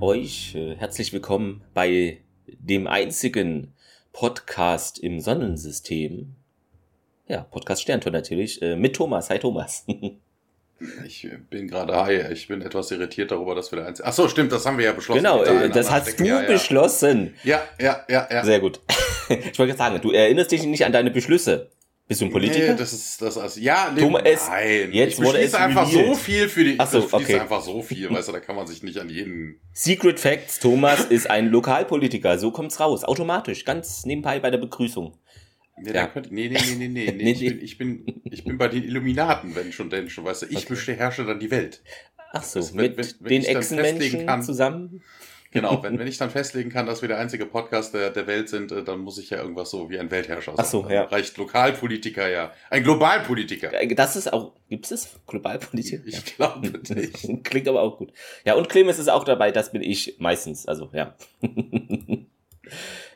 euch äh, herzlich willkommen bei dem einzigen Podcast im Sonnensystem. Ja, Podcast Sterntor natürlich, äh, mit Thomas. Hi Thomas. Ich bin gerade hi, ich bin etwas irritiert darüber, dass wir da eins. Ach so, stimmt, das haben wir ja beschlossen. Genau, äh, das hast du ja, ja. beschlossen. Ja, ja, ja, ja. Sehr gut. Ich wollte sagen, du erinnerst dich nicht an deine Beschlüsse. Bist du ein Politiker? Nee, das ist das also, ja, nee, Thomas, nein. Jetzt ich wurde es einfach revealed. so viel für die Ach so, okay. einfach so viel, weißt du, da kann man sich nicht an jeden Secret Facts, Thomas ist ein Lokalpolitiker, so kommt's raus, automatisch, ganz nebenbei bei der Begrüßung. Nee, Ja. könnt, nee, nee, nee, nee, nee, Nee, ich, bin, ich bin ich bin bei den Illuminaten, wenn schon denn schon, weißt du, ich Okay. beherrsche dann die Welt. Ach so, Das, wenn- mit wenn- wenn den Echsenmenschen zusammen. Genau, wenn, wenn ich dann festlegen kann, dass wir der einzige Podcast der, der Welt sind, äh, dann muss ich ja irgendwas so wie ein Weltherrscher sein. Ach so, ja. Reicht Lokalpolitiker ja. Ein Globalpolitiker. Äh, Das ist auch, gibt es Globalpolitik? Ich glaube nicht. Klingt aber auch gut. Ja, und Clemens ist auch dabei, das bin ich meistens, also ja.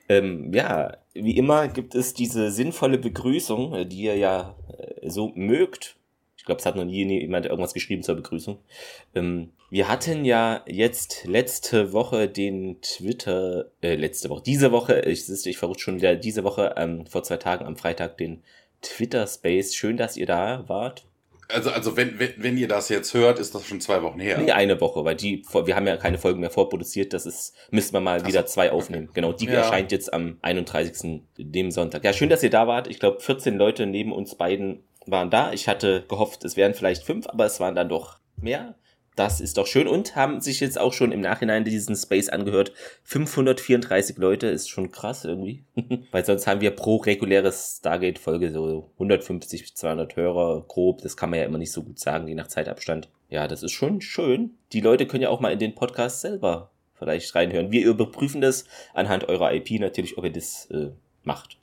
ähm, ja, wie immer gibt es diese sinnvolle Begrüßung, äh, die ihr ja so mögt. Ich glaube, es hat noch nie jemand irgendwas geschrieben zur Begrüßung. Ähm, wir hatten ja jetzt letzte Woche den Twitter, äh, letzte Woche, diese Woche, ich, ich verrutsche schon wieder, diese Woche, ähm, vor zwei Tagen am Freitag den Twitter Space. Schön, dass ihr da wart. Also, also wenn, wenn, wenn ihr das jetzt hört, ist das schon zwei Wochen her. Nee, eine Woche, weil die, wir haben ja keine Folgen mehr vorproduziert, das ist, müssen wir mal Ach wieder so, zwei aufnehmen. Genau, die Ja. erscheint jetzt am 31. dem Sonntag. Ja, schön, dass ihr da wart. Ich glaube, 14 Leute neben uns beiden waren da. Ich hatte gehofft, es wären vielleicht fünf, aber es waren dann doch mehr. Das ist doch schön und haben sich jetzt auch schon im Nachhinein diesen Space angehört. 534 Leute ist schon krass irgendwie. Weil sonst haben wir pro reguläre Stargate-Folge so 150 bis 200 Hörer grob. Das kann man ja immer nicht so gut sagen, je nach Zeitabstand. Ja, das ist schon schön. Die Leute können ja auch mal in den Podcast selber vielleicht reinhören. Wir überprüfen das anhand eurer IP natürlich, ob ihr das äh, macht.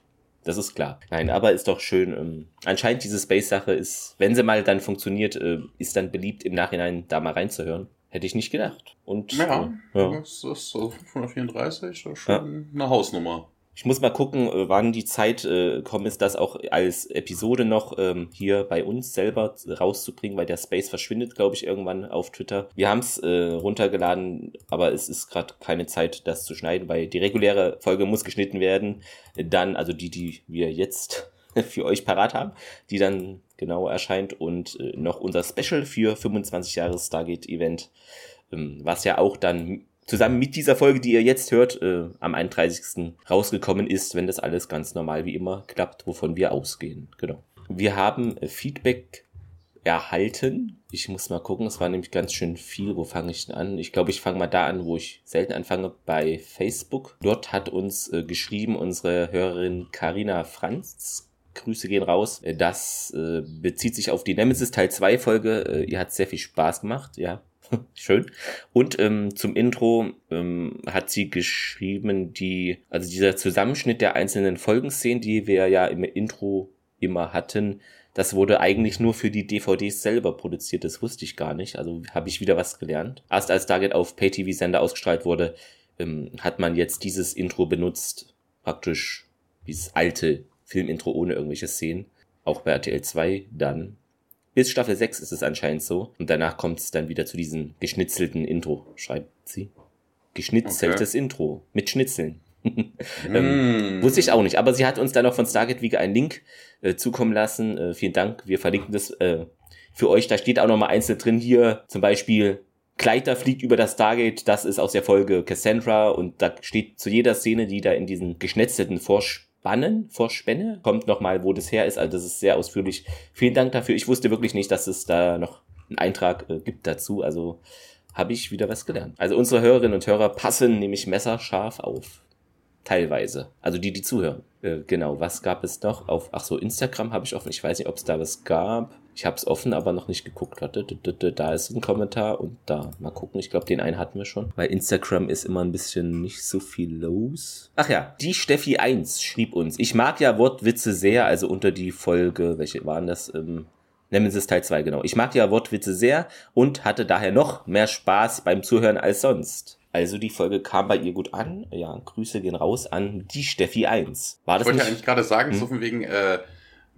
Das ist klar. Nein, aber ist doch schön. Ähm, anscheinend diese Space-Sache ist, wenn sie mal dann funktioniert, äh, ist dann beliebt im Nachhinein da mal reinzuhören. Hätte ich nicht gedacht. Und Ja, äh, ja. das ist so 534, das ist schon eine Hausnummer. Ich muss mal gucken, äh, wann die Zeit äh, kommen ist, das auch als Episode noch ähm, hier bei uns selber rauszubringen, weil der Space verschwindet, glaube ich, irgendwann auf Twitter. Wir haben es äh, runtergeladen, aber es ist gerade keine Zeit, das zu schneiden, weil die reguläre Folge muss geschnitten werden. Dann, also die, die wir jetzt für euch parat haben, die dann genau erscheint und äh, noch unser Special für 25 Jahre Stargate Event, ähm, was ja auch dann zusammen mit dieser Folge, die ihr jetzt hört, äh, am 31. rausgekommen ist, wenn das alles ganz normal wie immer klappt, wovon wir ausgehen. Genau. Wir haben äh, Feedback erhalten. Ich muss mal gucken, es war nämlich ganz schön viel. Wo fange ich denn an? Ich glaube, ich fange mal da an, wo ich selten anfange, bei Facebook. Dort hat uns äh, geschrieben unsere Hörerin Karina Franz. Grüße gehen raus. Äh, Das äh, bezieht sich auf die Nemesis Teil 2 Folge. Äh, ihr hat sehr viel Spaß gemacht, ja. Schön. Und ähm, zum Intro ähm, hat sie geschrieben, die, also dieser Zusammenschnitt der einzelnen Folgenszenen, die wir ja im Intro immer hatten, das wurde eigentlich nur für die DVDs selber produziert. Das wusste ich gar nicht. Also habe ich wieder was gelernt. Erst als Stargate auf Pay-TV-Sender ausgestrahlt wurde, ähm, hat man jetzt dieses Intro benutzt. Praktisch dieses alte Filmintro ohne irgendwelche Szenen. Auch bei RTL 2 dann. Bis Staffel 6 ist es anscheinend so. Und danach kommt es dann wieder zu diesem geschnitzelten Intro, schreibt sie. Geschnitzeltes Intro. Mit Schnitzeln. Ähm, Mm. Wusste ich auch nicht, aber sie hat uns dann noch von Stargate Wiege einen Link äh, zukommen lassen. Äh, vielen Dank, wir verlinken das äh, für euch. Da steht auch nochmal einzeln drin hier, zum Beispiel Kleider fliegt über das Stargate, das ist aus der Folge Cassandra und da steht zu jeder Szene, die da in diesen geschnetzelten Vorspannen, Vorspänne, kommt nochmal, wo das her ist. Also das ist sehr ausführlich. Vielen Dank dafür. Ich wusste wirklich nicht, dass es da noch einen Eintrag äh, gibt dazu. Also habe ich wieder was gelernt. Also unsere Hörerinnen und Hörer passen nämlich messerscharf auf. Teilweise. Also die, die zuhören. Äh, genau, was gab es noch? Auf, ach so, Instagram habe ich offen. Ich weiß nicht, ob es da was gab. Ich habe es offen, aber noch nicht geguckt. D- da ist ein Kommentar und da. Mal gucken. Ich glaube, den einen hatten wir schon. Bei Instagram ist immer ein bisschen nicht so viel los. Ach ja, die Steffi 1 schrieb uns. Ich mag ja Wortwitze sehr, also unter die Folge, welche waren das? Ähm, Nemesis Teil 2, genau. Ich mag ja Wortwitze sehr und hatte daher noch mehr Spaß beim Zuhören als sonst. Also die Folge kam bei ihr gut an. Ja, Grüße gehen raus an die Steffi 1. War Ich das wollte ja nicht? eigentlich gerade sagen, Hm? so von wegen, äh,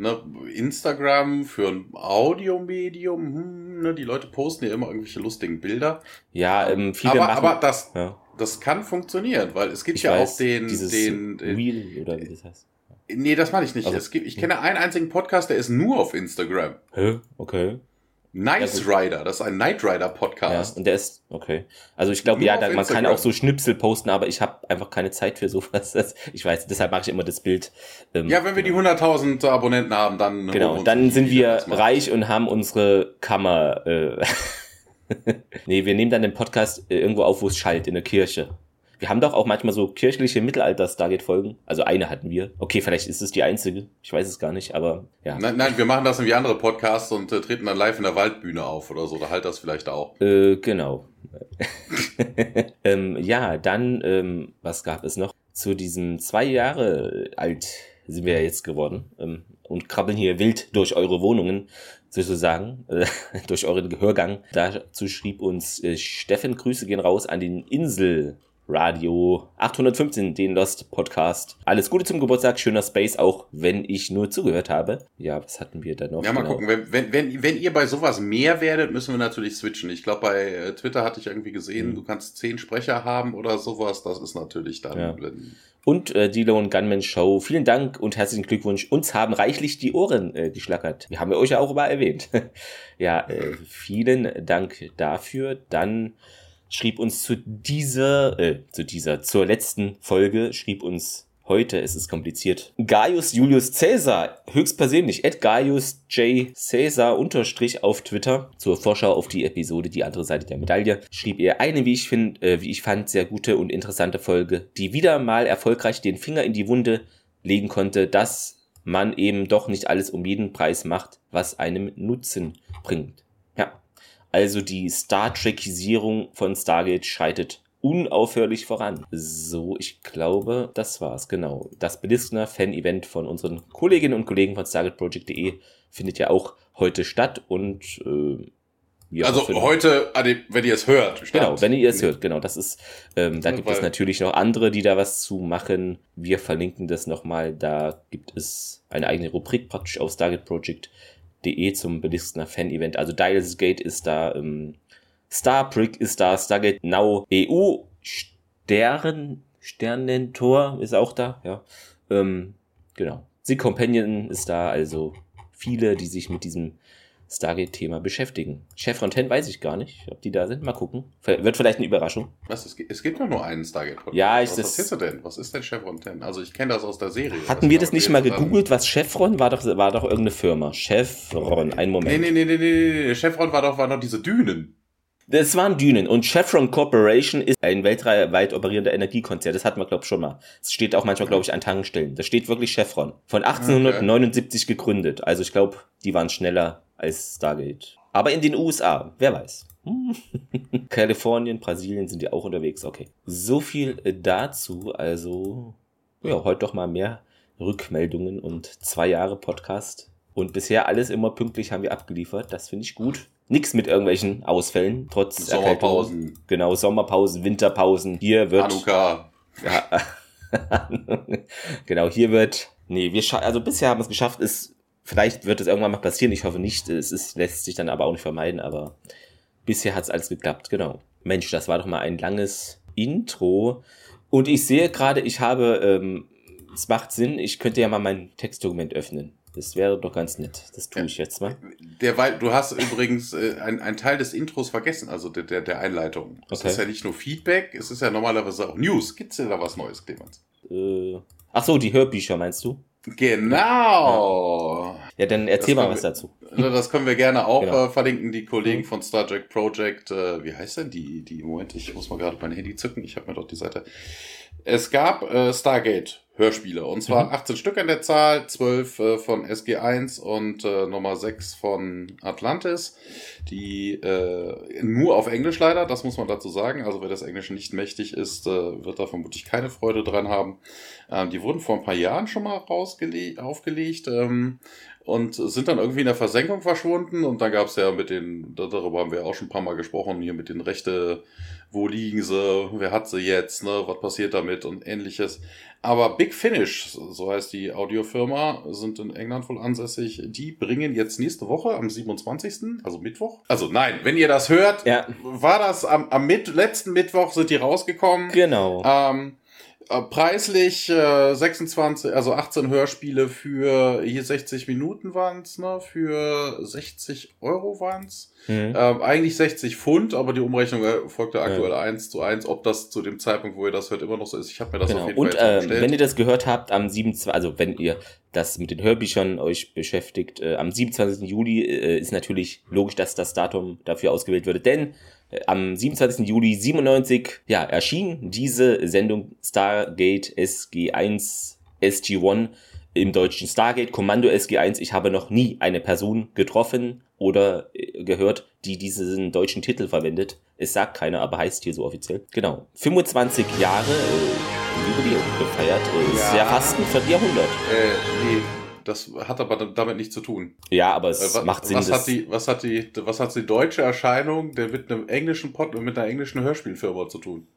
Ne, Instagram für ein Audiomedium, hm, ne, die Leute posten ja immer irgendwelche lustigen Bilder. Ja, ähm, viele aber, machen. aber das, ja, das kann funktionieren, weil es gibt ich ja weiß, auch den, den, den Reel oder wie das heißt. Nee, das meine ich nicht. Also- gibt, ich kenne einen einzigen Podcast, der ist nur auf Instagram. Hä? Okay. Nice Ja, Rider, das ist ein Knight Rider Ja, Podcast. und der ist, okay. Also ich glaube, ja, da, man kann auch so Schnipsel posten, aber ich habe einfach keine Zeit für sowas. Das, ich weiß, deshalb mache ich immer das Bild. ähm, Ja, wenn wir die 100.000 Abonnenten haben, dann. Genau, dann sind wir reich und haben unsere Kammer. Äh nee, wir nehmen dann den Podcast äh, irgendwo auf, wo es schallt, in der Kirche. Wir haben doch auch manchmal so kirchliche Mittelalter-Stargate-Folgen. Also eine hatten wir. Okay, vielleicht ist es die einzige. Ich weiß es gar nicht, aber ja. Nein, nein, wir machen das wie andere Podcasts und äh, treten dann live in der Waldbühne auf oder so. Da halt das vielleicht auch. Äh, genau. ähm, ja, dann, ähm, was gab es noch? Zu diesem zwei Jahre alt sind wir ja jetzt geworden ähm, und krabbeln hier wild durch eure Wohnungen, sozusagen, äh, durch euren Gehörgang. Dazu schrieb uns äh, Steffen, Grüße gehen raus an den Insel. Radio 815, den Lost Podcast. Alles Gute zum Geburtstag, schöner Space, auch wenn ich nur zugehört habe. Ja, was hatten wir da noch? Ja, mal Genau. gucken. Wenn, wenn, wenn, wenn ihr bei sowas mehr werdet, müssen wir natürlich switchen. Ich glaube, bei äh, Twitter hatte ich irgendwie gesehen, Mhm. du kannst zehn Sprecher haben oder sowas. Das ist natürlich dann. Ja. Und äh, die Lone Gunman Show. Vielen Dank und herzlichen Glückwunsch. Uns haben reichlich die Ohren äh, geschlackert. Wir haben euch ja auch immer erwähnt. ja, äh, vielen Dank dafür. Dann schrieb uns zu dieser, äh, zu dieser, zur letzten Folge, schrieb uns heute, es ist kompliziert, Gaius Julius Caesar, höchstpersönlich, at Gaius J. Caesar unterstrich auf Twitter, zur Vorschau auf die Episode, die andere Seite der Medaille, schrieb er eine, wie ich finde, äh, wie ich fand, sehr gute und interessante Folge, die wieder mal erfolgreich den Finger in die Wunde legen konnte, dass man eben doch nicht alles um jeden Preis macht, was einem Nutzen bringt. Ja, also die Star Trekisierung von Stargate schreitet unaufhörlich voran. So, ich glaube, das war's, genau. Das Beliskner Fan-Event von unseren Kolleginnen und Kollegen von StargateProject.de findet ja auch heute statt und äh, wir also heute, dem- wenn ihr es hört. Genau, stand. wenn ihr es hört, genau, das ist, ähm, da Ja, gibt es natürlich noch andere, die da was zu machen. Wir verlinken das nochmal, da gibt es eine eigene Rubrik praktisch auf stargateproject.de zum Belistner Fan-Event. Also Dials Gate ist da, ähm, Starprick ist da, Stargate Now EU, Stern, Sternentor ist auch da, ja. Ähm, genau. The Companion ist da, also viele, die sich mit diesem Stargate-Thema beschäftigen. Chevron 10 weiß ich gar nicht, ob die da sind. Mal gucken. Wird vielleicht eine Überraschung. Was, es, gibt, es gibt nur einen Stargate-Podcast. Ja, ich- Was erzählst du denn? Was ist denn Chevron 10? Also ich kenne das aus der Serie. Hatten wir das nicht mal gegoogelt, was Chevron war doch, war doch irgendeine Firma. Chevron, ein Nee, Moment. nee, nee, nee, nee, nee. Chevron war doch, waren doch diese Dünen. Das waren Dünen und Chevron Corporation ist ein weltweit operierender Energiekonzern. Das hatten wir, glaube ich, schon mal. Es steht auch manchmal, glaube ich, an Tankstellen. Da steht wirklich Chevron. Von 1879 gegründet. Also ich glaube, die waren schneller als Stargate. Aber in den USA, wer weiß. Kalifornien, Brasilien sind ja auch unterwegs. Okay. So viel äh, dazu. Also, ja, heute doch mal mehr Rückmeldungen und zwei Jahre Podcast. Und bisher alles immer pünktlich haben wir abgeliefert. Das finde ich gut. Nix mit irgendwelchen Ausfällen, trotz Erkältung. Sommerpausen, Genau, Sommerpausen, Winterpausen. Hier wird. Hanukkah. Ja, genau, hier wird. Nee, wir scha also bisher haben wir es geschafft. Es, vielleicht wird es irgendwann mal passieren. Ich hoffe nicht. Es ist, lässt sich dann aber auch nicht vermeiden, aber bisher hat es alles geklappt, genau. Mensch, das war doch mal ein langes Intro. Und ich sehe gerade, ich habe, ähm, es macht Sinn, ich könnte ja mal mein Textdokument öffnen. Das wäre doch ganz nett. Das tue ich jetzt mal. Derweil, du hast übrigens äh, ein, ein Teil des Intros vergessen, also der, der, der Einleitung. Es Okay. ist ja nicht nur Feedback, es ist ja normalerweise auch News. Gibt's denn da was Neues, Clemens? Äh, ach so, die Hörbücher meinst du? Genau. Ja, dann erzähl Das mal was wir- dazu. Das können wir gerne auch Genau. äh, verlinken. Die Kollegen von Star Trek Project, äh, wie heißt denn die, die, Moment, ich muss mal gerade mein Handy zücken, ich habe mir doch die Seite. Es gab äh, Stargate Hörspiele und zwar Mhm. 18 Stück an der Zahl, 12 äh, von SG1 und äh, Nummer 6 von Atlantis. Die äh, nur auf Englisch leider, das muss man dazu sagen. Also wer das Englische nicht mächtig ist, äh, wird da vermutlich keine Freude dran haben. Ähm, die wurden vor ein paar Jahren schon mal rausgele aufgelegt. Ähm, und sind dann irgendwie in der Versenkung verschwunden. Und dann gab es ja mit den, darüber haben wir auch schon ein paar Mal gesprochen, hier mit den Rechte, wo liegen sie, wer hat sie jetzt, ne, was passiert damit und ähnliches. Aber Big Finish, so heißt die Audiofirma, sind in England wohl ansässig. Die bringen jetzt nächste Woche am 27., also Mittwoch. Also nein, wenn ihr das hört, Ja. war das am, am Mit letzten Mittwoch sind die rausgekommen. Genau. Ähm, äh, preislich äh, 26, also 18 Hörspiele für hier 60 Minuten waren's, ne? Für 60 Euro waren's. Mhm. Ähm, eigentlich 60 Pfund, aber die Umrechnung erfolgte aktuell 1 zu 1. Ob das zu dem Zeitpunkt, wo ihr das hört, immer noch so ist, ich habe mir das Genau. auf jeden Und Fall jetzt äh, wenn ihr das gehört habt, am 27. also wenn ihr das mit den Hörbüchern euch beschäftigt, äh, am 27. Juli äh, ist natürlich logisch, dass das Datum dafür ausgewählt wurde, denn äh, am 27. Juli 97 ja, erschien diese Sendung Stargate SG1 SG1 im deutschen Stargate Kommando SG1. Ich habe noch nie eine Person getroffen oder äh, gehört, die diesen deutschen Titel verwendet. Es sagt keiner, aber heißt hier so offiziell. Genau. 25 Jahre äh, Jubiläum gefeiert. Äh, Ist Ja. ja fast ein Vierteljahrhundert. Äh, nee, das hat aber damit nichts zu tun. Ja, aber Äh, es wa- macht Sinn. was, hat die, was, hat die, was hat die deutsche Erscheinung der mit einem englischen Pod, mit einer englischen Hörspielfirma zu tun?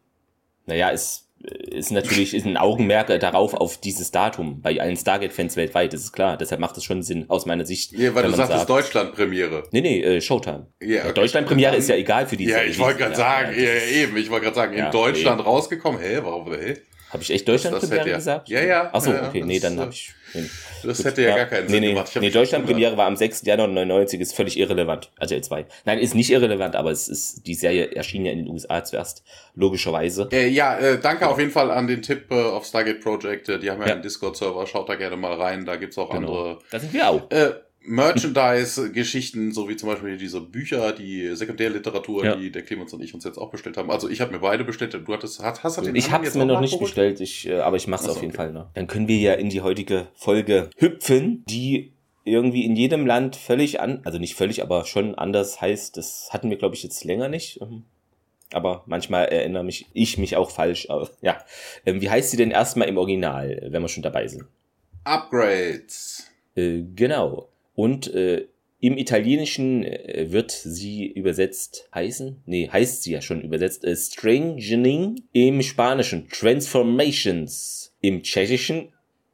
Naja, es äh, ist natürlich ist ein Augenmerk darauf auf dieses Datum bei allen Stargate-Fans weltweit, das ist klar. Deshalb macht es schon Sinn aus meiner Sicht. Ja, weil du man sagtest sagt- Deutschland-Premiere. Nee, nee, äh, Showtime. Ja, Ja, Deutschland-Premiere ist ja egal für diese. Ja, ich wollte gerade ja, sagen, ja, ja, eben, ich wollte gerade sagen, Ja, in Deutschland rausgekommen. Hä, warum, hä? Habe ich echt Deutschland-Premiere gesagt? Ja, ja, Achso, okay, nee, dann äh, habe ich. Nee. Das hätte ja, gar keinen Sinn nee, nee, gemacht. Nee, Deutschland-Premiere war am 6. Januar 99, ist völlig irrelevant. RTL 2. Nein, ist nicht irrelevant, aber es ist, die Serie erschien ja in den USA zuerst, logischerweise. Äh, ja, äh, danke auf jeden Fall an den Tipp äh, auf Stargate Project. Äh, die haben ja, Ja. einen Discord-Server. Schaut da gerne mal rein. Da gibt's auch Genau. andere Da sind wir auch. äh, Merchandise-Geschichten, so wie zum Beispiel diese Bücher, die Sekundärliteratur, Ja. die der Clemens und ich uns jetzt auch bestellt haben. Also ich habe mir beide bestellt. Du hattest, hast, hast du den Ich habe es mir noch nicht bestellt, ich, äh, aber ich mache es auf jeden okay. Fall noch. Dann können wir ja in die heutige Folge hüpfen, die irgendwie in jedem Land völlig an, also nicht völlig, aber schon anders heißt. Das hatten wir, glaube ich, jetzt länger nicht. Ähm, Aber manchmal erinnere mich ich mich auch falsch. Aber, ja, ähm, wie heißt sie denn erstmal im Original, wenn wir schon dabei sind? Upgrades. Äh, genau. Und äh, im Italienischen äh, wird sie übersetzt heißen, nee, heißt sie ja schon übersetzt, äh, Strangening. Im Spanischen Transformations. Im Tschechischen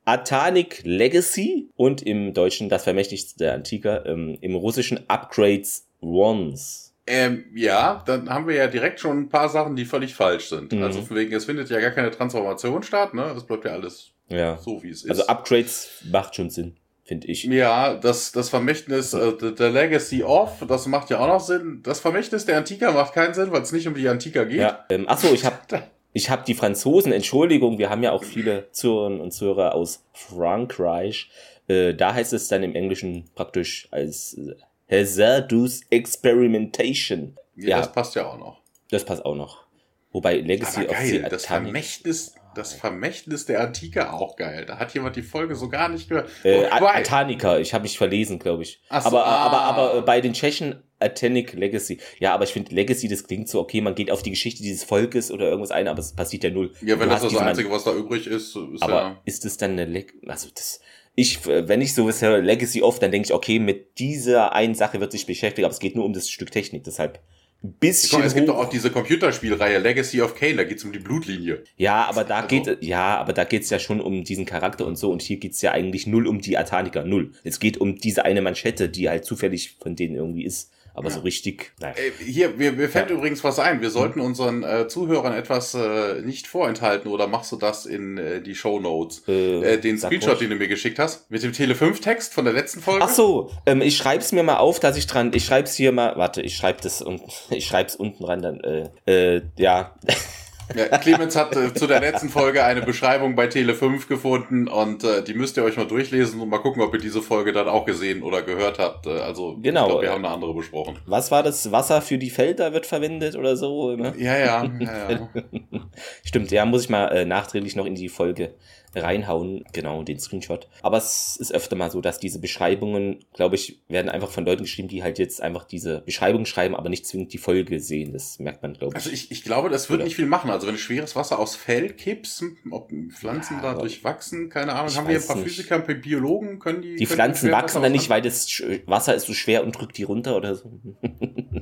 Atanic Legacy. Und im Deutschen das Vermächtigste der Antiker. Ähm, Im Russischen Upgrades Ones. Ähm, ja, dann haben wir ja direkt schon ein paar Sachen, die völlig falsch sind. Mhm. Also von wegen, es findet ja gar keine Transformation statt, ne? Es bleibt ja alles Ja. so, wie es ist. Also Upgrades macht schon Sinn, finde ich. Ja, das, das Vermächtnis, äh, the, the Legacy of, das macht ja auch noch Sinn. Das Vermächtnis der Antiker macht keinen Sinn, weil es nicht um die Antiker geht. Ja, ähm, achso, ich habe ich hab die Franzosen, Entschuldigung, wir haben ja auch viele Zuhörerinnen und Zuhörer aus Frankreich. Äh, da heißt es dann im Englischen praktisch als äh, Hazardous Experimentation. Ja, Ja. das passt ja auch noch. Das passt auch noch. Wobei Legacy Aber of the geil, das Vermächtnis, das Vermächtnis der Antike auch geil. Da hat jemand die Folge so gar nicht gehört. Äh, Wobei- Atanica, ich habe mich verlesen, glaube ich. So, aber, ah. aber, aber äh, bei den Tschechen Atenic Legacy. Ja, aber ich finde Legacy, das klingt so, okay, man geht auf die Geschichte dieses Volkes oder irgendwas ein, aber es passiert ja null. ja, wenn das das Einzige, was da übrig ist, ist Aber ja. ist es dann eine Leg also das ich äh, wenn ich sowas höre Legacy of, dann denke ich, okay, mit dieser einen Sache wird sich beschäftigt, aber es geht nur um das Stück Technik, deshalb bisschen Guck es gibt doch auch diese Computerspielreihe Legacy of Kane, da geht's um die Blutlinie. ja, aber da Also- geht ja, aber da geht's ja schon um diesen Charakter und so und hier geht's ja eigentlich null um die Ataniker, null. Es geht um diese eine Manschette, die halt zufällig von denen irgendwie ist, aber Ja. so richtig, naja. Äh, hier, mir, mir fällt Ja. übrigens was ein. Wir sollten unseren äh, Zuhörern etwas äh, nicht vorenthalten oder machst du das in äh, die Show Notes? Äh, Äh, den Screenshot, ruhig. den du mir geschickt hast, mit dem Tele5-Text von der letzten Folge. Ach so, ähm, ich schreib's mir mal auf, dass ich dran, ich schreib's hier mal, warte, ich schreib das und ich schreib's unten ran, dann, äh, äh, ja, Ja, Clemens hat äh, zu der letzten Folge eine Beschreibung bei Tele5 gefunden und äh, die müsst ihr euch mal durchlesen und mal gucken, ob ihr diese Folge dann auch gesehen oder gehört habt. Äh, also, Genau, ich glaub, wir haben eine andere besprochen. was war das? Wasser für die Felder wird verwendet oder so? Ne? Ja, ja, ja, ja. Stimmt, ja, muss ich mal äh, nachträglich noch in die Folge reinhauen, genau, den Screenshot. Aber es ist öfter mal so, dass diese Beschreibungen, glaube ich, werden einfach von Leuten geschrieben, die halt jetzt einfach diese Beschreibung schreiben, aber nicht zwingend die Folge sehen. Das merkt man, glaube ich. Also ich, ich glaube, das wird Oder? nicht viel machen. Also wenn du schweres Wasser aufs Feld kippst, ob Pflanzen Ja, da aber durchwachsen, keine Ahnung. Haben wir ein paar nicht. Physiker, ein paar Biologen, können die. Die können Pflanzen wachsen dann nicht, aus- weil das Wasser ist so schwer und drückt die runter oder so.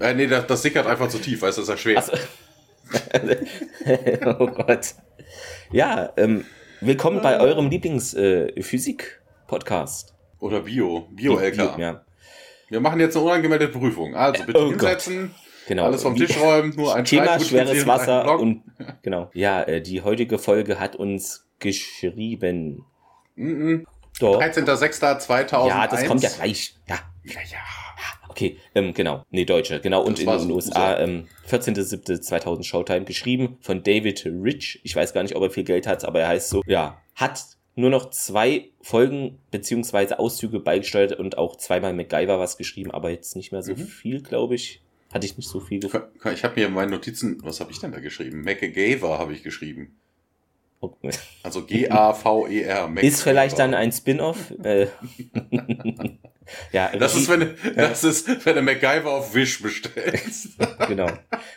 Äh, nee, das, das sickert einfach zu tief, weil es ist ja schwer. Achso. oh Gott. Ja, ähm, willkommen bei eurem Lieblings-Physik-Podcast. Oder Bio, Bio-LK. Ja, Wir machen jetzt eine unangemeldete Prüfung. Also bitte Oh hinsetzen, genau. alles vom Wie- Tisch räumen, nur ein Thema schweres Wasser und genau. Ja, äh, die heutige Folge hat uns geschrieben. Mhm. Doch. 13.06.2001. Ja, das kommt ja gleich. Ja, Ja, ja. Okay. Ähm, genau. Nee, Deutsche. Genau. Und in den USA ähm, 14.07.2000 Showtime geschrieben von David Rich. Ich weiß gar nicht, ob er viel Geld hat, aber er heißt so. Ja, hat nur noch zwei Folgen beziehungsweise Auszüge beigesteuert und auch zweimal MacGyver was geschrieben, aber jetzt nicht mehr so Mhm. viel, glaube ich. Hatte ich nicht so viel. Ich habe mir in meinen Notizen, was habe ich denn da geschrieben? MacGyver habe ich geschrieben. Also G-A-V-E-R. Ist vielleicht dann ein Spin-off? ja, Das ist, wenn, du- das ist, wenn du MacGyver auf Wish bestellst. genau.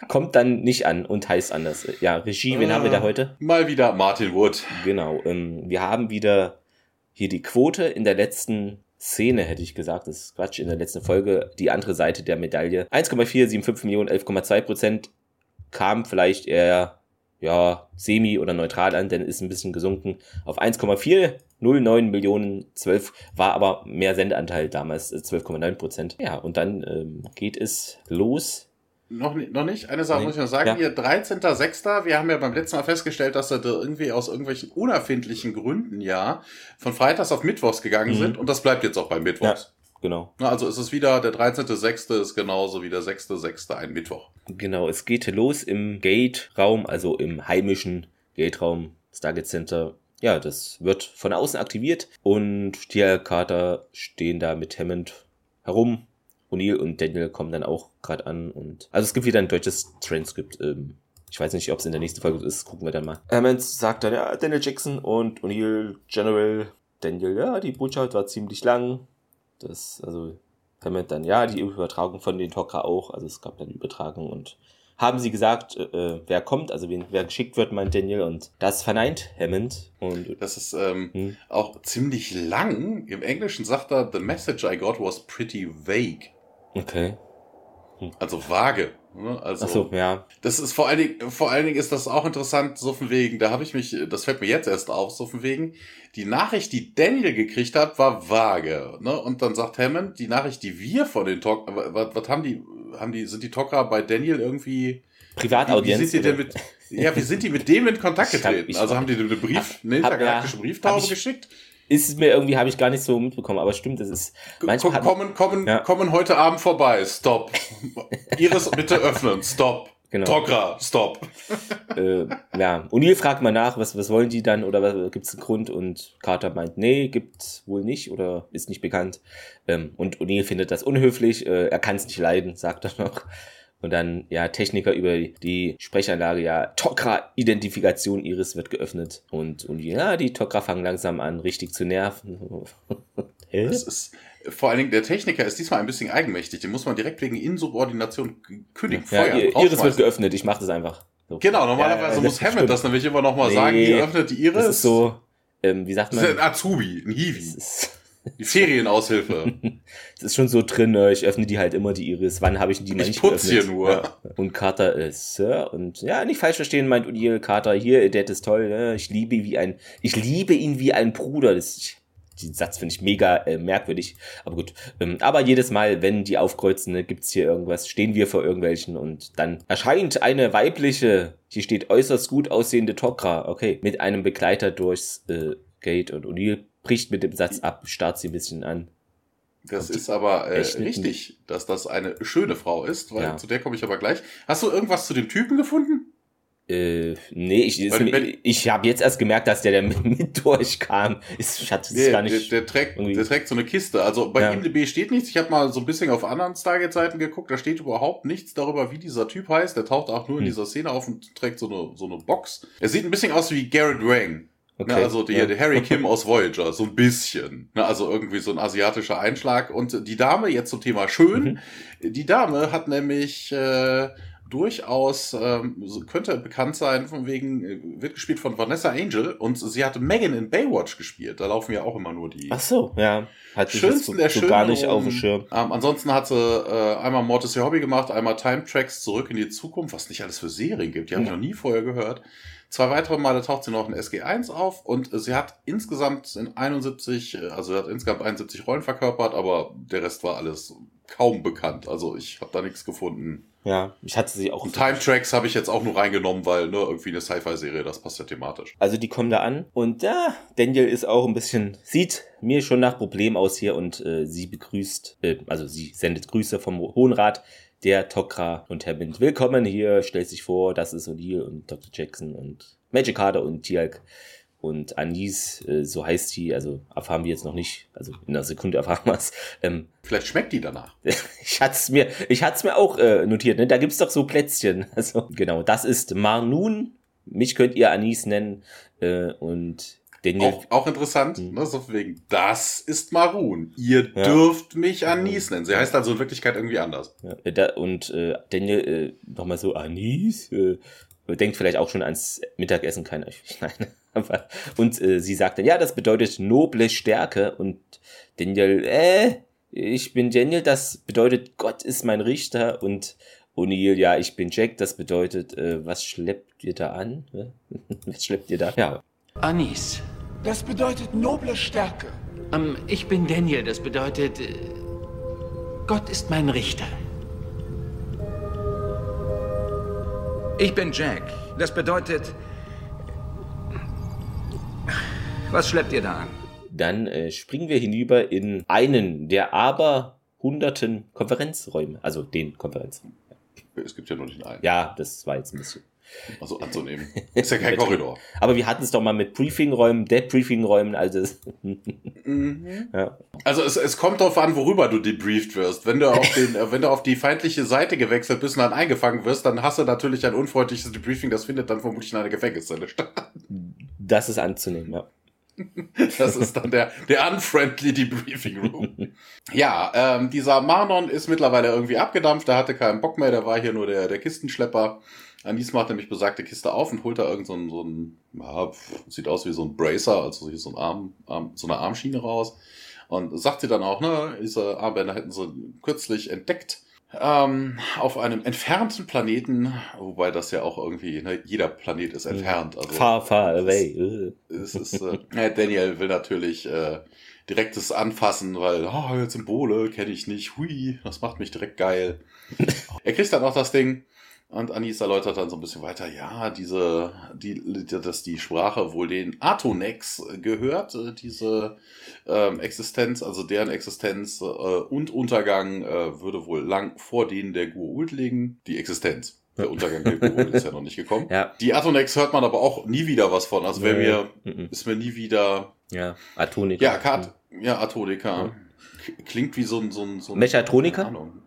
Kommt dann nicht an und heißt anders. Ja, Regie, wen haben wir da heute? Mal wieder Martin Wood. Genau. Ähm, wir haben wieder hier die Quote in der letzten Szene, hätte ich gesagt. Das ist Quatsch. In der letzten Folge die andere Seite der Medaille. 1,475 Millionen, 11,2 Prozent kam vielleicht eher ja, semi oder neutral an, denn ist ein bisschen gesunken auf 1,409 Millionen, 12 war aber mehr Sendeanteil damals, äh, 12,9 Prozent. Ja, und dann ähm, geht es los. Noch, noch nicht? Eine Sache Nee. muss ich noch sagen. Ja. Hier, 13.06. Wir haben ja beim letzten Mal festgestellt, dass da irgendwie aus irgendwelchen unerfindlichen Gründen ja von Freitags auf Mittwochs gegangen Mhm. sind. Und das bleibt jetzt auch bei Mittwochs. Genau. Na, Also es ist wieder, der 13.06. ist genauso wie der 6.06. ein Mittwoch. Genau, es geht los im Gate-Raum, also im heimischen Gate-Raum, Stargate Center. Ja, das wird von außen aktiviert und die Carter stehen da mit Hammond herum. O'Neill und Daniel kommen dann auch gerade an und also es gibt wieder ein deutsches Transkript. Ähm, ich weiß nicht, ob es in der nächsten Folge ist, gucken wir dann mal. Hammond sagt dann, ja, Daniel Jackson und O'Neill, General Daniel, ja, die Botschaft war ziemlich lang. Das, also Hammond dann, ja, die Übertragung von den Tok'ra auch, also es gab dann Übertragung und haben sie gesagt, äh, wer kommt, also wen, wer geschickt wird, meint Daniel und das verneint Hammond und Das ist ähm, hm, auch ziemlich lang. Im Englischen sagt er, the message I got was pretty vague. okay. Also vage. Ne? Also, Ach so, ja. Das ist vor allen Dingen, vor allen Dingen ist das auch interessant, so von wegen, da habe ich mich, das fällt mir jetzt erst auf, so von wegen, die Nachricht, die Daniel gekriegt hat, war vage, ne? Und dann sagt Hammond, die Nachricht, die wir von den Talk, was, was haben die, haben die, sind die Talker bei Daniel irgendwie, wie, wie Privataudienz. sind die denn mit, ja, wie sind die mit dem in Kontakt getreten? also haben die eine Brief, eine intergalaktische ja, Brieftaube ich- geschickt? Ist es mir irgendwie, habe ich gar nicht so mitbekommen, aber stimmt, es ist, manchmal hat, kommen, kommen, Ja. kommen heute Abend vorbei, stop. Iris bitte öffnen, stop. Genau. Tokra, stop. äh, ja, O'Neill fragt mal nach, was, was wollen die dann oder gibt es einen Grund und Carter meint, nee, gibt's wohl nicht oder ist nicht bekannt. Ähm, und O'Neill findet das unhöflich, äh, er kann es nicht leiden, sagt er noch. Und dann, ja, Techniker über die Sprechanlage, ja, Tokra-Identifikation Iris wird geöffnet. Und, und ja, die Tokra fangen langsam an, richtig zu nerven. Hä? Das ist, vor allen Dingen, der Techniker ist diesmal ein bisschen eigenmächtig. Den muss man direkt wegen Insubordination kündigen, Ja, feuern, Iris wird geöffnet, ich mach das einfach. So. Genau, normalerweise Ja, muss das Hammond stimmt. das nämlich immer noch mal Nee, sagen, hier öffnet die Iris. Das ist so, ähm, wie sagt Das ist man? ein Azubi, ein Das Hiwi, die Ferienaushilfe. Es ist schon so drin, ne? ich öffne die halt immer, die Iris. Wann habe ich die mal Ich nicht putz geöffnet? hier nur. Ja. Und Carter ist, Sir, und ja, nicht falsch verstehen, meint O'Neill, Carter, hier, Dad ist toll, ne? ich liebe ihn wie ein, ich liebe ihn wie ein Bruder. Das, ich, den Satz finde ich mega äh, merkwürdig, aber gut. Ähm, aber jedes Mal, wenn die aufkreuzen, ne, gibt's hier irgendwas, stehen wir vor irgendwelchen und dann erscheint eine weibliche, hier steht äußerst gut aussehende Tokra, okay, mit einem Begleiter durchs äh, Gate und O'Neill bricht mit dem Satz ab, starrt sie ein bisschen an. Das ist aber äh, richtig, dass das eine schöne Frau ist, weil Ja. zu der komme ich aber gleich. Hast du irgendwas zu dem Typen gefunden? Äh, nee, ich, ist wenn- ich habe jetzt erst gemerkt, dass der, der mit, mit durchkam. Ist, ich hatte Nee, gar der, nicht. der, trägt, irgendwie- der trägt so eine Kiste. Also bei Ja. IMDb steht nichts. Ich habe mal so ein bisschen auf anderen Stargate-Seiten geguckt. Da steht überhaupt nichts darüber, wie dieser Typ heißt. Der taucht auch nur in Hm. dieser Szene auf und trägt so eine, so eine Box. Er sieht ein bisschen aus wie Garrett Wang. okay. Ne, also die, ja. der Harry Kim aus Voyager, so ein bisschen. Ne, also irgendwie so ein asiatischer Einschlag. Und die Dame, jetzt zum Thema schön, Mhm. die Dame hat nämlich äh, durchaus ähm, könnte bekannt sein, von wegen, äh, wird gespielt von Vanessa Angel und sie hatte Megan in Baywatch gespielt. Da laufen ja auch immer nur die. Ach so, ja. Hat schönsten der so gar nicht auf dem Schirm. Ähm, ansonsten hat sie äh, einmal Mortis Your Hobby gemacht, einmal Time Tracks zurück in die Zukunft, was nicht alles für Serien gibt. Die habe ich noch nie vorher gehört. Zwei weitere Male taucht sie noch in SG1 auf und sie hat insgesamt in 71, also sie hat insgesamt 71 Rollen verkörpert, aber der Rest war alles kaum bekannt. Also ich habe da nichts gefunden. Ja, ich hatte sie auch. Und Time Tracks habe ich jetzt auch nur reingenommen, weil ne, irgendwie eine Sci-Fi-Serie, das passt ja thematisch. Also die kommen da an und ja, Daniel ist auch ein bisschen, sieht mir schon nach Problem aus hier und äh, sie begrüßt, äh, also sie sendet Grüße vom Hohen Rat der Tokra und Herr Wind. Willkommen hier, stellt sich vor, das ist O'Neill und Dr. Jackson und Magic Harder und Tialk und Anis, äh, so heißt die, also erfahren wir jetzt noch nicht, also in einer Sekunde erfahren wir es. Ähm, Vielleicht schmeckt die danach. ich hatte es mir, ich hatte es mir auch äh, notiert, ne? Da gibt's doch so Plätzchen. Also genau, das ist Marnun. Mich könnt ihr Anis nennen äh, und Daniel. Auch, auch interessant, mhm. ne, so wegen, das ist Marun. Ihr ja. dürft mich Anis nennen. Sie heißt also in Wirklichkeit irgendwie anders. Ja, äh, da, und äh, Daniel äh, nochmal so, Anis? Äh, denkt vielleicht auch schon ans Mittagessen, kein Nein. Und äh, sie sagt dann, ja, das bedeutet noble Stärke. Und Daniel, äh, ich bin Daniel, das bedeutet, Gott ist mein Richter. Und O'Neill, ja, ich bin Jack, das bedeutet, äh, was schleppt ihr da an? was schleppt ihr da? Ja. Anis. Das bedeutet noble Stärke. Ähm, ich bin Daniel, das bedeutet, äh, Gott ist mein Richter. Ich bin Jack. Das bedeutet... Was schleppt ihr da an? Dann äh, springen wir hinüber in einen der aber hunderten Konferenzräume. Also den Konferenzraum. Es gibt ja nur nicht einen. Ja, das war jetzt ein bisschen. Also anzunehmen. Ist ja kein Korridor. Aber wir hatten es doch mal mit Briefingräumen, Debriefingräumen, also. mhm. ja. Also es, es kommt darauf an, worüber du debrieft wirst. Wenn du auf den, wenn du auf die feindliche Seite gewechselt bist und dann eingefangen wirst, dann hast du natürlich ein unfreundliches Debriefing, das findet dann vermutlich in einer Gefängniszelle statt. Das ist anzunehmen, ja. Das ist dann der, der unfriendly Debriefing Room. ja, ähm, dieser Marnon ist mittlerweile irgendwie abgedampft, der hatte keinen Bock mehr, der war hier nur der, der Kistenschlepper. Anis macht nämlich besagte Kiste auf und holt da irgend so ein, so ja, sieht aus wie so ein Bracer, also so ein Arm, Arm, so eine Armschiene raus. Und sagt sie dann auch, ne, diese Armbänder hätten sie kürzlich entdeckt. Ähm, auf einem entfernten Planeten, wobei das ja auch irgendwie, ne, jeder Planet ist entfernt. Also, far, far away. Es ist, äh, Daniel will natürlich äh, direktes Anfassen, weil, oh, Symbole kenne ich nicht, hui, das macht mich direkt geil. er kriegt dann auch das Ding, und Anis erläutert dann so ein bisschen weiter, ja, diese, die, dass die Sprache wohl den Atonex gehört, äh, diese ähm, Existenz, also deren Existenz äh, und Untergang äh, würde wohl lang vor denen der Gua'uld liegen. Die Existenz. Der Untergang der Gua'uld ist ja noch nicht gekommen. Ja. Die Atonex hört man aber auch nie wieder was von. Also wenn wir, ist mir nie wieder. Ja, Atonika. Ja, Kat, ja, Atonika. Ja. Klingt wie so ein, so ein, so ein Mechatronika? Keine Ahnung.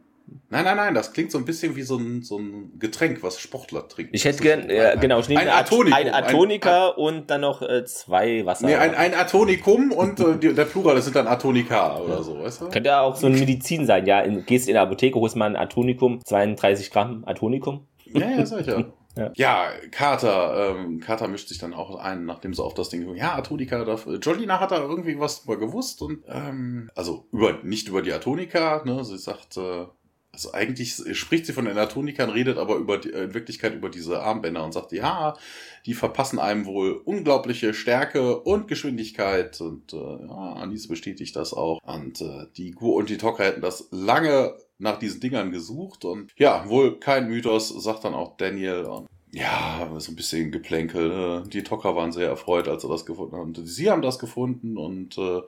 Nein, nein, nein, das klingt so ein bisschen wie so ein, so ein Getränk, was Sportler trinken. Ich hätte gern, ja, genau, ich nehme ein, Atonikum, ein Atonika ein, und dann noch äh, zwei Wasser. Nee, ein, ein Atonikum und äh, die, der Plural, das sind dann Atonika oder so, weißt du? Könnte ja auch so ein Medizin sein, ja. In, gehst in der Apotheke, holst mal ein Atonikum, 32 Gramm Atonikum. Ja, ja, sicher. Ja. ja, Carter, ähm, Carter mischt sich dann auch ein, nachdem sie auf das Ding, ja, Atonika darf, Jolina hat da irgendwie was drüber gewusst und, ähm, also über, nicht über die Atonika, ne, sie sagt, äh, also eigentlich spricht sie von den Atonikern, redet aber über die, in Wirklichkeit über diese Armbänder und sagt, ja, die verpassen einem wohl unglaubliche Stärke und Geschwindigkeit und äh, ja, Anis bestätigt das auch. Und äh, die Gur und die Tocker hätten das lange nach diesen Dingern gesucht und ja, wohl kein Mythos, sagt dann auch Daniel. Und ja, so ein bisschen Geplänkel. Ne? Die Tocker waren sehr erfreut, als sie das gefunden haben. Sie haben das gefunden und äh,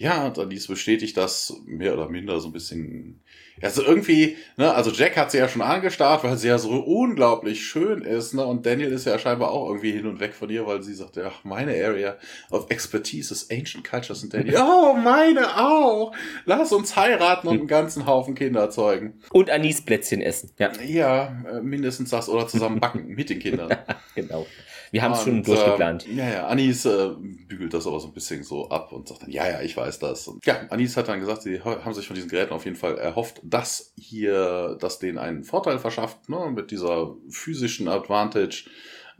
ja, und Anis bestätigt das mehr oder minder so ein bisschen also irgendwie, ne, also Jack hat sie ja schon angestarrt, weil sie ja so unglaublich schön ist, ne, und Daniel ist ja scheinbar auch irgendwie hin und weg von ihr, weil sie sagt, ja, meine Area of Expertise ist Ancient Cultures und Daniel, oh, meine auch! Lass uns heiraten und einen ganzen Haufen Kinder zeugen. Und Anisplätzchen essen, ja. Ja, äh, mindestens das oder zusammen backen mit den Kindern. genau. Wir haben es schon durchgeplant. Äh, ja, ja, Anis äh, bügelt das aber so ein bisschen so ab und sagt dann, ja, ja, ich weiß das. Und ja, Anis hat dann gesagt, sie haben sich von diesen Geräten auf jeden Fall erhofft, dass hier, dass denen einen Vorteil verschafft, ne, mit dieser physischen Advantage,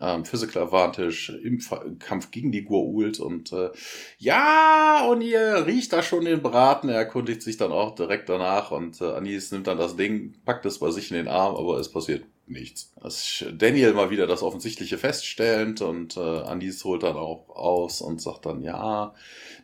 ähm, Physical Advantage im Fa Kampf gegen die Goa'uld und äh, ja, und ihr riecht da schon den Braten, er erkundigt sich dann auch direkt danach und äh, Anis nimmt dann das Ding, packt es bei sich in den Arm, aber es passiert nichts. Das Daniel mal wieder das Offensichtliche feststellend und äh, Anis holt dann auch aus und sagt dann, ja,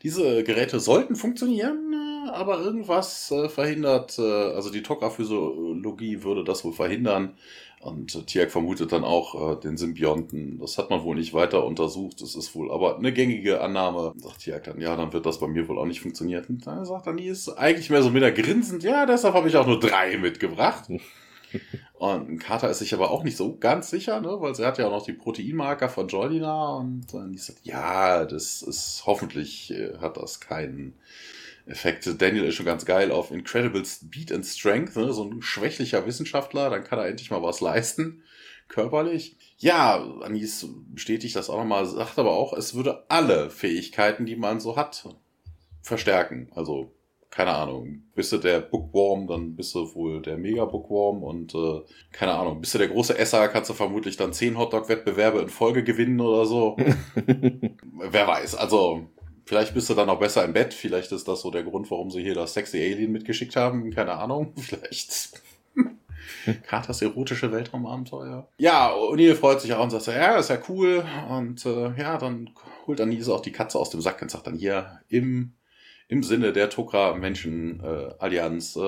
diese Geräte sollten funktionieren, äh, aber irgendwas äh, verhindert, äh, also die Tokra-Physiologie würde das wohl verhindern. Und äh, Tiak vermutet dann auch äh, den Symbionten. Das hat man wohl nicht weiter untersucht. Das ist wohl aber eine gängige Annahme. Sagt Tiak dann, ja, dann wird das bei mir wohl auch nicht funktionieren. Und dann sagt Anis eigentlich mehr so mit der grinsend, ja, deshalb habe ich auch nur drei mitgebracht. Und Carter ist sich aber auch nicht so ganz sicher, ne? weil sie hat ja auch noch die Proteinmarker von Jordina und äh, die sagt, ja, das ist hoffentlich äh, hat das keinen Effekt. Daniel ist schon ganz geil auf Incredible Speed and Strength, ne? so ein schwächlicher Wissenschaftler, dann kann er endlich mal was leisten, körperlich. Ja, Anis bestätigt das auch nochmal, sagt aber auch, es würde alle Fähigkeiten, die man so hat, verstärken. Also keine Ahnung, bist du der Bookworm, dann bist du wohl der Mega-Bookworm und äh, keine Ahnung, bist du der große Esser, kannst du vermutlich dann zehn Hotdog-Wettbewerbe in Folge gewinnen oder so. Wer weiß, also vielleicht bist du dann auch besser im Bett, vielleicht ist das so der Grund, warum sie hier das sexy Alien mitgeschickt haben, keine Ahnung, vielleicht. Carters erotische Weltraumabenteuer. Ja, O'Neill freut sich auch und sagt, ja, ist ja cool. Und äh, ja, dann holt Anise auch die Katze aus dem Sack und sagt dann hier im im Sinne der Tokra-Menschen-Allianz, äh,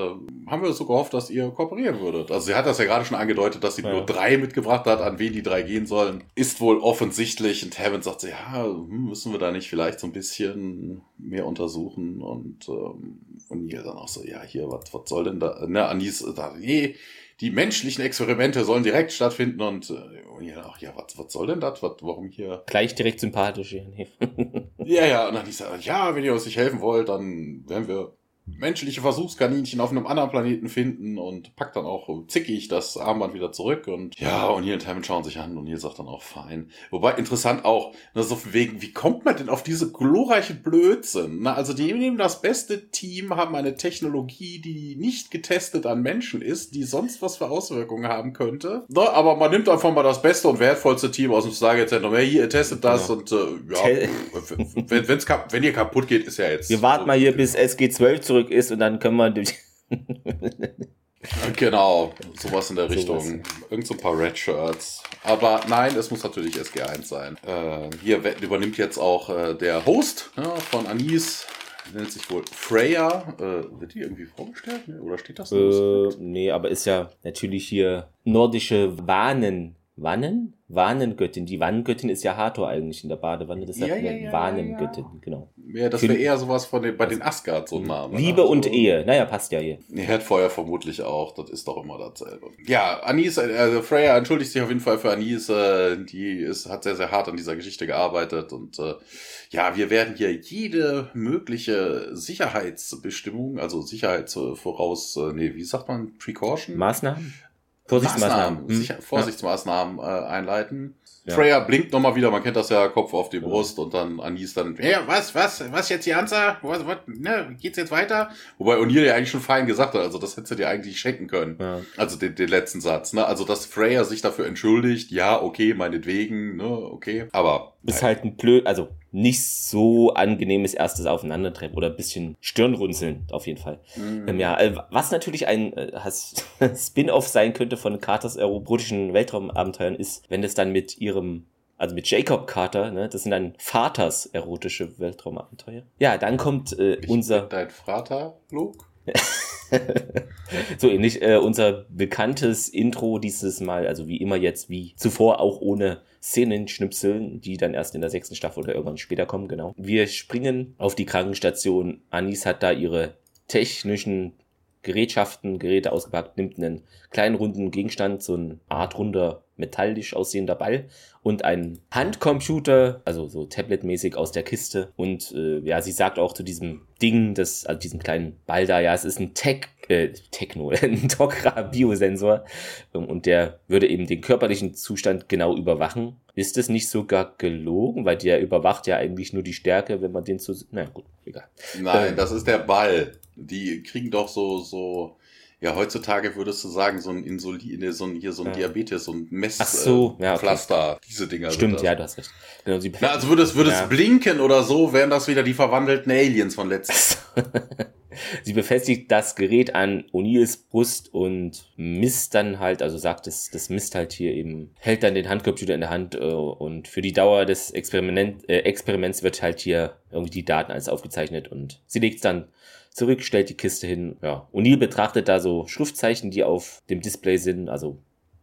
haben wir so gehofft, dass ihr kooperieren würdet. Also sie hat das ja gerade schon angedeutet, dass sie Ja. nur drei mitgebracht hat, an wen die drei gehen sollen. Ist wohl offensichtlich. Und Hammond sagt so, ja, hm, müssen wir da nicht vielleicht so ein bisschen mehr untersuchen? Und, ähm, und ihr dann auch so, ja, hier, was was soll denn da? Ne, Anis da, nee, die menschlichen Experimente sollen direkt stattfinden und, äh, und ihr auch, ja, was was soll denn das? Was- Warum hier? Gleich direkt sympathisch. ja, nee. Ja, ja, und dann hieß er, ja, wenn ihr uns nicht helfen wollt, dann werden wir menschliche Versuchskaninchen auf einem anderen Planeten finden und packt dann auch zickig das Armband wieder zurück und ja, und hier und Hammond schauen sich an und hier sagt dann auch fein. Wobei interessant auch, ne, so von wegen, wie kommt man denn auf diese glorreiche Blödsinn? Na, also die nehmen das beste Team, haben eine Technologie, die nicht getestet an Menschen ist, die sonst was für Auswirkungen haben könnte. Ne, aber man nimmt einfach mal das beste und wertvollste Team aus dem Stargate-Zentrum. Ja, hier, ihr testet das Genau. und äh, ja, wenn, wenn's wenn ihr kaputt geht, ist ja jetzt. Wir warten mal hier, bis SG12 zurück ist und dann können wir durch. Genau, sowas in der Sowas. Richtung. Irgend so ein paar Red Shirts. Aber nein, es muss natürlich SG1 sein. Äh, hier übernimmt jetzt auch äh, der Host ja, von Anis. Nennt sich wohl Freya. Äh, wird die irgendwie vorgestellt? Oder steht das? Äh, nee, aber ist ja natürlich hier nordische Wanen. Wannen? Wahnengöttin. Die Wannengöttin ist ja Hathor eigentlich in der Badewanne. Das sagt Ja, ja, ja, Wahnengöttin, genau. ja, das wäre eher sowas von den, bei den Asgard so ein Name. ne? Liebe und Also- Ehe. Naja, passt ja hier. Herdfeuer vermutlich auch, das ist doch immer dasselbe. Ja, Anis, also Freya entschuldigt sich auf jeden Fall für Anis, äh, die ist, hat sehr, sehr hart an dieser Geschichte gearbeitet und äh, ja, wir werden hier jede mögliche Sicherheitsbestimmung, also Sicherheitsvoraus, äh, nee, wie sagt man, Precaution? Maßnahmen? Vorsichtsmaßnahmen. Hm. Sicher, Vorsichtsmaßnahmen äh, einleiten. Ja. Freya blinkt nochmal wieder, man kennt das ja, Kopf auf die Brust und dann Anis dann, ja, was, was, was jetzt die Anzahl? Was, was, ne, geht's jetzt weiter? Wobei O'Neill ja eigentlich schon fein gesagt hat, also das hättest du dir eigentlich schenken können. Ja. Also den, den letzten Satz, ne? Also dass Freya sich dafür entschuldigt, ja, okay, meinetwegen, ne, okay. Aber Ist halt ein blöd, also nicht so angenehmes erstes Aufeinandertreffen oder ein bisschen Stirnrunzeln auf jeden Fall. Mhm. Ähm, ja, äh, was natürlich ein äh, Spin-off sein könnte von Carters erotischen Weltraumabenteuern ist, wenn es dann mit ihrem also mit Jacob Carter, ne, das sind dann Vaters erotische Weltraumabenteuer. Ja, dann kommt äh, ich unser dein Vater, Luke? so ähnlich äh, unser bekanntes Intro dieses Mal, also wie immer jetzt, wie zuvor auch ohne Szenenschnipseln, die dann erst in der sechsten Staffel oder irgendwann später kommen, genau. Wir springen auf die Krankenstation. Anis hat da ihre technischen Gerätschaften, Geräte ausgepackt, nimmt einen kleinen runden Gegenstand, so eine Art runder metallisch aussehender Ball und einen Handcomputer, also so tabletmäßig aus der Kiste. Und äh, ja, sie sagt auch zu diesem Ding, das, also diesem kleinen Ball da, ja, es ist ein Tech äh, Techno, ein Tokra-Biosensor ähm, und der würde eben den körperlichen Zustand genau überwachen. Ist es nicht sogar gelogen, weil der überwacht ja eigentlich nur die Stärke, wenn man den zu... Na gut, egal. Nein, Ähm, das ist der Ball. Die kriegen doch so, so, ja, heutzutage würdest du sagen, so ein Insulin, so ein, hier so ein Ja. Diabetes, so ein Mess, Ach so, äh, ja, okay. Pflaster, diese Dinger. Stimmt, das. ja, du hast recht. Genau, sie Na, also würde es, würde Ja. blinken oder so, wären das wieder die verwandelten Aliens von letztem. Sie befestigt das Gerät an O'Neills Brust und misst dann halt, also sagt es, das misst halt hier eben, hält dann den Handcomputer in der Hand äh, und für die Dauer des Experiment, äh, Experiments wird halt hier irgendwie die Daten alles aufgezeichnet und sie legt es dann zurück, stellt die Kiste hin. Ja, O'Neill betrachtet da so Schriftzeichen, die auf dem Display sind, also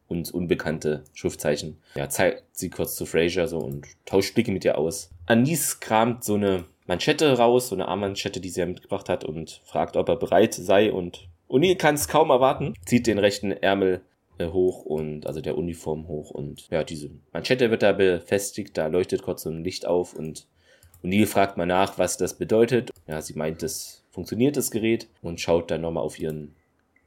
uns unbekannte Schriftzeichen. Ja, zeigt sie kurz zu Fraser so und tauscht Blicke mit ihr aus. Anis kramt so eine Manschette raus, so eine Armmanschette, die sie ja mitgebracht hat und fragt, ob er bereit sei und O'Neill kann es kaum erwarten, zieht den rechten Ärmel äh, hoch und also der Uniform hoch und ja, diese Manschette wird da befestigt, da leuchtet kurz so ein Licht auf und O'Neill fragt mal nach, was das bedeutet. Ja, sie meint, es funktioniert das Gerät und schaut dann nochmal auf ihren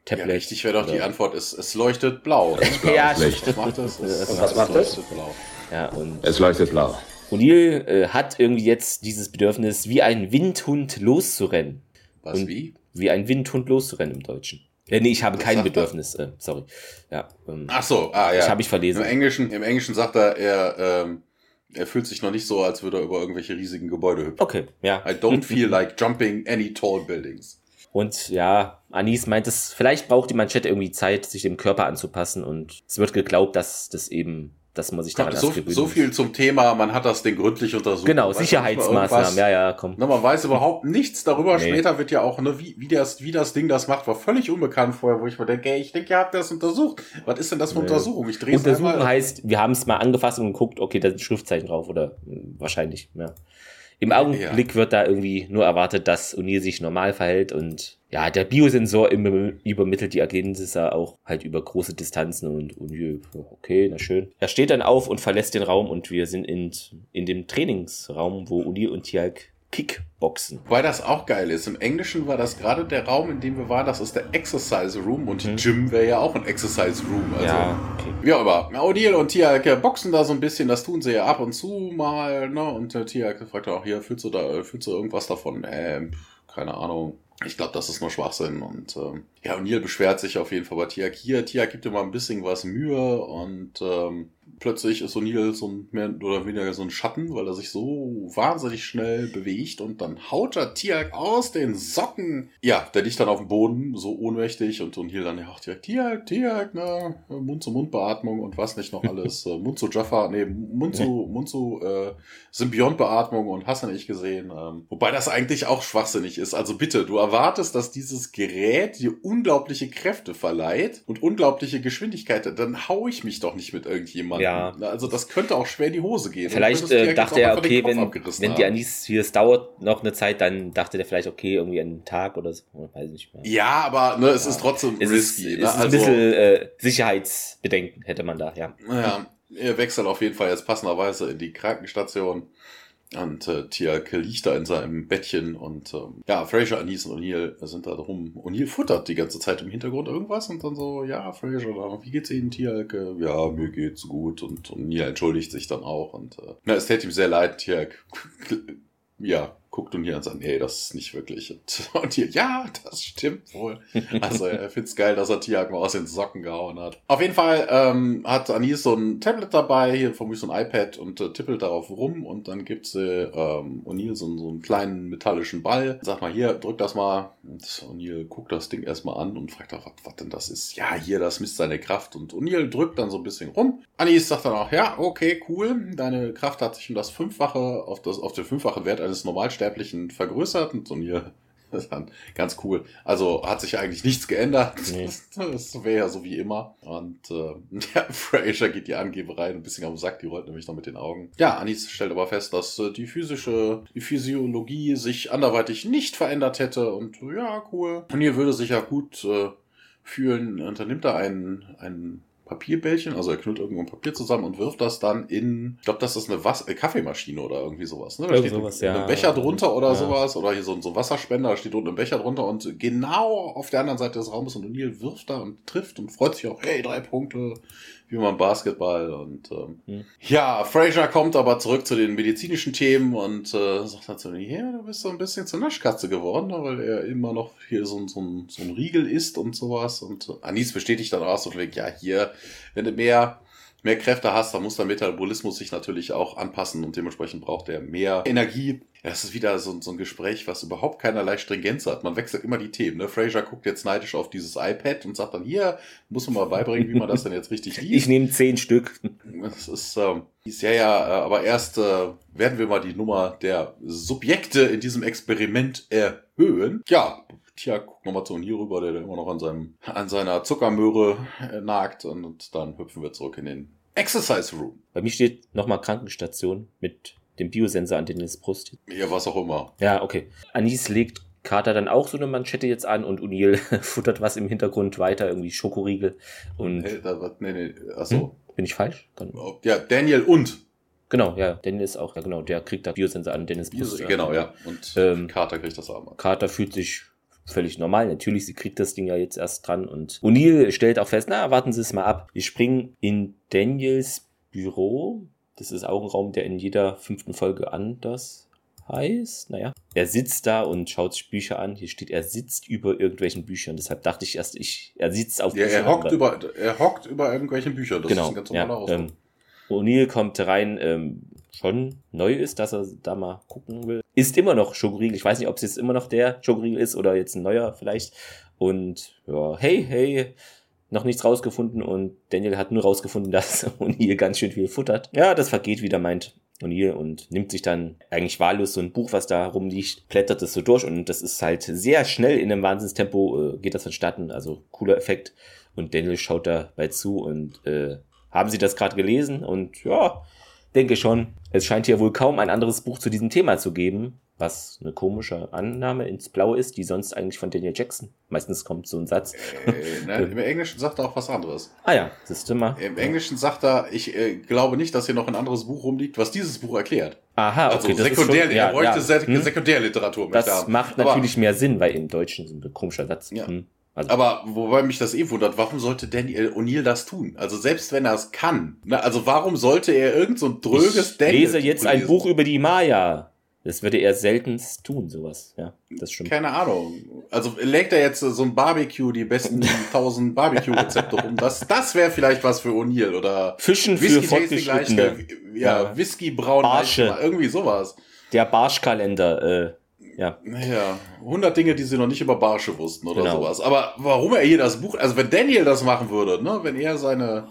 Ja, Tablet. richtig wäre doch die Antwort, es, es leuchtet blau. Das Ja, Licht. Was macht das? Es, Und was macht das? leuchtet blau. Ja, und Es leuchtet blau. O'Neill äh, hat irgendwie jetzt dieses Bedürfnis, wie ein Windhund loszurennen. Was, Und- wie? Wie ein Windhund loszurennen im Deutschen. Äh, nee, ich habe Was kein? Bedürfnis. Äh, sorry. Ja, ähm, Ach so, ah ja. das habe ich Im verlesen. Englischen, Im Englischen sagt er, er, ähm, er fühlt sich noch nicht so, als würde er über irgendwelche riesigen Gebäude hüpfen. Okay, ja. I don't feel like jumping any tall buildings. Und ja, Anis meint es, vielleicht braucht die Manschette irgendwie Zeit, sich dem Körper anzupassen und es wird geglaubt, dass das eben, dass man sich daran So, so viel zum Thema, man hat das Ding gründlich untersucht. Genau, Sicherheitsmaßnahmen, ja, ja, komm. Na, man weiß überhaupt nichts darüber. Nee. Später wird ja auch, ne, wie, wie, das, wie das Ding das macht, war völlig unbekannt vorher, wo ich mir denke, ey, ich denke, ihr habt das untersucht. Was ist denn das für Nee. Untersuchung? Ich drehe es Untersuchen einmal. heißt, wir haben es mal angefasst und geguckt, okay, da sind Schriftzeichen drauf oder mh, wahrscheinlich, ja. Im Augenblick wird da irgendwie nur erwartet, dass O'Neill sich normal verhält und ja, der Biosensor übermittelt die Ergebnisse auch halt über große Distanzen und O'Neill, okay, na schön. Er steht dann auf und verlässt den Raum und wir sind in, in dem Trainingsraum, wo O'Neill und Tialk Kickboxen. Wobei das auch geil ist. Im Englischen war das gerade der Raum, in dem wir waren, das ist der Exercise Room und Gym wäre ja auch ein Exercise Room. Also, Mhm. ja, okay. Auch immer. O'Neill und Tiak äh, boxen da so ein bisschen, das tun sie ja ab und zu mal, ne? Und äh, Tiak fragt auch hier, fühlst du da, fühlst du irgendwas davon? Ähm, keine Ahnung. Ich glaube, das ist nur Schwachsinn. Und ähm, ja, O'Neill beschwert sich auf jeden Fall bei Tiak. Hier, Tiak gibt dir mal ein bisschen was Mühe und ähm, plötzlich ist O'Neill so ein mehr oder weniger so ein Schatten, weil er sich so wahnsinnig schnell bewegt und dann haut er Tiak aus den Socken. Ja, der liegt dann auf dem Boden, so ohnmächtig und O'Neill dann ja auch direkt Tiak, Tiak, ne, Mund-zu-Mund-Beatmung und was nicht noch alles. äh, Mund zu Jaffa, nee, Mund zu, Mund zu äh, Symbiont-Beatmung und hast du nicht gesehen. Ähm, wobei das eigentlich auch schwachsinnig ist. Also bitte, du erwartest, dass dieses Gerät dir unglaubliche Kräfte verleiht und unglaubliche Geschwindigkeit. Dann hau ich mich doch nicht mit irgendjemandem. Ja. Also das könnte auch schwer in die Hose gehen. Vielleicht äh, dachte er, okay, wenn, wenn die. Anis hier, es dauert noch eine Zeit, dann dachte der vielleicht, okay, irgendwie einen Tag oder so. Weiß ich nicht mehr. Ja, aber ne, es ist trotzdem Es ist, risky. es ne? ist ein Also, bisschen äh, Sicherheitsbedenken hätte man da, ja. Ja, er wechselt auf jeden Fall jetzt passenderweise in die Krankenstation. Und äh, Tiak liegt da in seinem Bettchen und ähm, ja, Fraser, Anis und O'Neill sind da drum. O'Neill futtert die ganze Zeit im Hintergrund irgendwas und dann so, ja, Fraser, wie geht's Ihnen, Tiak? Äh, Ja, mir geht's gut und O'Neill entschuldigt sich dann auch und äh, na, es täte ihm sehr leid, Tiak. Ja, guckt O'Neill an sagt, nee, das ist nicht wirklich. Und, und hier, ja, das stimmt wohl. Also er find's geil, dass er mal aus den Socken gehauen hat. Auf jeden Fall ähm, hat Anis so ein Tablet dabei, hier vermutlich so ein iPad und äh, tippelt darauf rum und dann gibt sie ähm, O'Neill so, so einen kleinen metallischen Ball. Sag mal, hier, drück das mal. Und O'Neill guckt das Ding erstmal an und fragt auch, was, denn das ist. Ja, hier, das misst seine Kraft. Und O'Neill drückt dann so ein bisschen rum. Anis sagt dann auch, ja, okay, cool. Deine Kraft hat sich um das Fünffache auf, das, auf den fünffachen Wert eines Normalsterblichen vergrößert. Und ist dann ganz cool. Also hat sich eigentlich nichts geändert. Nee. Das, wäre ja so wie immer. Und äh, ja, Fraser geht die Angeberei ein bisschen am Sack, die rollt nämlich noch mit den Augen. Ja, Anis stellt aber fest, dass äh, die physische, die Physiologie sich anderweitig nicht verändert hätte. Und ja, cool. Und hier würde sich ja gut äh, fühlen. Unternimmt er einen, einen Papierbällchen, also er knüllt irgendwo ein Papier zusammen und wirft das dann in, ich glaube, das ist eine Was äh, Kaffeemaschine oder irgendwie sowas. Ne? Da Irgend steht sowas, ein, ja. ein Becher drunter oder Ja. sowas oder hier so, ein- so ein Wasserspender, da steht unten ein Becher drunter und genau auf der anderen Seite des Raumes und O'Neill wirft da und trifft und freut sich auch, hey, drei Punkte, wie beim Basketball und ähm, Hm. ja, Fraser kommt aber zurück zu den medizinischen Themen und äh, sagt dann zu ihm, ja, du bist so ein bisschen zur Naschkatze geworden, weil er immer noch hier so, ein- so, ein, so ein Riegel isst und sowas. Und Anis bestätigt dann auch so, ja, hier, wenn du mehr, mehr Kräfte hast, dann muss der Metabolismus sich natürlich auch anpassen und dementsprechend braucht er mehr Energie. Ja, Das ist wieder so, so ein Gespräch, was überhaupt keinerlei Stringenz hat. Man wechselt immer die Themen. Ne? Fraser guckt jetzt neidisch auf dieses iPad und sagt dann, hier, muss man mal beibringen, wie man das denn jetzt richtig liest. Ich nehme zehn Stück. Das ist, ähm, ist ja, ja, aber erst äh, werden wir mal die Nummer der Subjekte in diesem Experiment erhöhen. Ja, tja, guck nochmal zu hier rüber, der da immer noch an, seinem, an seiner Zuckermöhre äh, nagt und dann hüpfen wir zurück in den Exercise Room. Bei mir steht nochmal Krankenstation mit dem Biosensor an Dennis Brust. Ja, was auch immer. Ja, okay. Anis legt Carter dann auch so eine Manschette jetzt an und O'Neill futtert was im Hintergrund weiter, irgendwie Schokoriegel. Und Hey, da, was- nee, nee, achso. bin ich falsch? Dann, Ja, Daniel und. Genau, ja, Dennis auch, ja genau, der kriegt da Biosensor an Dennis Brust. Genau, ja. Und Ähm, Carter kriegt das Armband. Carter fühlt sich völlig normal. Natürlich, sie kriegt das Ding ja jetzt erst dran und O'Neill stellt auch fest, na, warten Sie es mal ab. Wir springen in Daniels Büro. Das ist auch ein Raum, der in jeder fünften Folge anders heißt. Naja, er sitzt da und schaut sich Bücher an. Hier steht, er sitzt über irgendwelchen Büchern. Deshalb dachte ich erst, ich, er sitzt auf Ja, er Büchern, hockt aber- über, er hockt über irgendwelchen Büchern. Das ist genau, ein ganz normaler ja, Ausdruck. ähm, O'Neill kommt rein, ähm, schon neu ist, dass er da mal gucken will. Ist immer noch Schokoriegel. Ich weiß nicht, ob es jetzt immer noch der Schokoriegel ist oder jetzt ein neuer vielleicht. Und ja, hey, hey, noch nichts rausgefunden und Daniel hat nur rausgefunden, dass O'Neill ganz schön viel futtert. Ja, das vergeht wieder, meint O'Neill und nimmt sich dann eigentlich wahllos so ein Buch, was da rumliegt, blättert es so durch und das ist halt sehr schnell in einem Wahnsinnstempo äh, geht das vonstatten, also cooler Effekt und Daniel schaut dabei zu und äh, haben Sie das gerade gelesen? Und ja, denke schon. Es scheint hier wohl kaum ein anderes Buch zu diesem Thema zu geben, was eine komische Annahme ins Blaue ist, die sonst eigentlich von Daniel Jackson. Meistens kommt so ein Satz. Äh, ne, Im Englischen sagt er auch was anderes. Ah ja, das ist immer. Im Englischen sagt er, ich äh, glaube nicht, dass hier noch ein anderes Buch rumliegt, was dieses Buch erklärt. Aha, Also okay, das Sekundär, ist schon, ja, er bräuchte ja. Hm? Sekundärliteratur. er Das macht aber, natürlich mehr Sinn, weil im Deutschen so ein komischer Satz. Ja. Hm. Also, Aber wobei mich das eh wundert, warum sollte Daniel O'Neill das tun? Also selbst wenn er es kann. Na, also warum sollte er irgend so ein dröges ich Daniel lese jetzt ein lesen? Buch über die Maya. Das würde er seltenst tun, sowas. Ja, das stimmt. Keine Ahnung. Also legt er jetzt so ein Barbecue, die besten 1000 Barbecue-Rezepte rum. Das, das wäre vielleicht was für O'Neill oder Fischen für Whisky-Tasting gleich, Fortgeschrittene. ja, Ja. Whisky braun, Barsche. Irgendwie sowas. Der Barschkalender, äh, ja. Naja, 100 Dinge, die sie noch nicht über Barsche wussten oder Genau. sowas. Aber warum er hier das Buch, also wenn Daniel das machen würde, ne, wenn er seine,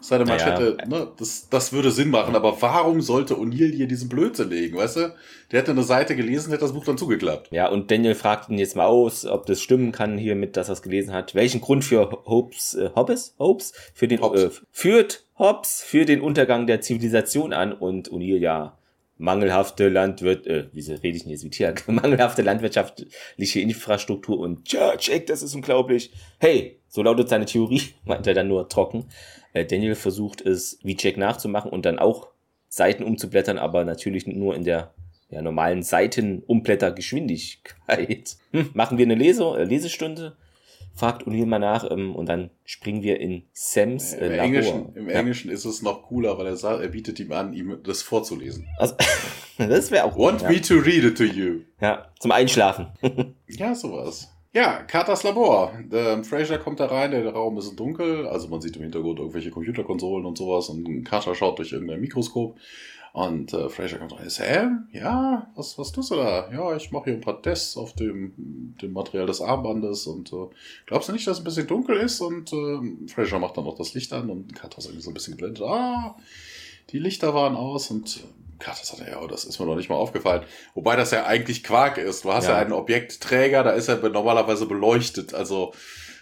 seine Naja. Manschette, ne, das, das würde Sinn machen. Aber warum sollte O'Neill hier diesen Blödsinn legen, weißt du? Der hätte eine Seite gelesen, hätte das Buch dann zugeklappt. Ja, und Daniel fragt ihn jetzt mal aus, ob das stimmen kann hiermit, dass er es gelesen hat. Welchen Grund für Hobbes, äh, Hobbes, Hobbes für den Hobbes. Äh, führt Hobbes für den Untergang der Zivilisation an und O'Neill ja mangelhafte Landwirt, äh, wieso rede ich denn jetzt wie Tier? mangelhafte landwirtschaftliche Infrastruktur und ja, check, das ist unglaublich. Hey, so lautet seine Theorie, meint er dann nur trocken. Äh, Daniel versucht es wie Jack nachzumachen und dann auch Seiten umzublättern, aber natürlich nur in der ja, normalen Seitenumblättergeschwindigkeit. Hm, machen wir eine Lese äh, Lesestunde? Fragt O'Neill mal nach ähm, und dann springen wir in Sams äh, Im, Labor. Englischen, Im Ja. Englischen ist es noch cooler, weil er sagt, er bietet ihm an, ihm das vorzulesen. Also, das wäre auch Want ja. me to read it to you. ja, zum Einschlafen. Ja, sowas. Ja, Carters Labor. Ähm, Fraser kommt da rein, der Raum ist dunkel, also man sieht im Hintergrund irgendwelche Computerkonsolen und sowas und Carter schaut durch irgendein Mikroskop und äh, Fraser kommt rein. Sam, ja, was, was tust du da? Ja, ich mache hier ein paar Tests auf dem, dem Material des Armbandes und äh, glaubst du nicht, dass es ein bisschen dunkel ist? Und äh, Fraser macht dann noch das Licht an und ist irgendwie so ein bisschen geblendet. Ah, die Lichter waren aus und Carter sagt, ja, das ist mir noch nicht mal aufgefallen. Wobei das ja eigentlich Quark ist. Du hast ja, Ja. einen Objektträger, da ist er normalerweise beleuchtet. Also,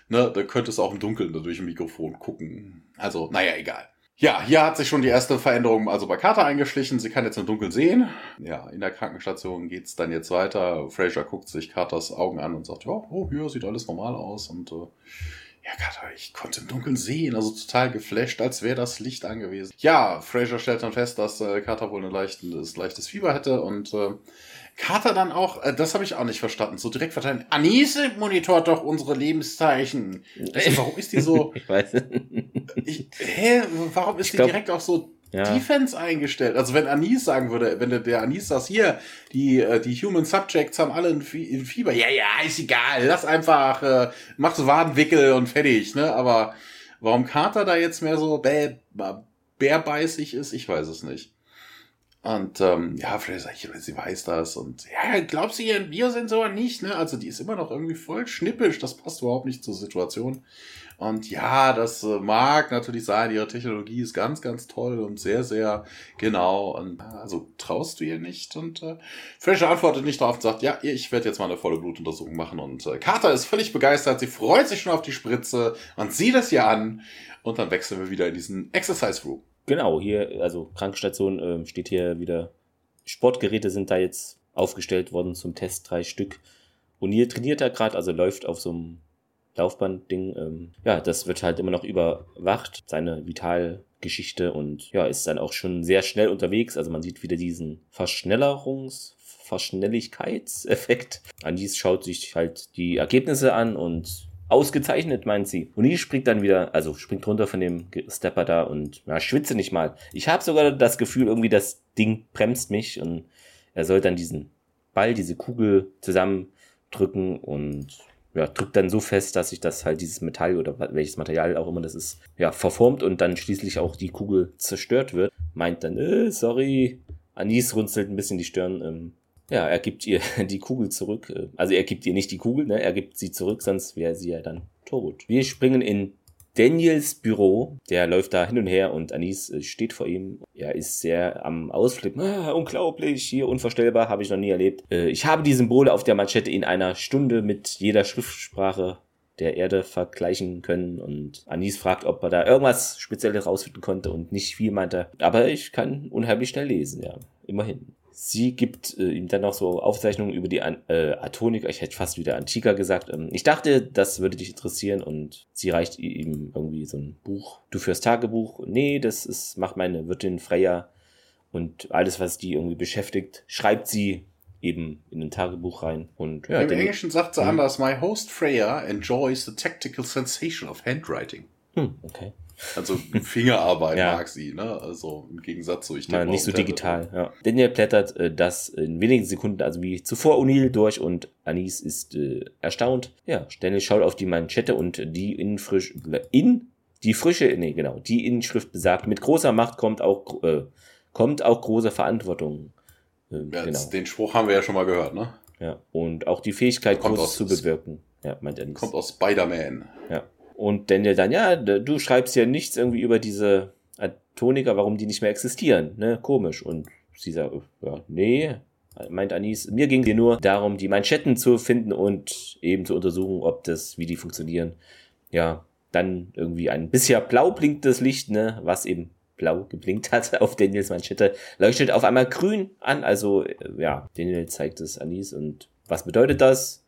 ne, da könntest du auch im Dunkeln durch ein Mikrofon gucken. Also, naja, egal. Ja, hier hat sich schon die erste Veränderung also bei Carter eingeschlichen. Sie kann jetzt im Dunkeln sehen. Ja, in der Krankenstation geht's dann jetzt weiter. Fraser guckt sich Carters Augen an und sagt, ja, oh, hier sieht alles normal aus. Und äh, Ja, Carter, ich konnte im Dunkeln sehen, also total geflasht, als wäre das Licht angewiesen. Ja, Fraser stellt dann fest, dass äh, Carter wohl ein leichtes, leichtes Fieber hätte und äh, Carter dann auch, äh, das habe ich auch nicht verstanden, so direkt verteilen. Anise monitort doch unsere Lebenszeichen. Also, warum ist die so? ich weiß. Ich, hä, warum ist Ich die glaub- direkt auch so Ja. Defense eingestellt? Also wenn Anis sagen würde, wenn der, der Anis sagt, hier, die, äh, die Human Subjects haben alle ein, Fie- ein Fieber. Ja, ja, ist egal. Lass einfach, äh, mach so Wadenwickel und fertig, ne? Aber warum Carter da jetzt mehr so bäh, bärbeißig ist, ich weiß es nicht. Und ähm, ja, vielleicht sag ich, sie weiß das. Und ja, glaubst du ihren Biosensor nicht, ne? Also die ist immer noch irgendwie voll schnippisch. Das passt überhaupt nicht zur Situation. Und ja, das äh, mag natürlich sein, ihre Technologie ist ganz, ganz toll und sehr, sehr genau. Und also traust du ihr nicht? Und äh, Fraser antwortet nicht darauf und sagt, ja, ich werde jetzt mal eine volle Blutuntersuchung machen. Und äh, Carter ist völlig begeistert, sie freut sich schon auf die Spritze und sieht es ihr an. Und dann wechseln wir wieder in diesen Exercise Room. Genau, hier, also Krankenstation ähm, steht hier wieder. Sportgeräte sind da jetzt aufgestellt worden zum Test, drei Stück. Und hier trainiert er gerade, also läuft auf so einem Laufbandding. Ähm, ja, das wird halt immer noch überwacht, seine Vitalgeschichte und ja, ist dann auch schon sehr schnell unterwegs. Also man sieht wieder diesen Verschnellerungs-, Verschnelligkeitseffekt. Anis schaut sich halt die Ergebnisse an und ausgezeichnet, meint sie. Und die springt dann wieder, also springt runter von dem Stepper da und ja, schwitze nicht mal. Ich habe sogar das Gefühl, irgendwie das Ding bremst mich und er soll dann diesen Ball, diese Kugel zusammendrücken und ja, drückt dann so fest, dass sich das halt dieses Metall oder welches Material auch immer das ist, ja, verformt und dann schließlich auch die Kugel zerstört wird. Meint dann, äh, sorry. Anis runzelt ein bisschen die Stirn. Ähm, ja, er gibt ihr die Kugel zurück. Äh, Also er gibt ihr nicht die Kugel, ne? Er gibt sie zurück, sonst wäre sie ja dann tot. Wir springen in Daniels Büro. Der läuft da hin und her und Anis äh, steht vor ihm. Er ist sehr am Ausflippen. Ah, unglaublich, hier unvorstellbar, habe ich noch nie erlebt. Äh, ich habe die Symbole auf der Manschette in einer Stunde mit jeder Schriftsprache der Erde vergleichen können und Anis fragt, ob er da irgendwas Spezielles rausfinden konnte und nicht viel meint er. Aber ich kann unheimlich schnell lesen, ja, immerhin. Sie gibt äh, ihm dann noch so Aufzeichnungen über die An äh, Atonik, ich hätte fast wieder Antika gesagt. Ähm, ich dachte, das würde dich interessieren und sie reicht ihm irgendwie so ein Buch. Du fürs Tagebuch? Nee, das ist, macht meine Wirtin Freya und alles, was die irgendwie beschäftigt, schreibt sie eben in ein Tagebuch rein. Und ja, Im dann- Englischen sagt sie Mhm. anders, my host Freya enjoys the tactical sensation of handwriting. hm, okay. Also Fingerarbeit Ja. mag sie, ne? Also im Gegensatz zu ich tippe nicht so Tablet. digital, ja. Daniel blättert äh, das in wenigen Sekunden, also wie zuvor O'Neill durch und Anis ist äh, erstaunt. Ja, Daniel schaut auf die Manschette und die in frisch, in, die frische, nee, genau, die Inschrift besagt, mit großer Macht kommt auch, äh, kommt auch große Verantwortung. Äh, Ja, genau, Den Spruch haben wir ja schon mal gehört, ne? ja. Und auch die Fähigkeit, Großes aus- zu bewirken. Ja, meint Anis. Kommt aus Spider-Man. Ja. Und Daniel dann, ja, du schreibst ja nichts irgendwie über diese Atoniker, warum die nicht mehr existieren, ne? Komisch. Und sie sagt, ja, nee, meint Anis, mir ging dir nur darum, die Manschetten zu finden und eben zu untersuchen, ob das, wie die funktionieren. Ja, dann irgendwie ein bisher blau blinkendes Licht, ne, was eben blau geblinkt hat auf Daniels Manschette, leuchtet auf einmal grün an. Also, äh, ja, Daniel zeigt es Anis und was bedeutet das?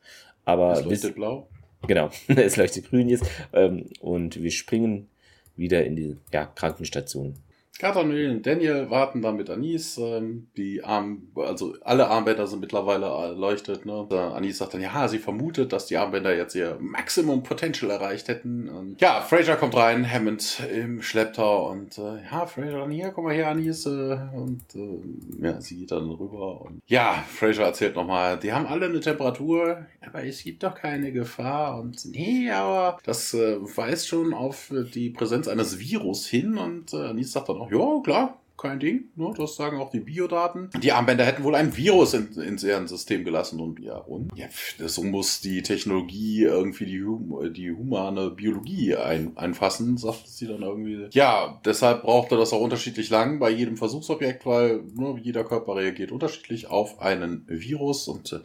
Aber Es leuchtet blau. Genau, es leuchtet grün jetzt. Ähm, und wir springen wieder in die ja, Krankenstation. Carter und Daniel warten dann mit Anis. Ähm, die Arm, also alle Armbänder sind mittlerweile erleuchtet. Ne? Anis sagt dann, ja, sie vermutet, dass die Armbänder jetzt ihr Maximum Potential erreicht hätten. Und ja, Fraser kommt rein, Hammond im Schlepptau und äh, ja, Fraser dann hier, komm mal her, Anis. Äh, und äh, ja, sie geht dann rüber. Und ja, Fraser erzählt nochmal, die haben alle eine Temperatur, aber es gibt doch keine Gefahr. Und nee, aber das weist schon auf die Präsenz eines Virus hin. Und äh, Anis sagt dann auch, ja, klar, kein Ding. Ne? Das sagen auch die Biodaten. Die Armbänder hätten wohl ein Virus in, ins System gelassen. Und ja, und? Ja, so muss die Technologie irgendwie die, die humane Biologie ein einfassen, sagt sie dann irgendwie. Ja, deshalb brauchte das auch unterschiedlich lang bei jedem Versuchsobjekt, weil ne, jeder Körper reagiert unterschiedlich auf einen Virus. Und äh,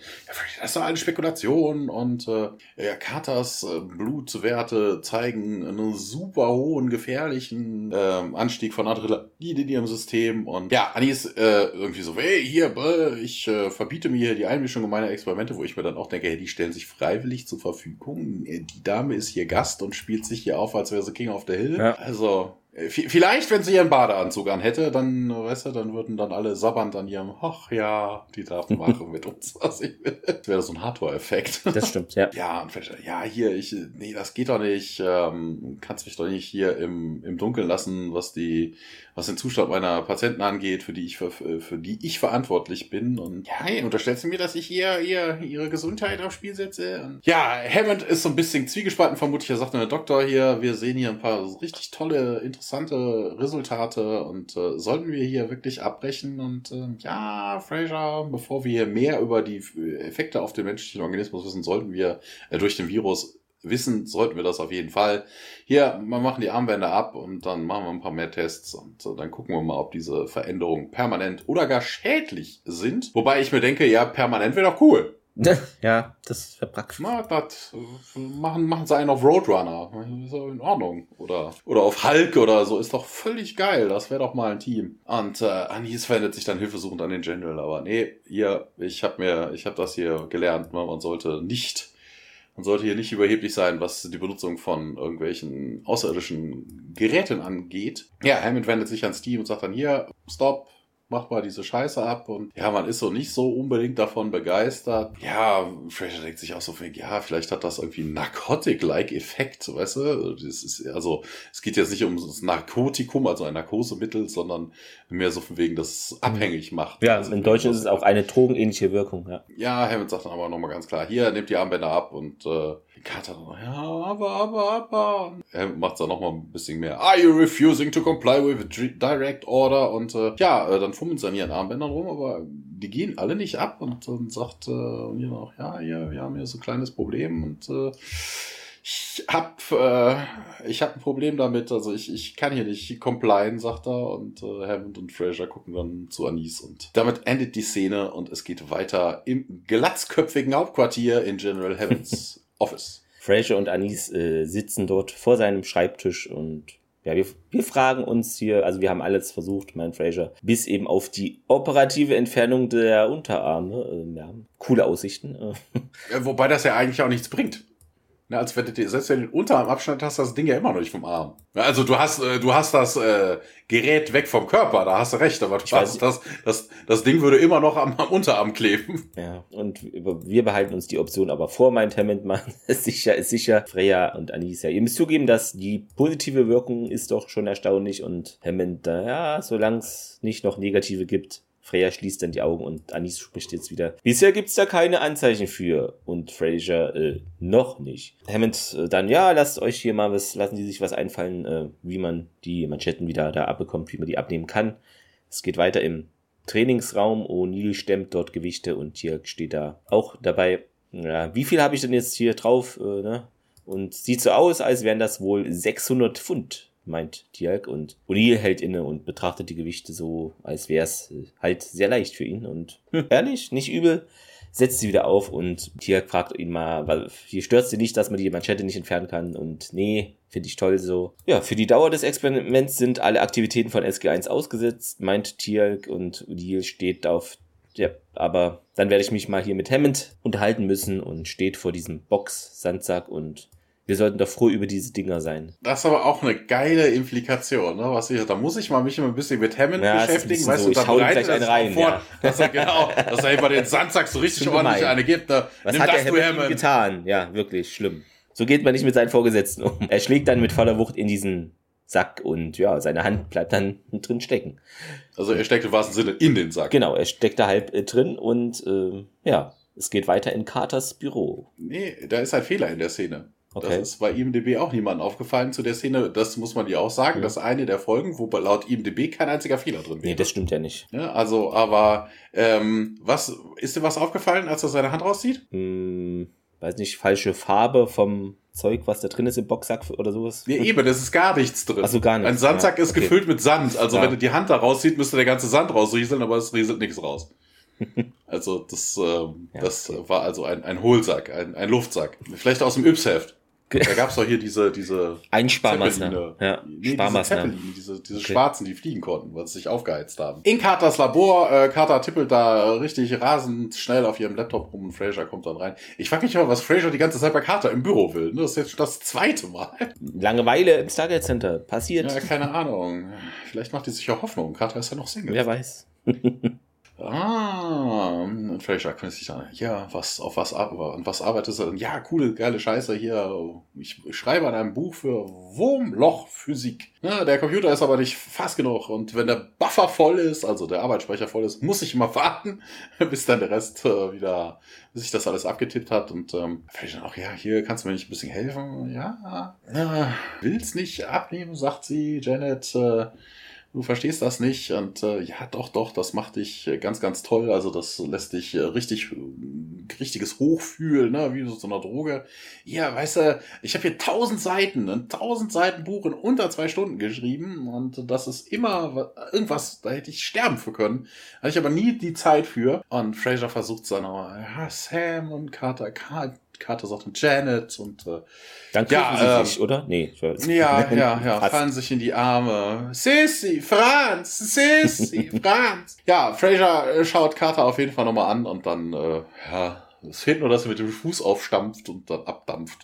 das ist eine Spekulation. Und äh, ja, Carters äh, Blutwerte zeigen einen super hohen, gefährlichen ähm, Anstieg von Adrenalin in ihrem System. System und ja, Anis äh, irgendwie so, hey, hier, bäh, ich äh, verbiete mir hier die Einmischung in meine Experimente, wo ich mir dann auch denke, hey, die stellen sich freiwillig zur Verfügung. Die Dame ist hier Gast und spielt sich hier auf, als wäre sie King of the Hill. Ja. Also, äh, Vielleicht, wenn sie ihren Badeanzug anhätte, dann, äh, weißt du, dann würden dann alle sabbernd an ihrem, ach ja, die darf machen mit uns, was ich will. Das wäre so ein Hardcore-Effekt. Das stimmt, ja. Ja, und ja, hier, ich, nee, das geht doch nicht. Ähm, kannst mich doch nicht hier im, im Dunkeln lassen, was die, was den Zustand meiner Patienten angeht, für die ich, für, für die ich verantwortlich bin. Und ja, hey, unterstellst du mir, dass ich hier, hier ihre Gesundheit aufs Spiel setze? Und ja, Hammond ist so ein bisschen zwiegespalten, vermutlich. Er sagt, der Doktor hier, wir sehen hier ein paar richtig tolle, interessante Resultate und äh, sollten wir hier wirklich abbrechen? Und äh, ja, Fraser, bevor wir hier mehr über die Effekte auf den menschlichen Organismus wissen, sollten wir äh, durch den Virus wissen, sollten wir das auf jeden Fall. Hier, wir machen die Armbänder ab und dann machen wir ein paar mehr Tests und äh, dann gucken wir mal, ob diese Veränderungen permanent oder gar schädlich sind. Wobei ich mir denke, ja, permanent wäre doch cool. Ja, das wäre praktisch. Na, das äh, machen, machen sie einen auf Roadrunner. Ist doch in Ordnung. Oder, oder auf Hulk oder so. Ist doch völlig geil. Das wäre doch mal ein Team. Und äh, Anis wendet sich dann hilfesuchend an den General. Aber nee, hier, ich habe mir, ich habe das hier gelernt. Man sollte nicht, man sollte hier nicht überheblich sein, was die Benutzung von irgendwelchen außerirdischen Geräten angeht. Ja, Hammond wendet sich an Steve und sagt dann hier, stopp, mach mal diese Scheiße ab und ja, man ist so nicht so unbedingt davon begeistert. Ja, Fraser denkt sich auch so, ja, vielleicht hat das irgendwie einen Narcotic-like Effekt, weißt du? Das ist, also, es geht jetzt nicht um das Narkotikum, also ein Narkosemittel, sondern mehr so von wegen, dass es abhängig macht. Ja, Also, im Deutschen ist es auch eine drogenähnliche Wirkung, ja. ja, Hammond sagt dann aber nochmal ganz klar, hier, nehmt die Armbänder ab und äh, Carter ja, aber, aber, aber. Hammond macht dann nochmal ein bisschen mehr. Are you refusing to comply with a direct order? Und äh, ja, äh, dann fummeln sie an ihren Armbändern rum, aber die gehen alle nicht ab und dann sagt äh, ihr noch, ja, hier, wir haben hier so ein kleines Problem und äh, ich hab, äh, ich hab ein Problem damit, also ich, ich kann hier nicht complyen, sagt er, und äh, Hammond und Fraser gucken dann zu Anis und damit endet die Szene und es geht weiter im glatzköpfigen Hauptquartier in General Hammonds Office. Fraser und Anis äh, sitzen dort vor seinem Schreibtisch und ja, wir, wir fragen uns hier, also wir haben alles versucht, mein Fraser, bis eben auf die operative Entfernung der Unterarme. Äh, ja, coole Aussichten. Äh. Ja, wobei das ja eigentlich auch nichts bringt. Na, als wenn du dir, selbst wenn du den Unterarm abschneidest, hast du das Ding ja immer noch nicht vom Arm. Also du hast, äh, du hast das äh, Gerät weg vom Körper, da hast du recht, aber du Ich hast das, das, das Ding würde immer noch am, am Unterarm kleben. Ja, und wir behalten uns die Option aber vor, mal. Ist sicher, ist sicher. Freya und Anis, ja. Ihr müsst zugeben, dass die positive Wirkung ist doch schon erstaunlich und Hammond, ja, solange es nicht noch negative gibt. Freya schließt dann die Augen und Anis spricht jetzt wieder. Bisher gibt's da keine Anzeichen für. Und Fraser, äh, noch nicht. Hammond äh, dann, ja, lasst euch hier mal was, lassen Sie sich was einfallen, äh, wie man die Manschetten wieder da abbekommt, wie man die abnehmen kann. Es geht weiter im Trainingsraum. O'Neill stemmt dort Gewichte und Tirk steht da auch dabei. Ja, wie viel habe ich denn jetzt hier drauf? Äh, ne? Und sieht so aus, als wären das wohl 600 Pfund, meint Tirk. Und O'Neill hält inne und betrachtet die Gewichte so, als wäre es äh, halt sehr leicht für ihn. Und hm, ehrlich, nicht übel. Setzt sie wieder auf und Tirk fragt ihn mal, weil hier stört sie nicht, dass man die Manschette nicht entfernen kann. Und nee, finde ich toll so. Ja, für die Dauer des Experiments sind alle Aktivitäten von SG1 ausgesetzt, meint Tirk und O'Neill steht auf ja, aber dann werde ich mich mal hier mit Hammond unterhalten müssen und steht vor diesem Box-Sandsack und wir sollten doch froh über diese Dinger sein. Das ist aber auch eine geile Implikation, ne? Was ich, da muss ich mal mich immer ein bisschen mit Hammond Ja, beschäftigen, weißt so, du, da bereitet gleich einen rein, vor, ja. dass er genau, dass er immer den Sandsack so richtig ordentlich gemein. eine gibt. Da, Was nimm hat das, der du Hammond Hammond. getan? Ja, wirklich schlimm. So geht man nicht mit seinen Vorgesetzten um. Er schlägt dann mit voller Wucht in diesen Sack und ja, seine Hand bleibt dann drin stecken. Also er steckt im wahrsten Sinne in den Sack. Genau, er steckt da halb äh, drin und ähm, ja, es geht weiter in Carters Büro. Nee, da ist ein Fehler in der Szene. Okay. Das ist bei IMDB auch niemandem aufgefallen zu der Szene. Das muss man dir auch sagen. Mhm. Das ist eine der Folgen, wo laut IMDB kein einziger Fehler drin wäre. Nee, das stimmt ja nicht. ja, also, aber ähm, was ist dir was aufgefallen, als er seine Hand rauszieht? Hm, weiß nicht, falsche Farbe vom Zeug, was da drin ist im Boxsack oder sowas. Nee, eben, es ist gar nichts drin. Ach so, gar nichts. Ein Sandsack Ja, ist okay. gefüllt mit Sand. Also Ja. wenn du die Hand da rauszieht, müsste der ganze Sand rausrieseln, aber es rieselt nichts raus. Also das, ähm, Ja, das okay. war also ein, ein Hohlsack, ein, ein Luftsack. Vielleicht aus dem Yps-Heft. Da gab es doch hier diese, diese Einsparmaßnahmen. Zeppeline. Ja, Nee, diese Sparmaßnahmen. Zeppeline, diese, diese Okay. Schwarzen, die fliegen konnten, weil sie sich aufgeheizt haben. In Carters Labor, äh, Carter tippelt da richtig rasend schnell auf ihrem Laptop rum und Fraser kommt dann rein. Ich frage mich aber, was Fraser die ganze Zeit bei Carter im Büro will. Ne? Das ist jetzt schon das zweite Mal. Langeweile im Stargate Center. Passiert. Ja, keine Ahnung. Vielleicht macht die sich ja Hoffnung. Carter ist ja noch Single. Wer weiß. Ah, und Fraser kümmert sich dann, ja, was, auf was, an was arbeitest du denn? Ja, coole, geile Scheiße hier. Ich schreibe an einem Buch für Wurmlochphysik. Ja, der Computer ist aber nicht fast genug. Und wenn der Buffer voll ist, also der Arbeitsspeicher voll ist, muss ich immer warten, bis dann der Rest äh, wieder, bis sich das alles abgetippt hat. Und ähm, Fraser dann auch, ja, hier kannst du mir nicht ein bisschen helfen? Ja, ja will's nicht abnehmen, sagt sie, Janet. Äh, du verstehst das nicht und äh, ja, doch, doch, das macht dich äh, ganz, ganz toll. Also das lässt dich äh, richtig, äh, richtiges Hochfühlen, ne, wie so so eine Droge. Ja, weißt du, ich habe hier tausend Seiten, ein tausend Seiten Buch in unter zwei Stunden geschrieben und das ist immer wa- irgendwas, da hätte ich sterben für können. Hatte ich aber nie die Zeit für. Und Fraser versucht dann aber, ja, Sam und Carter, Car- Carter sagt und Janet und äh, Dann Ja, küssen sie ähm, sich, oder? Nee. ja, ja, ja, Fast. fallen sich in die Arme. Sissy, Franz, Sissy, Franz. Ja, Fraser äh, schaut Carter auf jeden Fall nochmal an und dann, äh, ja, es fehlt nur, dass er mit dem Fuß aufstampft und dann abdampft.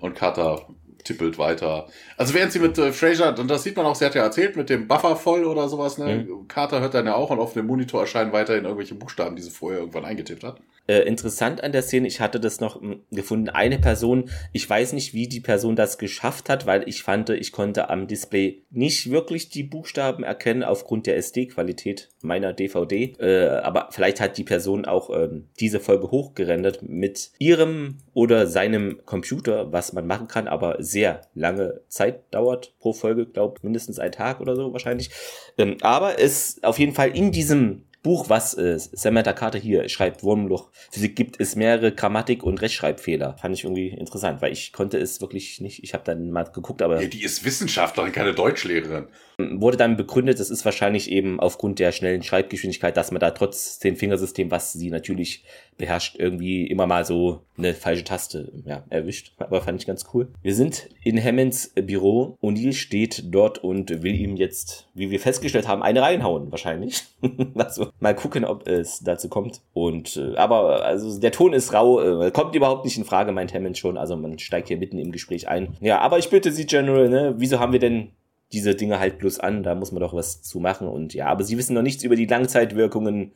Und Carter tippelt weiter. Also während sie mit äh, Fraser, und das sieht man auch, sie hat ja erzählt, mit dem Buffer voll oder sowas, ne? Carter hört dann ja auch und auf dem Monitor erscheinen weiterhin irgendwelche Buchstaben, die sie vorher irgendwann eingetippt hat. Äh, interessant an der Szene, ich hatte das noch m, gefunden, eine Person, ich weiß nicht, wie die Person das geschafft hat, weil ich fand, ich konnte am Display nicht wirklich die Buchstaben erkennen aufgrund der SD-Qualität meiner DVD. Äh, aber vielleicht hat die Person auch ähm, diese Folge hochgerendert mit ihrem oder seinem Computer, was man machen kann, aber sehr lange Zeit dauert pro Folge, glaube mindestens ein Tag oder so wahrscheinlich. Ähm, aber es auf jeden Fall in diesem Buch, was äh, Samantha Carter hier schreibt, Wurmloch Physik, gibt es mehrere Grammatik- und Rechtschreibfehler. Fand ich irgendwie interessant, weil ich konnte es wirklich nicht. Ich habe dann mal geguckt, aber Ja, die ist Wissenschaftlerin, keine Deutschlehrerin. wurde dann begründet, das ist wahrscheinlich eben aufgrund der schnellen Schreibgeschwindigkeit, dass man da trotz dem Fingersystem, was sie natürlich beherrscht, irgendwie immer mal so eine falsche Taste ja, erwischt. Aber fand ich ganz cool. Wir sind in Hammonds Büro. O'Neill steht dort und will ihm jetzt, wie wir festgestellt haben, eine reinhauen, wahrscheinlich. also mal gucken, ob es dazu kommt. Und äh, aber also der Ton ist rau, äh, kommt überhaupt nicht in Frage, meint Hammond schon. Also man steigt hier mitten im Gespräch ein. Ja, aber ich bitte Sie, General, ne, wieso haben wir denn diese Dinge halt bloß an, da muss man doch was zu machen. Und ja, aber sie wissen noch nichts über die Langzeitwirkungen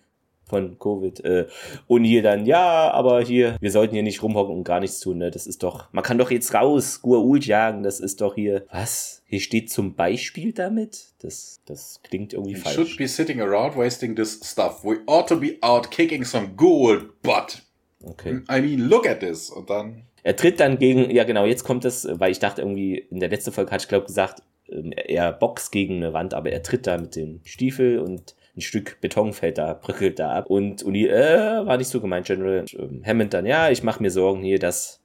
von Covid. Äh, und hier dann, ja, aber hier, wir sollten hier nicht rumhocken und gar nichts tun, ne? Das ist doch, man kann doch jetzt raus, Gua'uld jagen, das ist doch hier. Was? Hier steht zum Beispiel damit? Das, das klingt irgendwie We falsch. should be sitting around wasting this stuff. We ought to be out kicking some gold butt. Okay. I mean, look at this. Und dann, Er tritt dann gegen, ja genau, jetzt kommt es, weil ich dachte irgendwie, in der letzten Folge hatte ich glaube gesagt, ähm, er boxt gegen eine Wand, aber er tritt da mit dem Stiefel und ein Stück Beton fällt da, bröckelt da ab. Und Uni, äh, war nicht so gemeint, General. Und, ähm, Hammond dann, ja, ich mache mir Sorgen hier, dass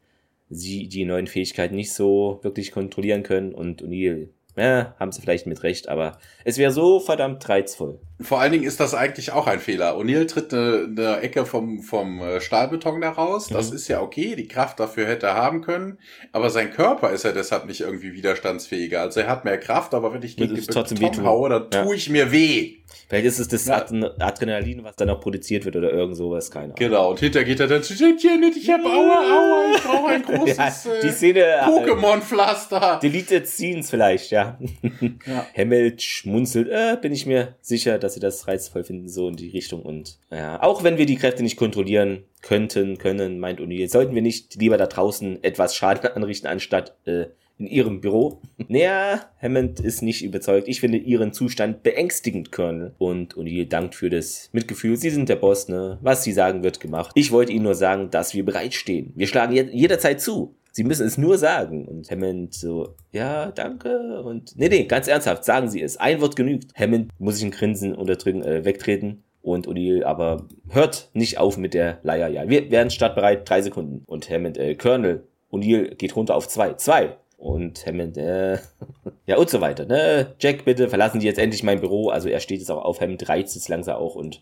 sie die neuen Fähigkeiten nicht so wirklich kontrollieren können. Und O'Neill, ja, haben sie vielleicht mit recht, aber es wäre so verdammt reizvoll. Vor allen Dingen ist das eigentlich auch ein Fehler. O'Neill tritt eine, eine Ecke vom, vom äh, Stahlbeton da raus. Das Mhm. ist ja okay. Die Kraft dafür hätte er haben können. Aber sein Körper ist ja deshalb nicht irgendwie widerstandsfähiger. Also er hat mehr Kraft, aber wenn ich gegen den Beton haue, dann Ja. tue ich mir weh. Vielleicht ist es das Ja. Adren- Adrenalin, was dann auch produziert wird oder irgend sowas, keine Ahnung. Genau. Und hinterher geht er dann, Janet, ich hab Aua, Aua, ich brauche ein großes Ja, die äh, Szene. äh, Pokémon-Pflaster. Deleted Scenes vielleicht, ja. Ja. Hammond schmunzelt, äh, bin ich mir sicher, dass sie das reizvoll finden, so in die Richtung. Und ja, auch wenn wir die Kräfte nicht kontrollieren könnten, können, meint O'Neill, sollten wir nicht lieber da draußen etwas Schaden anrichten, anstatt äh, in ihrem Büro? naja, Hammond ist nicht überzeugt. Ich finde ihren Zustand beängstigend, Colonel. Und O'Neill dankt für das Mitgefühl. Sie sind der Boss, ne? Was sie sagen, wird gemacht. Ich wollte Ihnen nur sagen, dass wir bereitstehen. Wir schlagen je jederzeit zu. Sie müssen es nur sagen. Und Hammond so, ja, danke. Und nee, nee, ganz ernsthaft, sagen Sie es. Ein Wort genügt. Hammond muss sich ein Grinsen unterdrücken, äh, wegtreten. Und O'Neill aber hört nicht auf mit der Leier. Ja, wir werden startbereit, drei Sekunden. Und Hammond, äh, Colonel, O'Neill geht runter auf zwei. Zwei. Und Hammond, äh, ja, und so weiter, ne? Jack, bitte, verlassen Sie jetzt endlich mein Büro. Also er steht jetzt auch auf, Hammond reizt es langsam auch und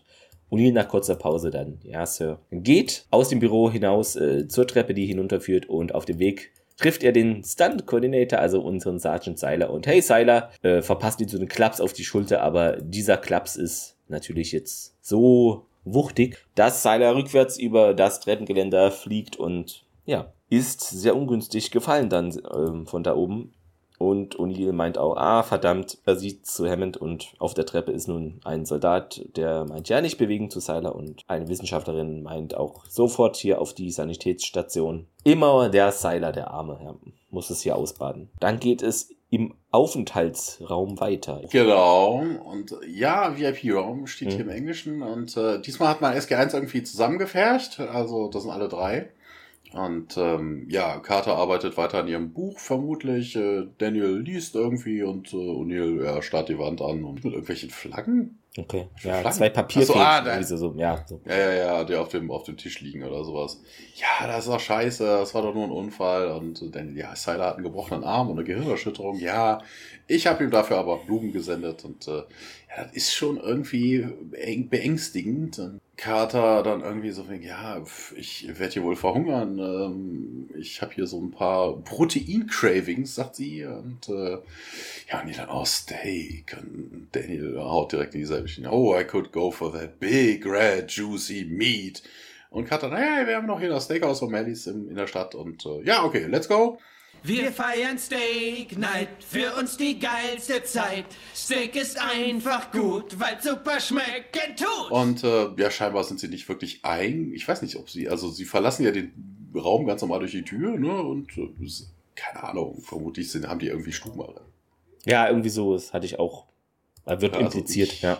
O'Neill nach kurzer Pause dann, ja, Sir. Geht aus dem Büro hinaus äh, zur Treppe, die hinunterführt und auf dem Weg trifft er den Stunt-Coordinator, also unseren Sergeant Seiler. Und hey, Seiler, äh, verpasst ihm so einen Klaps auf die Schulter, aber dieser Klaps ist natürlich jetzt so wuchtig, dass Seiler rückwärts über das Treppengeländer fliegt und ja, ist sehr ungünstig gefallen dann ähm, von da oben. Und O'Neill meint auch, ah, verdammt, er sieht zu Hammond und auf der Treppe ist nun ein Soldat, der meint ja nicht bewegen zu Seiler und eine Wissenschaftlerin meint auch sofort hier auf die Sanitätsstation. Immer der Seiler, der Arme, ja, muss es hier ausbaden. Dann geht es im Aufenthaltsraum weiter. Genau. Und ja, VIP-Raum steht mhm. hier im Englischen. Und äh, diesmal hat man SG1 irgendwie zusammengefärcht. Also das sind alle drei. Und ähm, ja, Carter arbeitet weiter an ihrem Buch vermutlich. Äh, Daniel liest irgendwie und äh, O'Neill ja, starrt die Wand an und mit irgendwelchen Flaggen. Okay, ja, Flaggen? zwei Papierfilme. So, ah, so, so, ja, so. ja, ja, ja, die auf dem, auf dem Tisch liegen oder sowas. Ja, das ist doch scheiße, das war doch nur ein Unfall. Und Daniel, ja, Sylar hat einen gebrochenen Arm und eine Gehirnerschütterung. Ja, ich habe ihm dafür aber Blumen gesendet und äh, ja, das ist schon irgendwie beängstigend. Und Carter dann irgendwie so, ja, ich werde hier wohl verhungern. Ähm, ich habe hier so ein paar Protein-Cravings, sagt sie. Und äh, ja, und die dann, oh, Steak. Und Daniel haut direkt in dieselbe Schiene. Oh, I could go for that big, red, juicy meat. Und Carter, naja, wir haben noch hier das Steakhouse von Mellys in, in der Stadt. Und äh, ja, okay, let's go. Wir feiern Steak Night, für uns die geilste Zeit. Steak ist einfach gut, weil super schmecken tut. Und äh, ja, scheinbar sind sie nicht wirklich ein. Ich weiß nicht, ob sie, also sie verlassen ja den Raum ganz normal durch die Tür, ne? Und äh, keine Ahnung, vermutlich sind, haben die irgendwie Stubenmache. Ja, irgendwie so, das hatte ich auch. Wird ja, also impliziert, nicht, ja.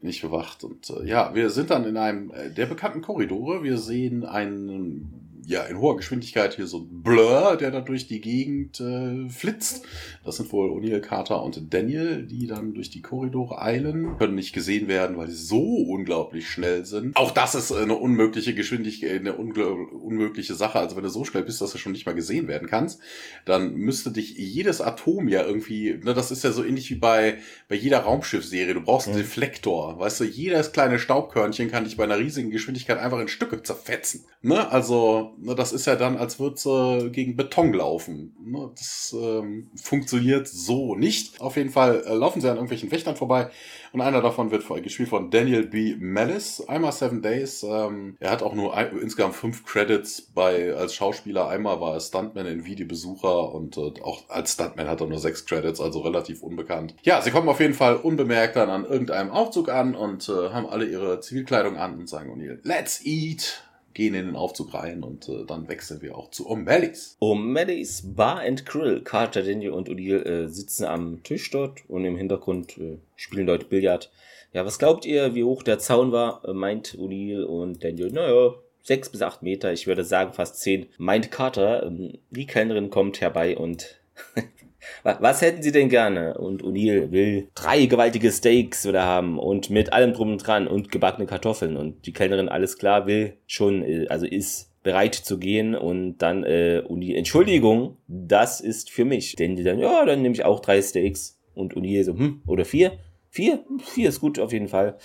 Nicht bewacht. Und äh, ja, wir sind dann in einem äh, der bekannten Korridore. Wir sehen einen ja, in hoher Geschwindigkeit hier so ein Blur, der da durch die Gegend äh, flitzt. Das sind wohl O'Neill, Carter und Daniel, die dann durch die Korridore eilen. Können nicht gesehen werden, weil sie so unglaublich schnell sind. Auch das ist eine unmögliche Geschwindigkeit, eine unmögliche Sache. Also wenn du so schnell bist, dass du schon nicht mal gesehen werden kannst, dann müsste dich jedes Atom ja irgendwie, ne, das ist ja so ähnlich wie bei, bei jeder Raumschiffserie. Du brauchst einen Deflektor. Weißt du, jedes kleine Staubkörnchen kann dich bei einer riesigen Geschwindigkeit einfach in Stücke zerfetzen. Ne? Also, Ne, das ist ja dann, als würde sie gegen Beton laufen. Ne, das ähm, funktioniert so nicht. Auf jeden Fall äh, laufen sie an irgendwelchen Wächtern vorbei und einer davon wird gespielt von Daniel B. Mellis. Einmal Seven Days. Ähm, er hat auch nur ein, insgesamt fünf Credits bei als Schauspieler. Einmal war er Stuntman in Videobesucher und äh, auch als Stuntman hat er nur sechs Credits, also relativ unbekannt. Ja, sie kommen auf jeden Fall unbemerkt dann an irgendeinem Aufzug an und äh, haben alle ihre Zivilkleidung an und sagen O'Neill, let's eat gehen in den Aufzug rein und äh, dann wechseln wir auch zu O'Malley's. O'Malley's Bar and Grill. Carter, Daniel und Odile äh, sitzen am Tisch dort und im Hintergrund äh, spielen Leute Billard. Ja, was glaubt ihr, wie hoch der Zaun war? Äh, meint Odile und Daniel. Naja, sechs bis acht Meter, ich würde sagen fast zehn. Meint Carter, ähm, die Kellnerin kommt herbei und Was hätten Sie denn gerne? Und O'Neill will drei gewaltige Steaks wieder haben und mit allem drum und dran und gebackene Kartoffeln. Und die Kellnerin, alles klar, will schon, äh, also ist bereit zu gehen und dann äh, O'Neill, Entschuldigung, das ist für mich. Denn die dann, ja, dann nehme ich auch drei Steaks. Und O'Neill so, hm, oder vier? Vier? Vier ist gut auf jeden Fall.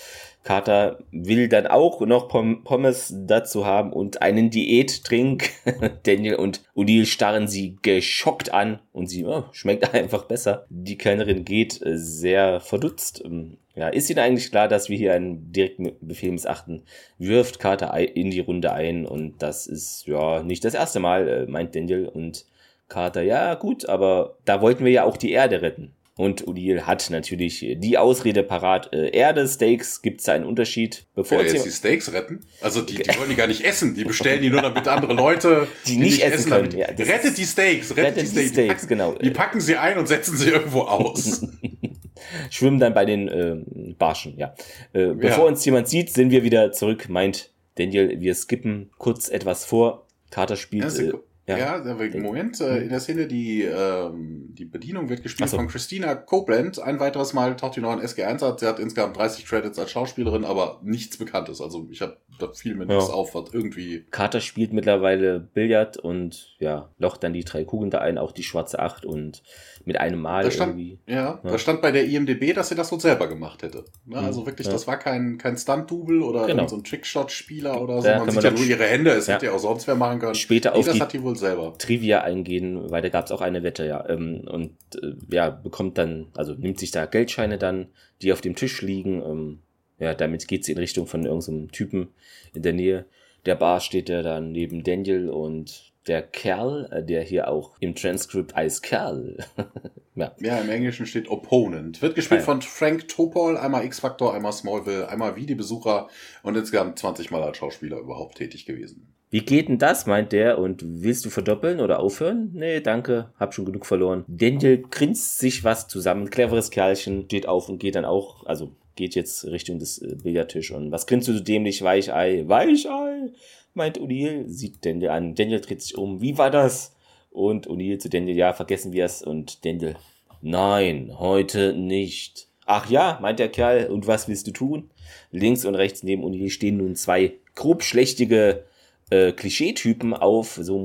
Carter will dann auch noch Pommes dazu haben und einen Diättrink. Daniel und Odile starren sie geschockt an und sie oh, schmeckt einfach besser. Die Kellnerin geht äh, sehr verdutzt. Ähm, ja, ist Ihnen eigentlich klar, dass wir hier einen direkten Befehl missachten? Wirft Carter in die Runde ein und das ist ja nicht das erste Mal, äh, meint Daniel und Carter, ja gut, aber da wollten wir ja auch die Erde retten. Und Odile hat natürlich die Ausrede parat. Äh, Erde, Steaks, gibt es da einen Unterschied? Bevor ja, jetzt die Steaks retten? Also die, die wollen die gar nicht essen. Die bestellen die nur, damit andere Leute die, die nicht, nicht, essen können. Ja, rettet die Steaks, rettet, rettet die Steaks. Die, Steaks packen, genau. Die packen sie ein und setzen sie irgendwo aus. Schwimmen dann bei den äh, Barschen, ja. Äh, bevor ja. uns jemand sieht, sind wir wieder zurück, meint Daniel. Wir skippen kurz etwas vor. Carter spielt. Ja, ja, ja Moment, äh, in der Szene, die, ähm, die Bedienung wird gespielt so. von Christina Copeland. Ein weiteres Mal taucht die noch in SG1 auf. Sie hat insgesamt 30 Credits als Schauspielerin, aber nichts Bekanntes. Also ich habe da fiel mir Ja. nichts auf, was irgendwie. Carter spielt mittlerweile Billard und ja, locht dann die drei Kugeln da ein, auch die schwarze Acht und mit einem Mal Da stand, irgendwie. ja, Ja. da stand bei der IMDB, dass sie das wohl selber gemacht hätte. Ne, Mhm. also wirklich, Ja. das war kein, kein Stunt-Double oder Genau. so ein Trickshot-Spieler oder so. Da Man sieht man ja nur ihre Hände, es Ja. hätte ja auch sonst wer machen können. Später Nee, auf das die hat die wohl selber. Trivia eingehen, weil da gab es auch eine Wette, ja. Ähm, und äh, ja, bekommt dann, also nimmt sich da Geldscheine dann, die auf dem Tisch liegen. Ja, damit geht sie in Richtung von irgendeinem Typen in der Nähe. Der Bar steht ja dann neben Daniel und der Kerl, äh, der hier auch im Transkript als Kerl. ja. Ja, im Englischen steht Opponent. Wird gespielt ja. von Frank Topol, einmal X-Factor, einmal Smallville, einmal wie die Besucher und insgesamt 20 Mal als Schauspieler überhaupt tätig gewesen. Wie geht denn das, meint der, und willst du verdoppeln oder aufhören? Nee, danke, hab schon genug verloren. Daniel grinst sich was zusammen, cleveres Kerlchen, steht auf und geht dann auch, also geht jetzt Richtung des äh, Billardtisch und was grinst du so dämlich, Weichei? Weichei, meint O'Neill, sieht Daniel an. Daniel dreht sich um, wie war das? Und O'Neill zu Daniel, ja, vergessen wir es. Und Daniel, nein, heute nicht. Ach ja, meint der Kerl, und was willst du tun? Links und rechts neben O'Neill stehen nun zwei grob schlechtige äh, Klischeetypen auf, so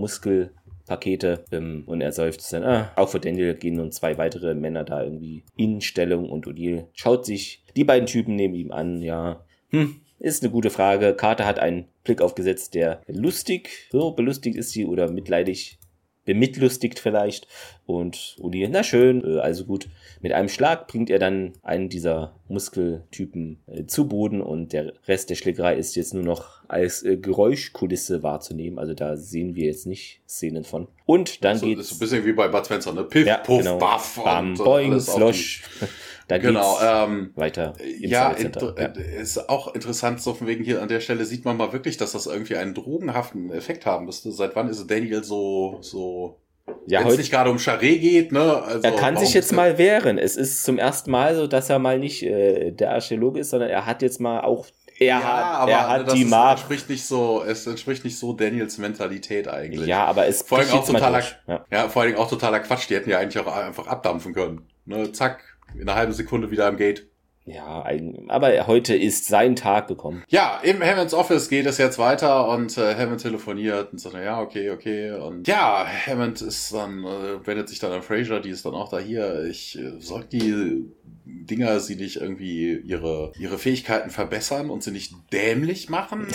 Muskelpakete. Ähm, und er seufzt dann, ah, auch für Daniel gehen nun zwei weitere Männer da irgendwie in Stellung und O'Neill schaut sich die beiden Typen neben ihm an, ja. Hm, ist eine gute Frage. Carter hat einen Blick aufgesetzt, der lustig, so belustigt ist sie oder mitleidig, bemitlustigt vielleicht. Und O'Neill, na schön, äh, also gut. Mit einem Schlag bringt er dann einen dieser Muskeltypen äh, zu Boden und der Rest der Schlägerei ist jetzt nur noch als äh, Geräuschkulisse wahrzunehmen. Also da sehen wir jetzt nicht Szenen von. Und dann so, geht's. ist so ein bisschen wie bei Bud Spencer, ne? Piff, ja, Puff, genau. Buff Bam, und Boing, Slosh. Da genau, geht's ähm, weiter im ja, inter- äh, ist auch interessant, so von wegen hier an der Stelle sieht man mal wirklich, dass das irgendwie einen drogenhaften Effekt haben müsste. Seit wann ist Daniel so, so, ja, wenn es nicht gerade um Charret geht, ne? Also, er kann sich jetzt er- mal wehren. Es ist zum ersten Mal so, dass er mal nicht äh, der Archäologe ist, sondern er hat jetzt mal auch, er ja, hat, aber er hat das die Mark. entspricht nicht so, es entspricht nicht so Daniels Mentalität eigentlich. Ja, aber es Vor allem auch totaler. Ja. ja, vor allem auch totaler Quatsch. Die hätten ja eigentlich auch einfach abdampfen können. Ne, zack, in einer halben Sekunde wieder am Gate. Ja, aber heute ist sein Tag gekommen. Ja, im Hammonds Office geht es jetzt weiter und äh, Hammond telefoniert und sagt, ja, okay, okay. Und ja, Hammond ist dann, äh, wendet sich dann an Fraser, die ist dann auch da hier. Ich äh, soll die Dinger sie nicht irgendwie ihre, ihre Fähigkeiten verbessern und sie nicht dämlich machen.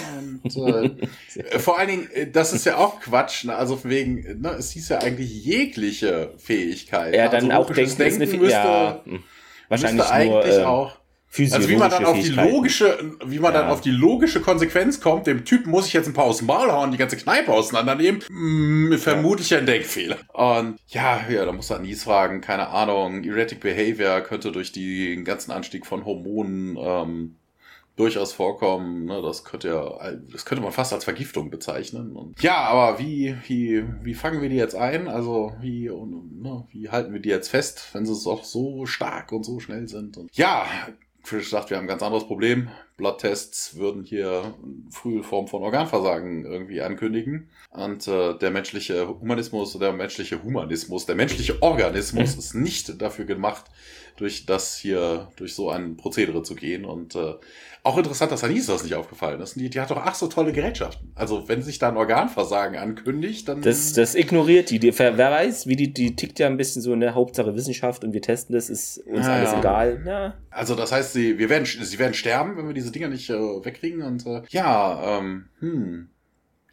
Und äh, vor allen Dingen, äh, das ist ja auch Quatsch. Ne? Also von wegen, ne, es hieß ja eigentlich jegliche Fähigkeit. Dann also auch ist eine Denken Fäh- müsste, ja, hm. Wahrscheinlich nur eigentlich ähm, auch. Also wie man dann auf die logische, wie man dann Ja. auf die logische Konsequenz kommt, dem Typen muss ich jetzt ein paar aus dem Maul hauen, die ganze Kneipe auseinandernehmen, mm, vermutlich ein Denkfehler. Und ja, ja, da muss er Nies fragen, keine Ahnung, Erratic Behavior könnte durch den ganzen Anstieg von Hormonen ähm, durchaus vorkommen. Ne? Das könnte ja, das könnte man fast als Vergiftung bezeichnen. Und ja, aber wie, wie, wie fangen wir die jetzt ein? Also wie, und, ne, wie halten wir die jetzt fest, wenn sie doch so stark und so schnell sind? Und ja, Frisch sagt, wir haben ein ganz anderes Problem. Bloodtests würden hier eine frühe Form von Organversagen irgendwie ankündigen. Und äh, der menschliche Humanismus, der menschliche Humanismus, der menschliche Organismus ist nicht dafür gemacht, durch das hier, durch so ein Prozedere zu gehen. Und äh, auch interessant, dass Anis das nicht aufgefallen ist. Die, die hat doch ach so tolle Gerätschaften. Also wenn sich da ein Organversagen ankündigt, dann. Das, das ignoriert die. die. Wer wer weiß, wie die, die tickt ja ein bisschen so in der Hauptsache Wissenschaft und wir testen das, ist uns Ja, alles ja. egal. Ja, Also das heißt, sie, wir werden, sie werden sterben, wenn wir diese Dinger nicht äh, wegkriegen. Und äh, ja, ähm, hm,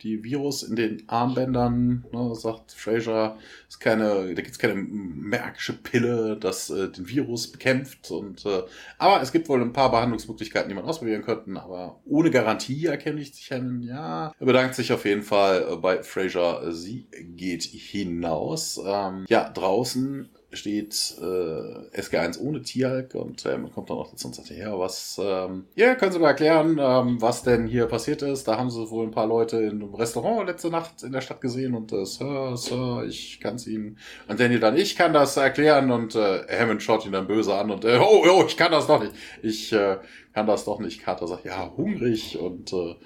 die Virus in den Armbändern, ne, sagt Fraser, ist keine, da gibt's keine magische Pille, das äh, den Virus bekämpft. Und äh, aber es gibt wohl ein paar Behandlungsmöglichkeiten, die man ausprobieren könnten, aber ohne Garantie erkenne ich sich einen, ja. Er bedankt sich auf jeden Fall äh, bei Fraser. Sie geht hinaus. Ähm, ja, draußen steht äh, SG1 ohne Tierhalk und äh, man kommt dann auch dazu und sagt, ja, was, ähm, ja, können Sie mir erklären, ähm, was denn hier passiert ist? Da haben Sie wohl ein paar Leute in einem Restaurant letzte Nacht in der Stadt gesehen und äh, Sir, Sir, ich kann es Ihnen. Und Daniel dann, ich kann das erklären und äh, Hammond schaut ihn dann böse an und äh, oh, oh, ich kann das doch nicht. Ich äh, kann das doch nicht. Carter sagt, ja, hungrig und äh,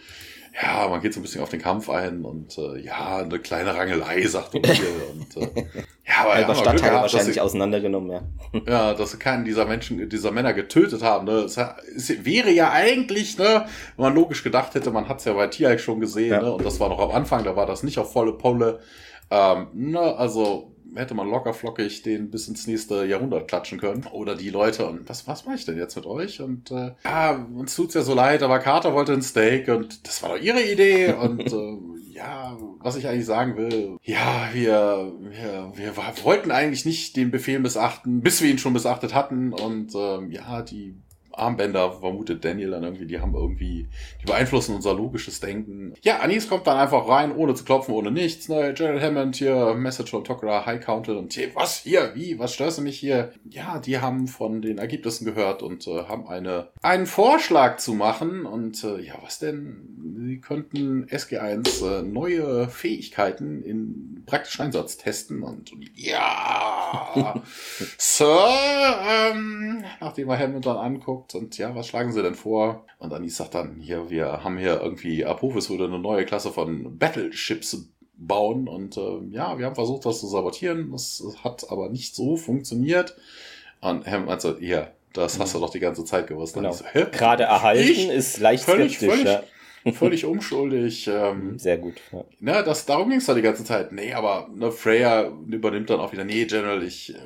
ja, man geht so ein bisschen auf den Kampf ein und äh, ja, eine kleine Rangelei, sagt O'Neill. und äh, ja, aber Halber ja, Stadtteil gehabt, wahrscheinlich sie, auseinandergenommen, ja. ja, dass sie keinen dieser Menschen, dieser Männer getötet haben. Ne? Es, es wäre ja eigentlich, ne, wenn man logisch gedacht hätte, man hat es ja bei Tialk schon gesehen, Ja. ne? und das war noch am Anfang, da war das nicht auf volle Pulle. Ähm, ne, also hätte man locker flockig den bis ins nächste Jahrhundert klatschen können. Oder die Leute, und was, was mache ich denn jetzt mit euch? Und äh, ja, uns tut's ja so leid, aber Carter wollte ein Steak und das war doch ihre Idee. Und äh, ja, was ich eigentlich sagen will, ja, wir, wir, wir wollten eigentlich nicht den Befehl missachten, bis wir ihn schon missachtet hatten. Und ähm, ja, die Armbänder, vermutet Daniel dann irgendwie, die haben irgendwie, die beeinflussen unser logisches Denken. Ja, Anis kommt dann einfach rein, ohne zu klopfen, ohne nichts. Ne, Gerald Hammond hier, Message von Tokra, High Council und hier, was hier, wie, was störst du mich hier? Ja, die haben von den Ergebnissen gehört und äh, haben eine, einen Vorschlag zu machen. Und äh, ja, was denn? Sie könnten SG1 äh, neue Fähigkeiten in praktischen Einsatz testen und, und ja, Sir, ähm, nachdem er Hammond dann anguckt und ja, was schlagen Sie denn vor? Und Anis sagt dann, hier, wir haben hier irgendwie, Apophis würde eine neue Klasse von Battleships bauen und äh, ja, wir haben versucht, das zu sabotieren, das hat aber nicht so funktioniert. Und Hammond meint so, ja, das hast du doch die ganze Zeit gewusst. Und Genau. so? Gerade erhalten Ich? ist leicht Völlig, skeptisch. völlig, ja. völlig unschuldig. Ähm, Sehr gut. Ja. Ne, das, darum ging es da die ganze Zeit. Nee, aber ne, Freya übernimmt dann auch wieder, nee, General, ich äh,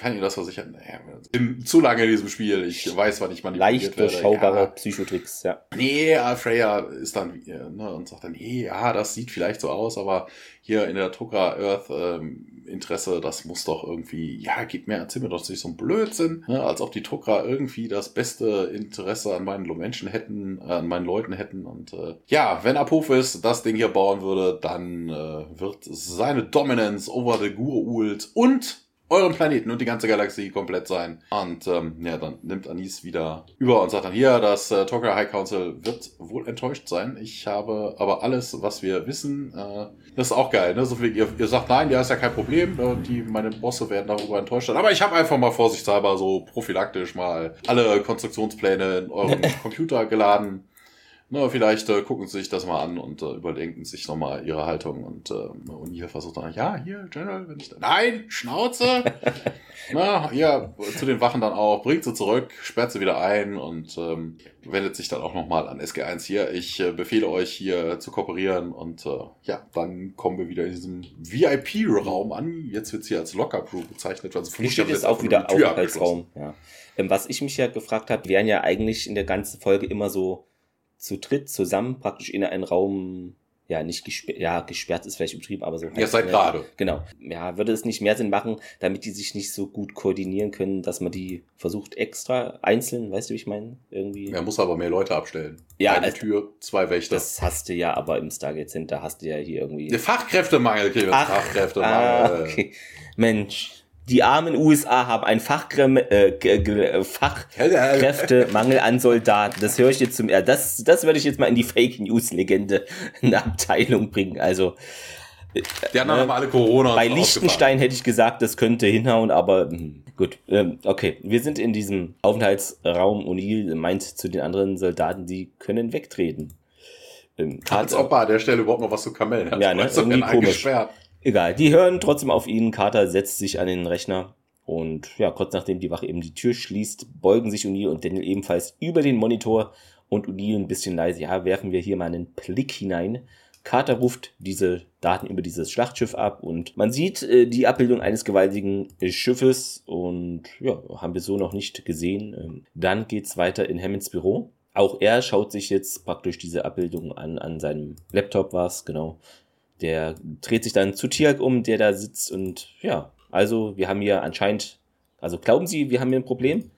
kann Ihnen das versichern. Ich bin zu lange in diesem Spiel. Ich weiß, wann ich manipuliert Leicht durchschaubare Ja. Psychotricks, ja. Nee, Freya ist dann äh, ne, und sagt dann, nee, ja, das sieht vielleicht so aus, aber hier in der Tokra Earth ähm, Interesse, das muss doch irgendwie, ja, gib mir, erzähl mir doch nicht so ein Blödsinn, ne, als ob die Tokra irgendwie das beste Interesse an meinen Menschen hätten, äh, an meinen Leuten hätten und äh, ja, wenn Apophis das Ding hier bauen würde, dann äh, wird seine Dominance over the Gurult und euren Planeten und die ganze Galaxie komplett sein. Und ähm, ja, dann nimmt Anis wieder über und sagt dann hier, das äh, Tokyo High Council wird wohl enttäuscht sein. Ich habe aber alles, was wir wissen, äh, das ist auch geil. Ne? So viel, ihr, ihr sagt nein, ja, ist ja kein Problem. Äh, die, meine Bosse werden darüber enttäuscht sein. Aber ich habe einfach mal vorsichtshalber so prophylaktisch mal alle Konstruktionspläne in euren Computer geladen. Na, vielleicht äh, gucken sie sich das mal an und äh, überdenken sich nochmal ihre Haltung. Und, äh, hier versucht dann, ja, hier, General, wenn ich da. Nein, Schnauze! Na, ja, zu den Wachen dann auch, bringt sie zurück, sperrt sie wieder ein und ähm, wendet sich dann auch nochmal an SG1 hier. Ich äh, befehle euch hier zu kooperieren und äh, ja, dann kommen wir wieder in diesem VIP-Raum an. Jetzt wird sie als Locker-Crew bezeichnet. Also Hier steht jetzt auch wieder Aufenthaltsraum. Ja. Ähm, was ich mich ja gefragt habe, wären ja eigentlich in der ganzen Folge immer so zu dritt zusammen praktisch in einen Raum, ja, nicht gesperrt, ja, gesperrt ist vielleicht übertrieben, aber so. Ja, seit gerade. Genau. Ja, würde es nicht mehr Sinn machen, damit die sich nicht so gut koordinieren können, dass man die versucht extra einzeln, weißt du, wie ich meine? Irgendwie. Er muss aber mehr Leute abstellen. Ja, Eine Tür, zwei Wächter. Das hast du ja aber im Stargate Center, hast du ja hier irgendwie. Der Fachkräftemangel, Kevin. Ach, Fachkräftemangel. Ah, okay. Mensch, die armen USA haben einen Fachkrem äh, äh, Fachkräftemangel an Soldaten. Das höre ich jetzt zum er das das würde ich jetzt mal in die Fake News Legende eine Abteilung bringen. Also Die anderen haben alle Corona. bei Liechtenstein hätte ich gesagt, das könnte hinhauen, aber hm, gut. Ähm, okay, wir sind in diesem Aufenthaltsraum. O'Neill meint zu den anderen Soldaten, die können wegtreten. Ähm. Als ob er an der Stelle überhaupt noch was zu kamellen hat. Ja, ne? Irgendwie komisch. eingesperrt. Egal, die hören trotzdem auf ihn. Carter setzt sich an den Rechner und ja, kurz nachdem die Wache eben die Tür schließt, beugen sich O'Neill und Daniel ebenfalls über den Monitor und O'Neill ein bisschen leise. Ja, werfen wir hier mal einen Blick hinein. Carter ruft diese Daten über dieses Schlachtschiff ab und man sieht äh, die Abbildung eines gewaltigen äh, Schiffes und ja, haben wir so noch nicht gesehen. Ähm, dann geht's weiter in Hammonds Büro. Auch er schaut sich jetzt praktisch diese Abbildung an, an seinem Laptop war's, genau. Der dreht sich dann zu Tiag um, der da sitzt und ja, also wir haben hier anscheinend, also glauben Sie, wir haben hier ein Problem?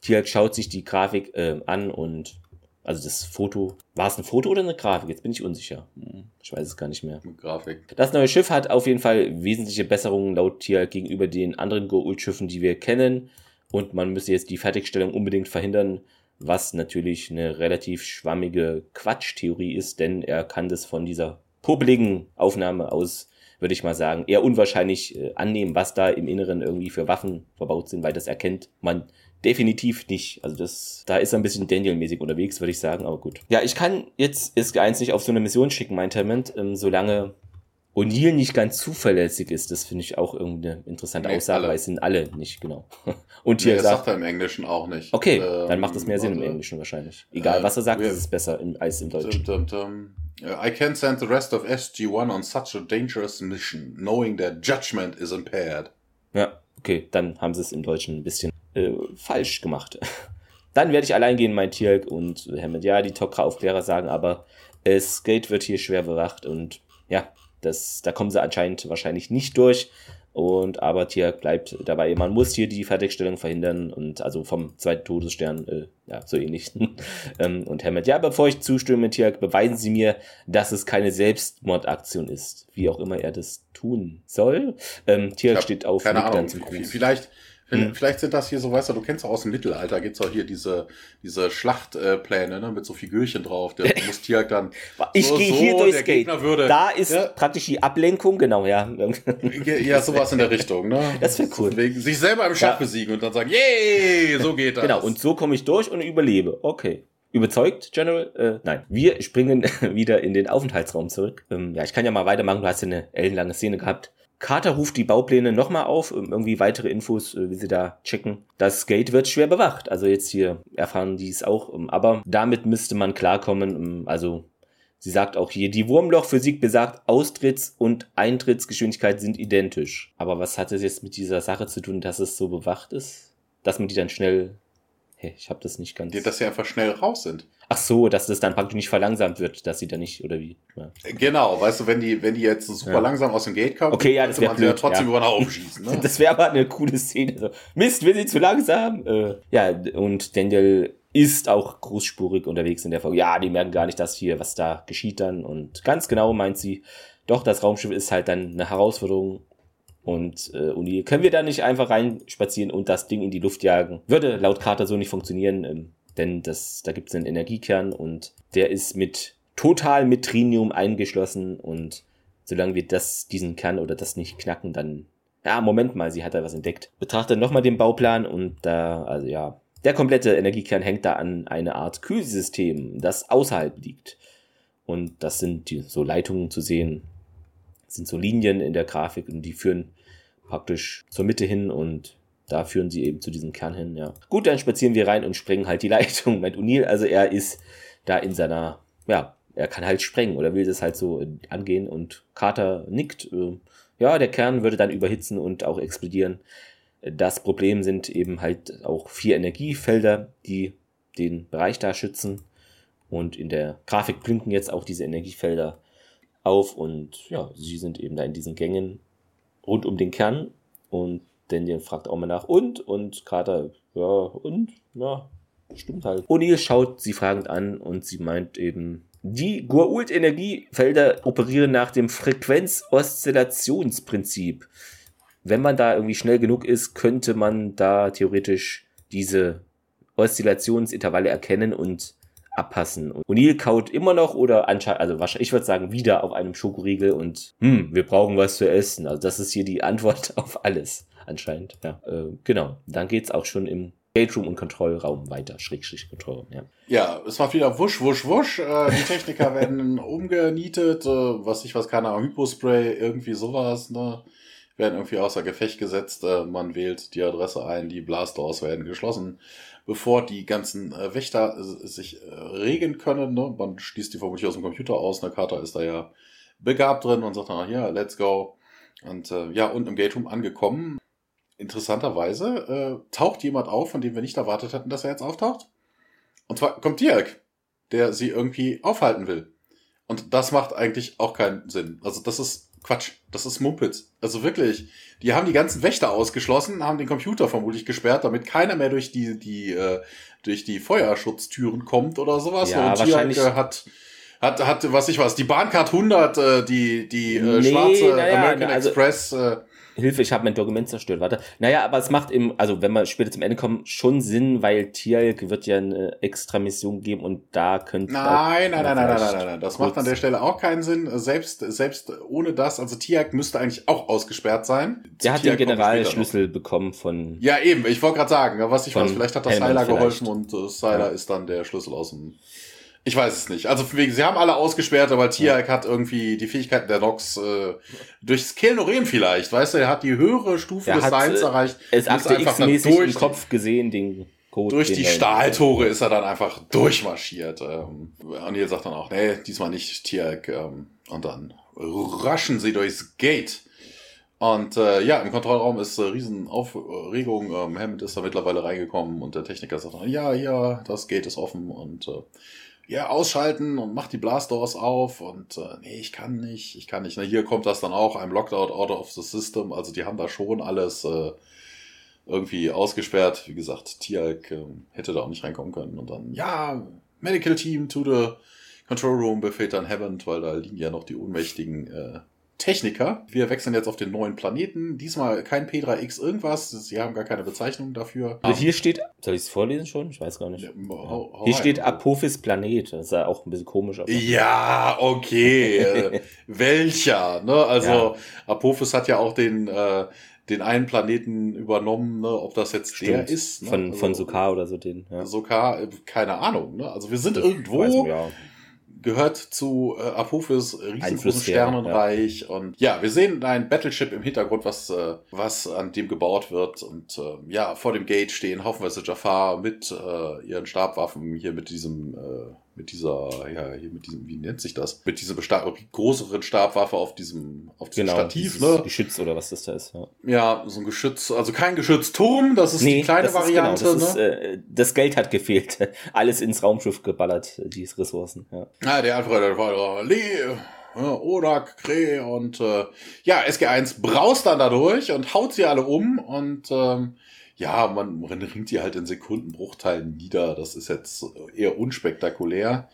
Tiag schaut sich die Grafik äh, an und also das Foto, war es ein Foto oder eine Grafik? Jetzt bin ich unsicher. Hm, Ich weiß es gar nicht mehr. Mit Grafik. Das neue Schiff hat auf jeden Fall wesentliche Besserungen laut Tiag gegenüber den anderen Goa'uld-Schiffen, die wir kennen. Und man müsste jetzt die Fertigstellung unbedingt verhindern, was natürlich eine relativ schwammige Quatschtheorie ist, denn er kann das von dieser publigen Aufnahme aus würde ich mal sagen, eher unwahrscheinlich äh, annehmen, was da im Inneren irgendwie für Waffen verbaut sind, weil das erkennt man definitiv nicht. Also das, da ist er ein bisschen Daniel-mäßig unterwegs, würde ich sagen, aber gut. Ja, ich kann jetzt SG1 nicht auf so eine Mission schicken, mein Talent, ähm, solange O'Neill nicht ganz zuverlässig ist. Das finde ich auch irgendwie eine interessante Nee, Aussage, alle. weil es sind alle nicht, genau. Und Nee, hier das sagt, sagt er im Englischen auch nicht. okay, Ähm, dann macht es mehr Sinn im warte. Englischen wahrscheinlich. Egal, äh, was er sagt, ist es besser im, als im Deutschen. Dum, dum, dum. Uh, I can't send the rest of SG-1 on such a dangerous mission, knowing their judgment is impaired. Ja, okay, dann haben sie es im Deutschen ein bisschen äh, falsch gemacht. Dann werde ich allein gehen, mein Tierk und Hammond. Ja, die Tokra-Aufklärer sagen aber, es Gate wird hier schwer bewacht und ja, das, da kommen sie anscheinend wahrscheinlich nicht durch. Und aber Tierk bleibt dabei, man muss hier die Fertigstellung verhindern und also vom zweiten Todesstern, äh, ja, so ähnlich. ähm, und Hammond, ja, bevor ich zustimme, Tierk, beweisen Sie mir, dass es keine Selbstmordaktion ist. Wie auch immer er das tun soll. Ähm, hab steht auf, Keine Ahnung. Vielleicht, Hm. vielleicht sind das hier so, weißt du, du kennst doch aus dem Mittelalter, gibt's auch hier diese, diese Schlachtpläne, ne, mit so Figürchen drauf. Der muss Tierk dann. Ich so, gehe so, hier der durchs Gate. Würde- da ist Ja. praktisch die Ablenkung, genau, ja. Ja, sowas in der Richtung, ne? Das wär cool. So wegen sich selber im Schach Ja. besiegen und dann sagen, yay, so geht das. genau, und so komme ich durch und überlebe. Okay. Überzeugt, General? Äh, nein. Wir springen wieder in den Aufenthaltsraum zurück. Ähm, ja, ich kann ja mal weitermachen. Du hast ja eine ellenlange Szene gehabt. Carter ruft die Baupläne nochmal auf, um irgendwie weitere Infos, äh, wie sie da checken. Das Gate wird schwer bewacht. Also jetzt hier erfahren die es auch. ähm, Aber damit müsste man klarkommen. ähm, Also sie sagt auch hier, die Wurmlochphysik besagt, Austritts- und Eintrittsgeschwindigkeit sind identisch. Aber was hat es jetzt mit dieser Sache zu tun, dass es so bewacht ist? Dass man die dann schnell... Hey, ich habe das nicht ganz... Dass sie einfach schnell raus sind. Ach so, dass das dann praktisch nicht verlangsamt wird, dass sie da nicht, oder wie? Ja. Genau, weißt du, wenn die, wenn die jetzt super Ja. langsam aus dem Gate kommen, Okay, ja, das man sie ja blöd, trotzdem über den Haufen schießen. Ne? Das wäre aber eine coole Szene. So, Mist, wir sind zu langsam. Äh, ja, und Daniel ist auch großspurig unterwegs in der Folge. Ja, die merken gar nicht, dass hier was da geschieht dann. Und ganz genau meint sie, doch, das Raumschiff ist halt dann eine Herausforderung. Und äh, O'Neill, können wir da nicht einfach reinspazieren und das Ding in die Luft jagen? Würde laut Carter so nicht funktionieren, ähm, denn das, da gibt es einen Energiekern und der ist mit total mit Trinium eingeschlossen und solange wir das, diesen Kern oder das nicht knacken, dann ja, Moment mal, sie hat da was entdeckt. Betrachtet nochmal den Bauplan und da, also ja, der komplette Energiekern hängt da an eine Art Kühlsystem, das außerhalb liegt. Und das sind die, so Leitungen zu sehen. Das sind so Linien in der Grafik und die führen praktisch zur Mitte hin und da führen sie eben zu diesem Kern hin, ja. Gut, dann spazieren wir rein und sprengen halt die Leitung. Meint O'Neill, also er ist da in seiner, ja, er kann halt sprengen oder will das halt so angehen und Carter nickt. Äh, ja, der Kern würde dann überhitzen und auch explodieren. Das Problem sind eben halt auch vier Energiefelder, die den Bereich da schützen. Und in der Grafik blinken jetzt auch diese Energiefelder auf und ja, sie sind eben da in diesen Gängen rund um den Kern. Und Daniel fragt auch mal nach und und Carter, ja, und, ja, stimmt halt. O'Neill schaut sie fragend an und sie meint eben, die Goa'uld-Energiefelder operieren nach dem Frequenz-Oszillationsprinzip. Wenn man da irgendwie schnell genug ist, könnte man da theoretisch diese Oszillationsintervalle erkennen und abpassen. Und O'Neill kaut immer noch oder anscheinend, also wahrscheinlich, ich würde sagen, wieder auf einem Schokoriegel und hm, wir brauchen was zu essen. Also das ist hier die Antwort auf alles, anscheinend. Ja, äh, genau. Dann geht's auch schon im Gate Room und Kontrollraum weiter. Schrägstrich Kontrollraum, ja. Ja, es macht wieder wusch, wusch, wusch. Äh, die Techniker werden umgenietet, äh, was ich was, keine Ahnung, Hypospray, irgendwie sowas, ne? Werden irgendwie außer Gefecht gesetzt. Äh, man wählt die Adresse ein, die Blastdoors werden geschlossen, bevor die ganzen äh, Wächter äh, sich äh, regen können. Ne? Man schließt die vermutlich aus dem Computer aus. Eine Karte ist da ja begabt drin und sagt dann, ja, let's go. Und ja, unten im Gate Room angekommen. Interessanterweise äh, taucht jemand auf, von dem wir nicht erwartet hätten, dass er jetzt auftaucht. Und zwar kommt Dirk, der sie irgendwie aufhalten will. Und das macht eigentlich auch keinen Sinn. Also das ist Quatsch. Das ist Mumpitz. Also wirklich. Die haben die ganzen Wächter ausgeschlossen, haben den Computer vermutlich gesperrt, damit keiner mehr durch die, die, äh, durch die Feuerschutztüren kommt oder sowas. Ja, Und wahrscheinlich- Dirk äh, hat, hat, hat, was ich was, die Bahncard 100, äh, die, die äh, Nee, schwarze naja, American also- Express, äh, Hilfe, ich habe mein Dokument zerstört. Warte. Naja, aber es macht im, also wenn wir später zum Ende kommen, schon Sinn, weil Tialk wird ja eine extra Mission geben und da könnte. Nein, nein, nein, nein, nein, nein, nein. Das macht an der Stelle auch keinen Sinn. Selbst, selbst ohne das, also Tialk müsste eigentlich auch ausgesperrt sein. Der hat den Generalschlüssel bekommen von. Ja, eben. Ich wollte gerade sagen, was ich weiß, vielleicht hat das Sylar geholfen und äh, Sylar ja. ist dann der Schlüssel aus dem ich weiß es nicht. Also wegen, sie haben alle ausgesperrt, aber Tialk ja. hat irgendwie die Fähigkeiten der Nox äh, durchs Kelnoren vielleicht, weißt du, er hat die höhere Stufe er des Seins äh, erreicht. Es ist mäßig im Kopf gesehen, den Code. Durch die Stahltore ist er dann einfach durchmarschiert. Ähm, und ihr sagt dann auch, nee, diesmal nicht Tialk. Ähm, und dann raschen sie durchs Gate. Und äh, ja, im Kontrollraum ist äh, Riesenaufregung. Ähm, Hammond ist da mittlerweile reingekommen und der Techniker sagt dann, ja, ja, das Gate ist offen und äh, ja, ausschalten und mach die Blastdoors auf und äh, nee, ich kann nicht, ich kann nicht. Na, hier kommt das dann auch, I'm locked out, out of the system. Also die haben da schon alles äh, irgendwie ausgesperrt. Wie gesagt, Tialk äh, hätte da auch nicht reinkommen können. Und dann, ja, Medical Team to the Control Room befehlt dann Hammond, weil da liegen ja noch die ohnmächtigen äh, Techniker. Wir wechseln jetzt auf den neuen Planeten. Diesmal kein P3X irgendwas. Sie haben gar keine Bezeichnung dafür. Also hier steht, soll ich es vorlesen schon? Ich weiß gar nicht. Ja, hau, hau hier rein. steht Apophis Planet. Das ist ja auch ein bisschen komisch. Aber. Ja, okay. Äh, welcher? Ne? Also ja. Apophis hat ja auch den, äh, den einen Planeten übernommen, ne? ob das jetzt Stimmt. der ist. Ne? Von, also, von Sokar oder so den. Ja. Sokar, äh, keine Ahnung. Ne? Also wir sind das irgendwo gehört zu äh, Apophis riesengroßen Sternenreich. Ja. Und ja, wir sehen ein Battleship im Hintergrund, was, äh, was an dem gebaut wird. Und äh, ja, vor dem Gate stehen haufenweise Jafar mit äh, ihren Stabwaffen, hier mit diesem äh, mit dieser, ja, hier mit diesem, wie nennt sich das? Mit dieser größeren Stabwaffe auf diesem, auf diesem genau, Stativ, ne? Geschütz oder was das da ist, ja. Ja, so ein Geschütz, also kein Geschützturm, das ist nee, die kleine das Variante, genau, das, ne? ist, äh, das Geld hat gefehlt. Alles ins Raumschiff geballert, die Ressourcen, ja. Ja, der Alfred, der war, Lee, ja, Orak, Kre und äh, ja, SG1 braust dann dadurch und haut sie alle um und ähm, ja, man, man ringt die halt in Sekundenbruchteilen nieder. Das ist jetzt eher unspektakulär.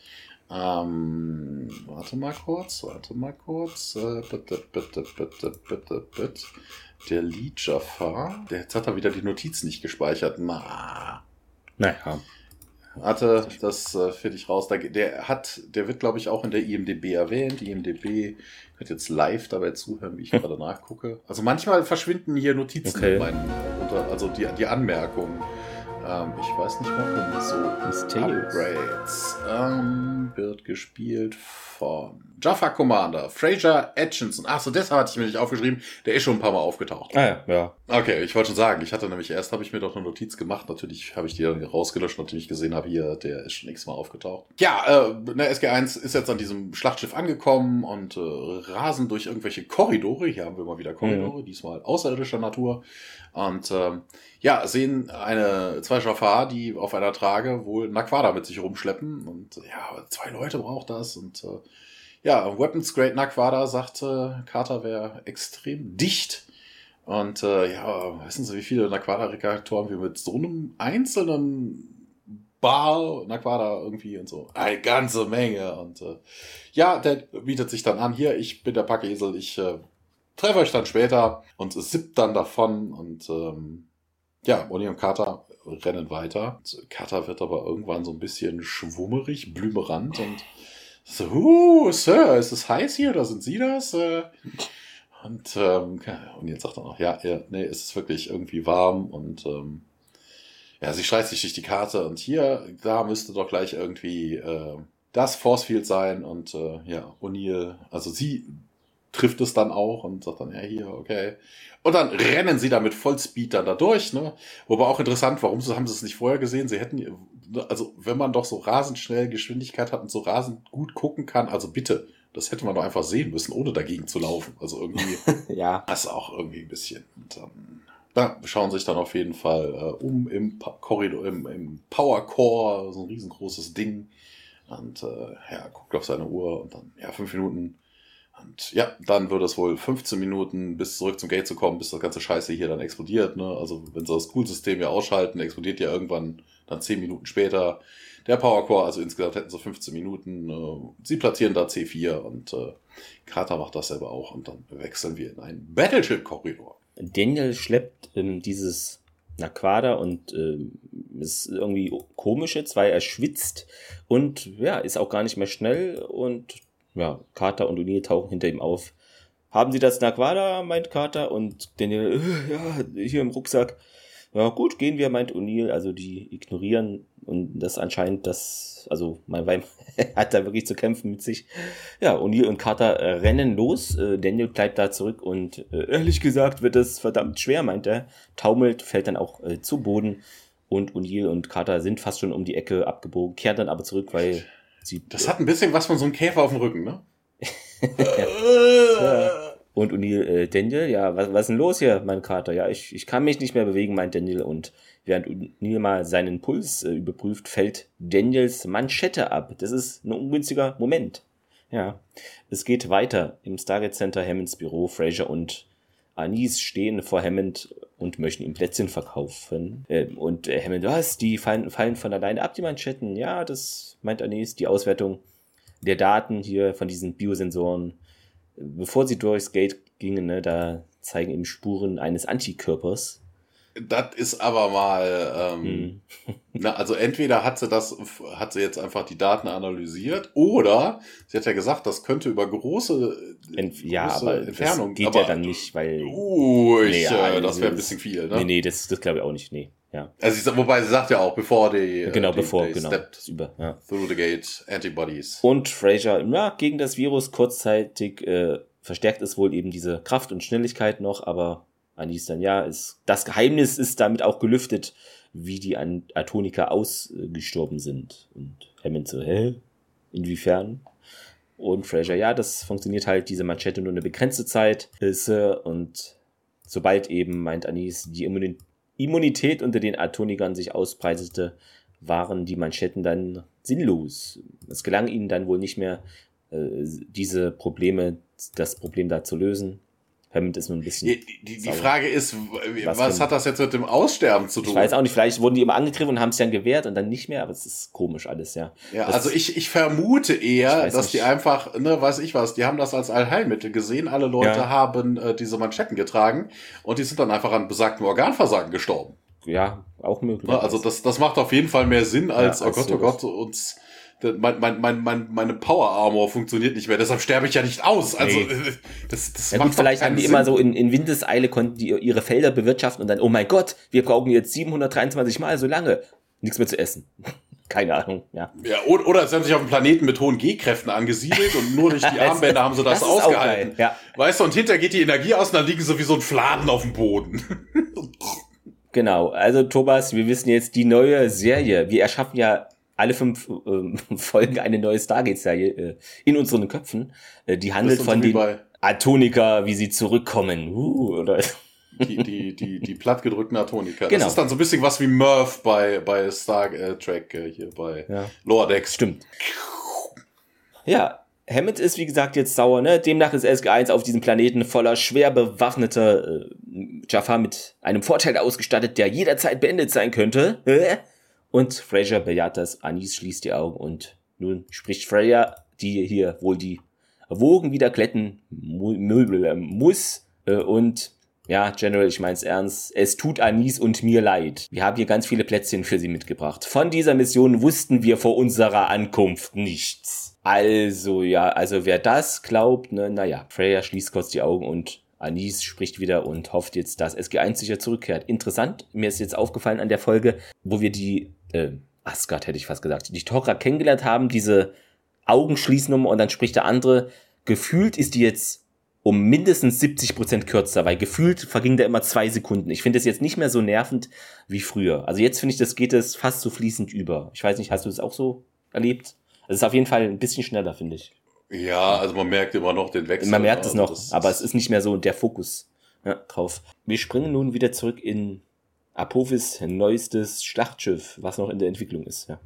Ähm, warte mal kurz, warte mal kurz. Äh, bitte, bitte, bitte, bitte, bitte. Der Lead Jafar. Der, jetzt hat er wieder die Notiz nicht gespeichert. Na. Naja. Hatte, das äh, finde ich raus. Der, der hat, der wird, glaube ich, auch in der IMDB erwähnt. Die IMDB könnt jetzt live dabei zuhören, wie ich gerade nachgucke. Also manchmal verschwinden hier Notizen okay. in meinen, also die, die Anmerkungen. Ähm, ich weiß nicht warum. So, Mysterious. Upgrades. Ähm, wird gespielt von Jaffa Commander, Fraser Atchinson. Achso, deshalb hatte ich mir nicht aufgeschrieben. Der ist schon ein paar Mal aufgetaucht. Ah ja, ja. Okay, ich wollte schon sagen, ich hatte nämlich erst, habe ich mir doch eine Notiz gemacht. Natürlich habe ich die dann rausgelöscht, nachdem ich gesehen habe, hier, der ist schon x-mal aufgetaucht. Ja, äh, der SG1 ist jetzt an diesem Schlachtschiff angekommen und äh, rasen durch irgendwelche Korridore. Hier haben wir mal wieder Korridore, mhm. diesmal außerirdischer Natur. Und ähm, ja, sehen eine zwei Jafar, die auf einer Trage wohl Naquada mit sich rumschleppen. Und ja, zwei Leute braucht das. Und äh, ja, Weapons Great Naquada sagte, Carter wäre extrem dicht. Und äh, ja, wissen Sie, wie viele Naquada-Rekatoren wir mit so einem einzelnen Bar Naquada irgendwie und so. Eine ganze Menge. Und äh, ja, der bietet sich dann an, hier, ich bin der Packesel, ich äh, treffe euch dann später und sippt dann davon und ähm, ja, Bonnie und Carter rennen weiter. Carter wird aber irgendwann so ein bisschen schwummerig, blümerant und so, uh, Sir, ist es heiß hier oder sind Sie das? Äh, und, ähm, und jetzt sagt er noch, ja, ja, nee, es ist wirklich irgendwie warm und ähm, ja, sie schreit sich durch die Karte und hier, da müsste doch gleich irgendwie äh, das Forcefield sein und äh, ja, O'Neill, also sie trifft es dann auch und sagt dann, ja, hier, okay. Und dann rennen sie da mit Vollspeed dann da durch, ne? Wobei auch interessant, warum haben sie es nicht vorher gesehen? Sie hätten, also wenn man doch so rasend schnell Geschwindigkeit hat und so rasend gut gucken kann, also bitte, das hätte man doch einfach sehen müssen, ohne dagegen zu laufen. Also irgendwie, ja. Das ist auch irgendwie ein bisschen. Und, ähm, da schauen sich dann auf jeden Fall äh, um im Korridor, im, im Power Core, so ein riesengroßes Ding. Und äh, ja, guckt auf seine Uhr und dann, ja, fünf Minuten und ja, dann wird es wohl 15 Minuten bis zurück zum Gate zu kommen, bis das ganze Scheiße hier dann explodiert. Ne? Also wenn sie das Cool-System ja ausschalten, explodiert ja irgendwann dann 10 Minuten später der Powercore. Also insgesamt hätten sie 15 Minuten. Äh, sie platzieren da C4 und äh, Carter macht das selber auch. Und dann wechseln wir in einen Battleship-Korridor. Daniel schleppt ähm, dieses Naquada und ähm, ist irgendwie komisch jetzt, weil er schwitzt und ja, ist auch gar nicht mehr schnell und ja, Carter und O'Neill tauchen hinter ihm auf. Haben Sie das Naquada, meint Carter und Daniel, äh, ja, hier im Rucksack. Ja, gut, gehen wir, meint O'Neill. Also die ignorieren und das anscheinend das, also mein Wein hat da wirklich zu kämpfen mit sich. Ja, O'Neill und Carter rennen los. Äh, Daniel bleibt da zurück und äh, ehrlich gesagt wird es verdammt schwer, meint er. Taumelt, fällt dann auch zu Boden und O'Neill und Carter sind fast schon um die Ecke abgebogen, kehren dann aber zurück, weil sie. Das hat ein bisschen was von so einem Käfer auf dem Rücken, ne? ja. Und O'Neill, äh, Daniel, ja, was, was ist denn los hier, mein Kater? Ja, ich, ich kann mich nicht mehr bewegen, meint Daniel. Und während O'Neill mal seinen Puls äh, überprüft, fällt Daniels Manschette ab. Das ist ein ungünstiger Moment. Ja, es geht weiter. Im Stargate Center Hammonds Büro, Fraser und Anis stehen vor Hammond und möchten ihm Plätzchen verkaufen. Ähm, und äh, Hammond, was? Die fallen, fallen von alleine ab, die Manschetten. Ja, das meint Anis, die Auswertung der Daten hier von diesen Biosensoren bevor sie durchs Gate gingen, ne, da zeigen eben Spuren eines Antikörpers. Das ist aber mal, ähm, hm. na, also entweder hat sie das, hat sie jetzt einfach die Daten analysiert oder sie hat ja gesagt, das könnte über große, Ent ja, große aber Entfernung. Das geht aber, ja dann nicht, weil. Uh, ich, nee, ja, das wäre ein bisschen viel, ne? Nee, nee, das, das glaube ich auch nicht, nee. Ja. Also, wobei sie sagt ja auch, bevor die. Genau, die, bevor, die genau. über, ja. Through the gate, Antibodies. Und Fraser, ja, gegen das Virus kurzzeitig äh, verstärkt ist wohl eben diese Kraft und Schnelligkeit noch, aber Anis dann, ja, ist, das Geheimnis ist damit auch gelüftet, wie die Atoniker ausgestorben sind. Und Hammond so, hä? Inwiefern? Und Fraser, ja, das funktioniert halt, diese Manschette nur eine begrenzte Zeit. Ist, äh, und sobald eben, meint Anis, die Immunität unter den Atonikern sich ausbreitete, waren die Manschetten dann sinnlos. Es gelang ihnen dann wohl nicht mehr, äh, diese Probleme, das Problem da zu lösen. Hammond ist nur ein bisschen. Die, die, die Frage ist, was, was hat das jetzt mit dem Aussterben zu tun? Ich weiß auch nicht, vielleicht wurden die immer angegriffen und haben es dann gewehrt und dann nicht mehr, aber es ist komisch alles, ja. Ja, das also ich, ich vermute eher, ich dass nicht. die einfach, ne, weiß ich was, die haben das als Allheilmittel gesehen, alle Leute ja. haben äh, diese Manschetten getragen und die sind dann einfach an besagten Organversagen gestorben. Ja, auch möglich. Ne, also das, das macht auf jeden Fall mehr Sinn als, ja, als oh Gott, oh Gott, uns mein, mein, mein, mein, meine Power Armor funktioniert nicht mehr, deshalb sterbe ich ja nicht aus. Also nee. das, das ja, macht gut, vielleicht haben die Sinn. immer so in, in Windeseile konnten die ihre Felder bewirtschaften und dann, oh mein Gott, wir brauchen jetzt 723 Mal so lange. Nichts mehr zu essen. Keine Ahnung, ja. Ja, oder, oder sie haben sich auf einem Planeten mit hohen G-Kräften angesiedelt und nur durch die Armbänder haben sie das, das ausgehalten. Ja. Weißt du, und hinter geht die Energie aus und dann liegen sie wie so ein Fladen auf dem Boden. genau, also Thomas, wir wissen jetzt die neue Serie. Wir erschaffen ja alle fünf äh, Folgen eine neue Stargate-Serie äh, in unseren Köpfen. Äh, die handelt von den Atoniker, wie sie zurückkommen. Uh, oder die, die, die, die plattgedrückten Atoniker. Genau. Das ist dann so ein bisschen was wie Murph bei, bei Star äh, Trek äh, hier bei ja. Lower Decks. Stimmt. Ja, Hammond ist wie gesagt jetzt sauer, ne? Demnach ist SG1 auf diesem Planeten voller schwer bewaffneter äh, Jaffa mit einem Vorteil ausgestattet, der jederzeit beendet sein könnte. Äh? Und Fraser bejaht das, Anis schließt die Augen und nun spricht Freya, die hier wohl die Wogen wieder kletten Möbel muss. Äh, und ja, General, ich mein's ernst. Es tut Anis und mir leid. Wir haben hier ganz viele Plätzchen für Sie mitgebracht. Von dieser Mission wussten wir vor unserer Ankunft nichts. Also, ja, also wer das glaubt, ne, naja. Freya schließt kurz die Augen und Anis spricht wieder und hofft jetzt, dass SG1 sicher zurückkehrt. Interessant, mir ist jetzt aufgefallen an der Folge, wo wir die, äh, Asgard hätte ich fast gesagt, die Tora kennengelernt haben, diese Augenschließnummer und dann spricht der andere. Gefühlt ist die jetzt um mindestens 70 Prozent kürzer, weil gefühlt verging da immer zwei Sekunden. Ich finde es jetzt nicht mehr so nervend wie früher. Also jetzt finde ich, das geht es fast so fließend über. Ich weiß nicht, hast du das auch so erlebt? Es ist auf jeden Fall ein bisschen schneller, finde ich. Ja, also man merkt immer noch den Wechsel. Man merkt es also noch, aber es ist nicht mehr so der Fokus ja, drauf. Wir springen nun wieder zurück in Apophis neuestes Schlachtschiff, was noch in der Entwicklung ist. Ja.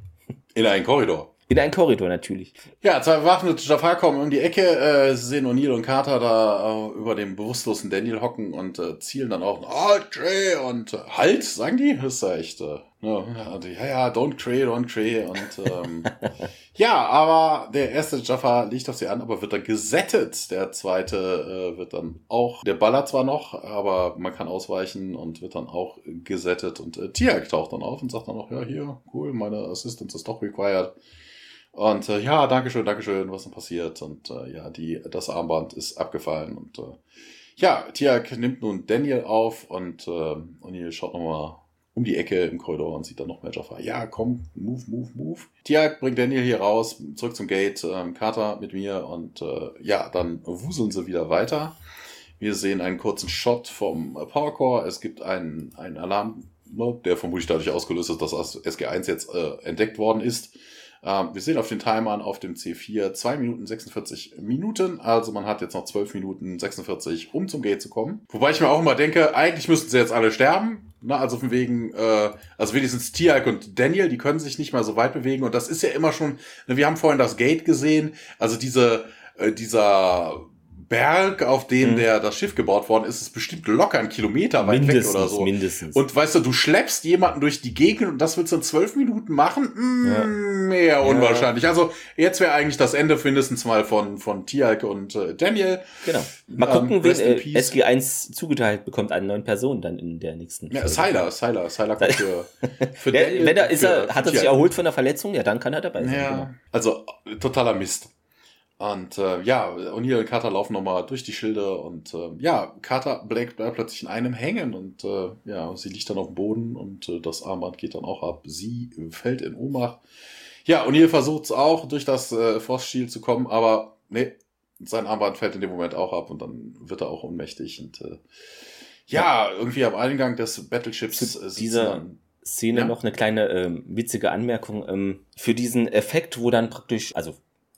In einen Korridor. In einen Korridor natürlich. Ja, zwei bewaffnete Jafar kommen um die Ecke, äh, sehen O'Neill und Carter da äh, über dem bewusstlosen Daniel hocken und äh, zielen dann auch Halt, Jay! und äh, Halt, sagen die? Das ist ja echt. Äh, Ja, ja, ja, don't cray, don't cray. Und ähm, ja, aber der erste Jaffa liegt auf sie an, aber wird dann gesettet. Der zweite äh, wird dann auch, der ballert zwar noch, aber man kann ausweichen und wird dann auch gesettet. Und äh, Tiak taucht dann auf und sagt dann auch, ja, hier, cool, meine Assistance ist doch required. Und äh, ja, Dankeschön, Dankeschön, was denn passiert? Und äh, ja, die, das Armband ist abgefallen. Und äh, ja, Tiak nimmt nun Daniel auf und äh, O'Neill schaut nochmal um die Ecke im Korridor und sieht dann noch mehr Jaffa. Ja, komm, move, move, move. Tiag bringt Daniel hier raus, zurück zum Gate, ähm, Carter mit mir und äh, ja, dann wuseln sie wieder weiter. Wir sehen einen kurzen Shot vom Powercore. Es gibt einen, einen Alarm, ne, der vermutlich dadurch ausgelöst ist, dass SG1 jetzt äh, entdeckt worden ist. Ähm, wir sehen auf den Timern auf dem C4 2 Minuten 46 Minuten. Also man hat jetzt noch 12 Minuten 46, um zum Gate zu kommen. Wobei ich mir auch immer denke, eigentlich müssten sie jetzt alle sterben. Na, also von wegen, äh, also wenigstens Tiag und Daniel, die können sich nicht mal so weit bewegen. Und das ist ja immer schon, ne, wir haben vorhin das Gate gesehen, also diese, äh, dieser Berg, auf dem mhm. der das Schiff gebaut worden ist, ist bestimmt locker ein Kilometer weit mindestens, weg oder so. Mindestens. Und weißt du, du schleppst jemanden durch die Gegend und das willst du in zwölf Minuten machen? Mm, ja. Mehr unwahrscheinlich. Ja. Also jetzt wäre eigentlich das Ende mindestens mal von von Tialk und äh, Daniel. Genau. Mal gucken, ähm, wen äh, SG1 zugeteilt bekommt an neuen Personen dann in der nächsten. Ja, Sylar, Sylar, Sylar kommt für, für Daniel. Wenn er ist er, hat er sich erholt von der Verletzung, ja, dann kann er dabei sein. Ja, genau. also totaler Mist. Und äh, ja, O'Neill und Carter laufen nochmal durch die Schilde und äh, ja, Carter bleibt, bleibt plötzlich in einem hängen und äh, ja, sie liegt dann auf dem Boden und äh, das Armband geht dann auch ab. Sie fällt in Ohnmacht. Ja, O'Neill versucht es auch, durch das äh, Frost Shield zu kommen, aber nee, sein Armband fällt in dem Moment auch ab und dann wird er auch ohnmächtig und äh, ja, irgendwie am Eingang des Battleships äh, dieser Szene ja. noch eine kleine äh, witzige Anmerkung. Ähm, für diesen Effekt, wo dann praktisch, also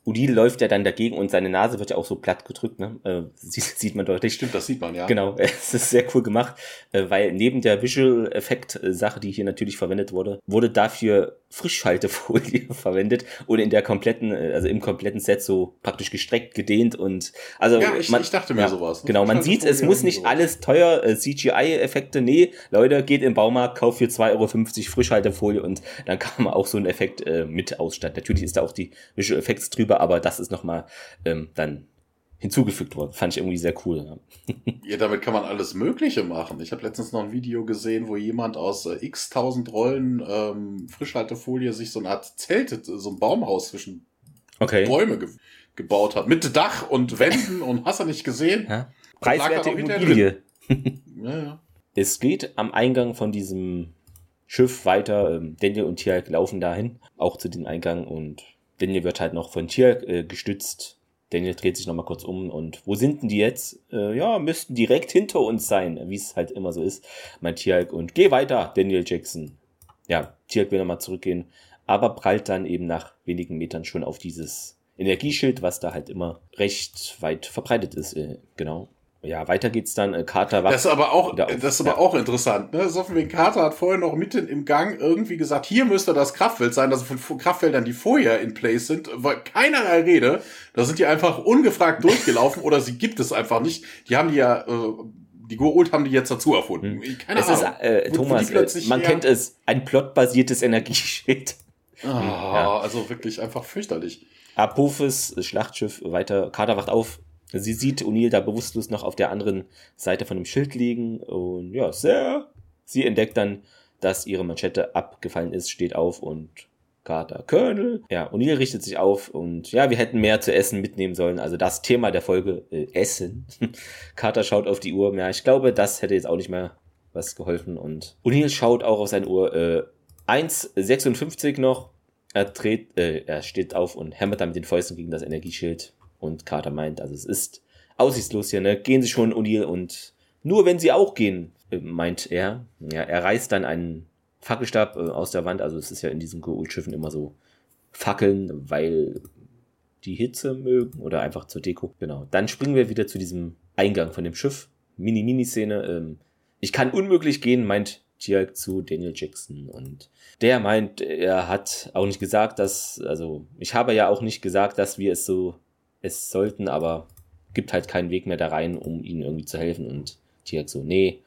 Udil läuft ja dann dagegen und seine Nase wird ja auch so platt gedrückt, ne? Äh, sieht, sieht man deutlich. Stimmt, das sieht man, ja. Genau, es ist sehr cool gemacht, äh, weil neben der Visual-Effekt-Sache, die hier natürlich verwendet wurde, wurde dafür Frischhaltefolie verwendet und in der kompletten, äh, also im kompletten Set so praktisch gestreckt, gedehnt und also ja, ich, man, ich dachte mir ja, sowas. Genau, man sieht, es muss nicht sowas. alles teuer, äh, CGI-Effekte, nee, Leute, geht im Baumarkt, kauft für 2,50 Euro Frischhaltefolie und dann kann man auch so einen Effekt äh, mit ausstatten. Natürlich ist da auch die Visual Effects drüber, aber das ist nochmal ähm, dann hinzugefügt worden. Fand ich irgendwie sehr cool. Ja, ja damit kann man alles Mögliche machen. Ich habe letztens noch ein Video gesehen, wo jemand aus äh, x tausend Rollen ähm, Frischhaltefolie sich so eine Art Zelt, so ein Baumhaus zwischen okay. Bäume ge gebaut hat. Mit Dach und Wänden und hast du nicht gesehen? Ja. Preiswerte Immobilie. ja, ja. Es geht am Eingang von diesem Schiff weiter. Ähm, Daniel und Tialk laufen dahin, auch zu dem Eingang und Daniel wird halt noch von Tier äh, gestützt. Daniel dreht sich nochmal kurz um und wo sind denn die jetzt? Äh, ja, müssten direkt hinter uns sein, wie es halt immer so ist. Mein Tierk und geh weiter, Daniel Jackson. Ja, Tierk will nochmal zurückgehen, aber prallt dann eben nach wenigen Metern schon auf dieses Energieschild, was da halt immer recht weit verbreitet ist. Äh, genau ja, weiter geht's dann. Äh, Carter wacht. Das ist aber auch, das ist aber ja. auch interessant. Ne? So wegen Carter hat vorher noch mitten im Gang irgendwie gesagt, hier müsste das Kraftfeld sein, also von Kraftfeldern, die vorher in place sind, weil keinerlei Rede. Da sind die einfach ungefragt durchgelaufen oder sie gibt es einfach nicht. Die haben die ja, äh, die Goult haben die jetzt dazu erfunden. Hm. Keine es Ahnung. Ist, äh, Thomas, äh, man kennt es, ein plotbasiertes Energieschild. Oh, ja. Also wirklich einfach fürchterlich. Apophis, Schlachtschiff, weiter. Carter wacht auf, Sie sieht O'Neill da bewusstlos noch auf der anderen Seite von dem Schild liegen und ja, sehr. Sie entdeckt dann, dass ihre Manschette abgefallen ist, steht auf und Carter, Colonel. Ja, O'Neill richtet sich auf und ja, wir hätten mehr zu essen mitnehmen sollen. Also das Thema der Folge, äh, Essen. Carter schaut auf die Uhr. Ja, ich glaube, das hätte jetzt auch nicht mehr was geholfen und O'Neill schaut auch auf seine Uhr. Äh, 1,56 noch. Er dreht, äh, er steht auf und hämmert dann mit den Fäusten gegen das Energieschild. Und Carter meint, also es ist aussichtslos hier, ne? Gehen Sie schon, O'Neill, und nur wenn Sie auch gehen, äh, meint er. Ja, er reißt dann einen Fackelstab äh, aus der Wand, also es ist ja in diesen Gould-Schiffen immer so Fackeln, weil die Hitze mögen oder einfach zur Deko. Genau. Dann springen wir wieder zu diesem Eingang von dem Schiff. Mini-Mini-Szene. Ähm, ich kann unmöglich gehen, meint Tialk zu Daniel Jackson. Und der meint, er hat auch nicht gesagt, dass, also ich habe ja auch nicht gesagt, dass wir es so es sollten, aber gibt halt keinen Weg mehr da rein, um ihnen irgendwie zu helfen. Und Tiak so, nee,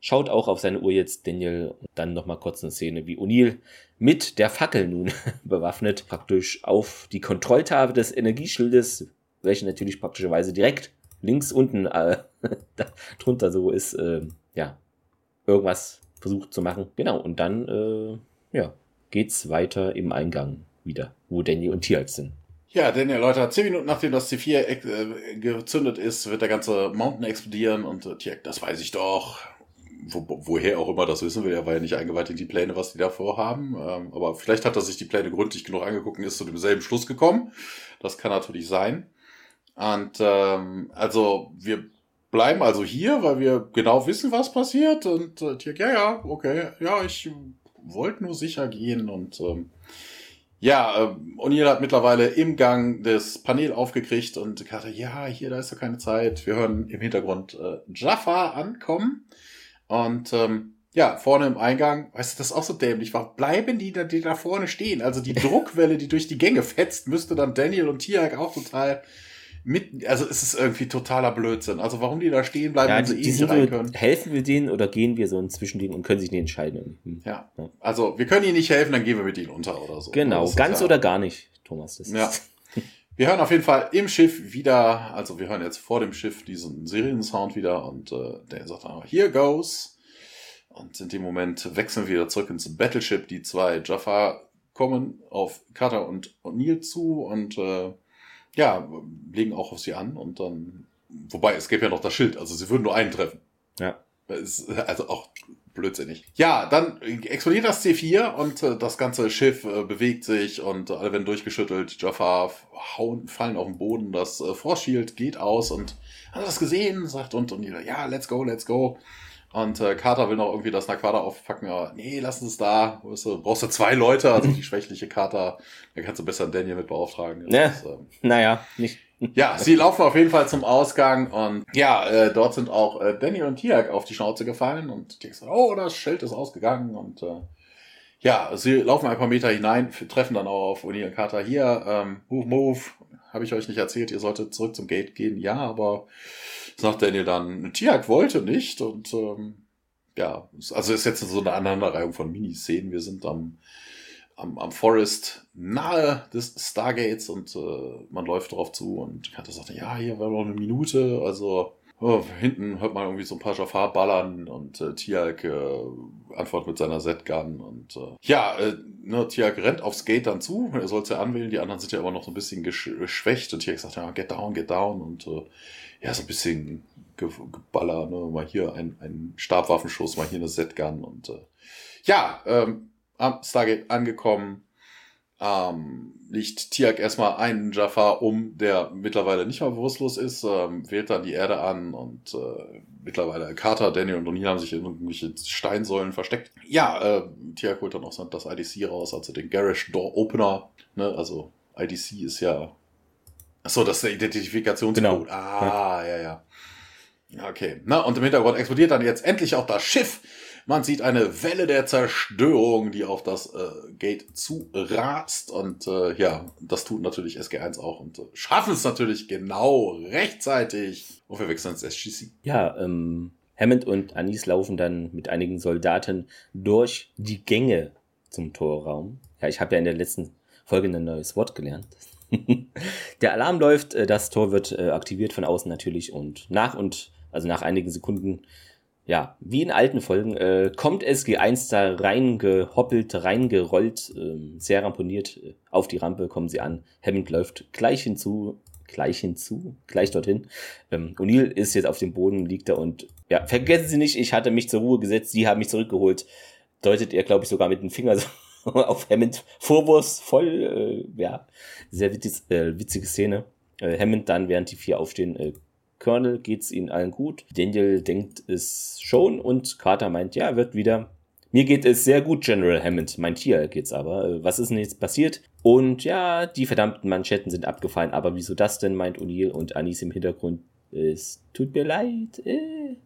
schaut auch auf seine Uhr jetzt Daniel. Dann nochmal kurz eine Szene, wie O'Neill mit der Fackel nun bewaffnet praktisch auf die Kontrolltafel des Energieschildes, welche natürlich praktischerweise direkt links unten äh, drunter so ist, äh, ja, irgendwas versucht zu machen. Genau, und dann, äh, ja, geht's weiter im Eingang wieder, wo Danny und Tialk sind. Ja, Daniel, Leute, zehn Minuten nachdem das C4 äh, gezündet ist, wird der ganze Mountain explodieren und äh, Tialk, das weiß ich doch. Wo, woher auch immer das wissen will, er war ja nicht eingeweiht in die Pläne, was die da vorhaben. Ähm, aber vielleicht hat er sich die Pläne gründlich genug angeguckt und ist zu demselben Schluss gekommen. Das kann natürlich sein. Und ähm, also wir bleiben also hier, weil wir genau wissen, was passiert. Und äh, Tiak, ja, ja, okay, ja, ich wollte nur sicher gehen. Und ähm, ja, äh, O'Neill hat mittlerweile im Gang das Panel aufgekriegt und Carter, ja, hier, da ist ja keine Zeit. Wir hören im Hintergrund äh, Jaffa ankommen. Und ähm, ja, vorne im Eingang, weißt du, das ist auch so dämlich. Warum bleiben die da, die da vorne stehen? Also die Druckwelle, die durch die Gänge fetzt, müsste dann Daniel und Tiag auch total mit, also es ist irgendwie totaler Blödsinn. Also warum die da stehen bleiben, Ja, wenn sie eh die nicht sind rein können. helfen wir denen oder gehen wir so ein Zwischending und können sich nicht entscheiden. Hm. Ja. Also wir können ihnen nicht helfen, dann gehen wir mit ihnen unter oder so. Genau, ganz ja- oder gar nicht, Thomas. Das Ja. Wir hören auf jeden Fall im Schiff wieder, also wir hören jetzt vor dem Schiff diesen Sirenensound wieder und äh, der sagt dann, here goes. Und in dem Moment wechseln wir wieder zurück ins Battleship. Die zwei Jaffa kommen auf Carter und O'Neill zu und äh, ja, legen auch auf sie an und dann, wobei es gäbe ja noch das Schild, also sie würden nur einen treffen. ja. Ist also auch blödsinnig. Ja, dann explodiert das C4 und äh, das ganze Schiff äh, bewegt sich und alle werden durchgeschüttelt. Jaffa hauen, fallen auf den Boden. Das äh, Force Shield geht aus und hat er das gesehen? Sagt und, und jeder, ja, let's go, let's go. Und äh, Carter will noch irgendwie das Naquada aufpacken, aber nee, lass uns da. Weißt du, brauchst du zwei Leute, also die schwächliche Carter, da kannst du besser einen Daniel mit beauftragen. Das Ja. ist, ähm, Naja, nicht. ja, sie laufen auf jeden Fall zum Ausgang und ja, äh, dort sind auch äh, Danny und Tiak auf die Schnauze gefallen und Tiak sagt, oh, das Schild ist ausgegangen und äh, ja, sie laufen ein paar Meter hinein, treffen dann auch auf Uni und Carter hier, ähm, move, move, habe ich euch nicht erzählt, ihr solltet zurück zum Gate gehen, ja, aber sagt Daniel dann, Tiak wollte nicht und ähm, ja, also ist jetzt so eine Aneinanderreihung von Miniszenen, wir sind am am, am Forest nahe des Stargates und äh, man läuft darauf zu und Carter sagt, ja, hier war noch eine Minute, also oh, hinten hört man irgendwie so ein paar Jafar ballern und äh, Tialk äh, antwortet mit seiner Z-Gun und äh, ja, äh, ne, Tialk rennt aufs Gate dann zu, er soll es ja anwählen, die anderen sind ja immer noch so ein bisschen gesch- geschwächt und Tialk sagt, ja, get down, get down und äh, ja, so ein bisschen ge Geballer, ne, mal hier ein, ein Stabwaffenschuss, mal hier eine Z-Gun und äh, ja, ähm, am Stargate angekommen, ähm, liegt Tiak erstmal einen Jafar um, der mittlerweile nicht mal bewusstlos ist, ähm, wählt dann die Erde an und äh, mittlerweile Carter, Daniel und O'Neill haben sich in irgendwelche Steinsäulen versteckt. Ja, äh, Tiak holt dann auch das IDC raus, also den Garage Door Opener, ne, also IDC ist ja, achso, das ist der Identifikationscode. Genau. Ah, ja, ja. Okay, na, und im Hintergrund explodiert dann jetzt endlich auch das Schiff. Man sieht eine Welle der Zerstörung, die auf das äh, Gate zu rast. Und äh, ja, das tut natürlich SG1 auch und äh, schaffen es natürlich genau rechtzeitig. Und wir wechseln ins SGC. Ja, ähm, Hammond und Anis laufen dann mit einigen Soldaten durch die Gänge zum Torraum. Ja, ich habe ja in der letzten Folge ein neues Wort gelernt. der Alarm läuft, äh, das Tor wird äh, aktiviert von außen natürlich und nach und also nach einigen Sekunden, ja, wie in alten Folgen, äh, kommt SG1 da reingehoppelt, reingerollt, ähm, sehr ramponiert äh, auf die Rampe, kommen sie an. Hammond läuft gleich hinzu, gleich hinzu, gleich dorthin. Ähm, O'Neill ist jetzt auf dem Boden, liegt da und ja, vergessen Sie nicht, ich hatte mich zur Ruhe gesetzt, Sie haben mich zurückgeholt. Deutet er, glaube ich, sogar mit dem Finger so auf Hammond vorwurfsvoll. Äh, ja, sehr witzig, äh, witzige Szene. Äh, Hammond dann, während die vier aufstehen, äh, Colonel, geht's ihnen allen gut. Daniel denkt es schon und Carter meint, ja, wird wieder. Mir geht es sehr gut, General Hammond. Meint hier geht's aber. Äh, Was ist denn jetzt passiert? Und ja, die verdammten Manschetten sind abgefallen. Aber wieso das denn, meint O'Neill und Anis im Hintergrund. Es tut mir leid. Äh.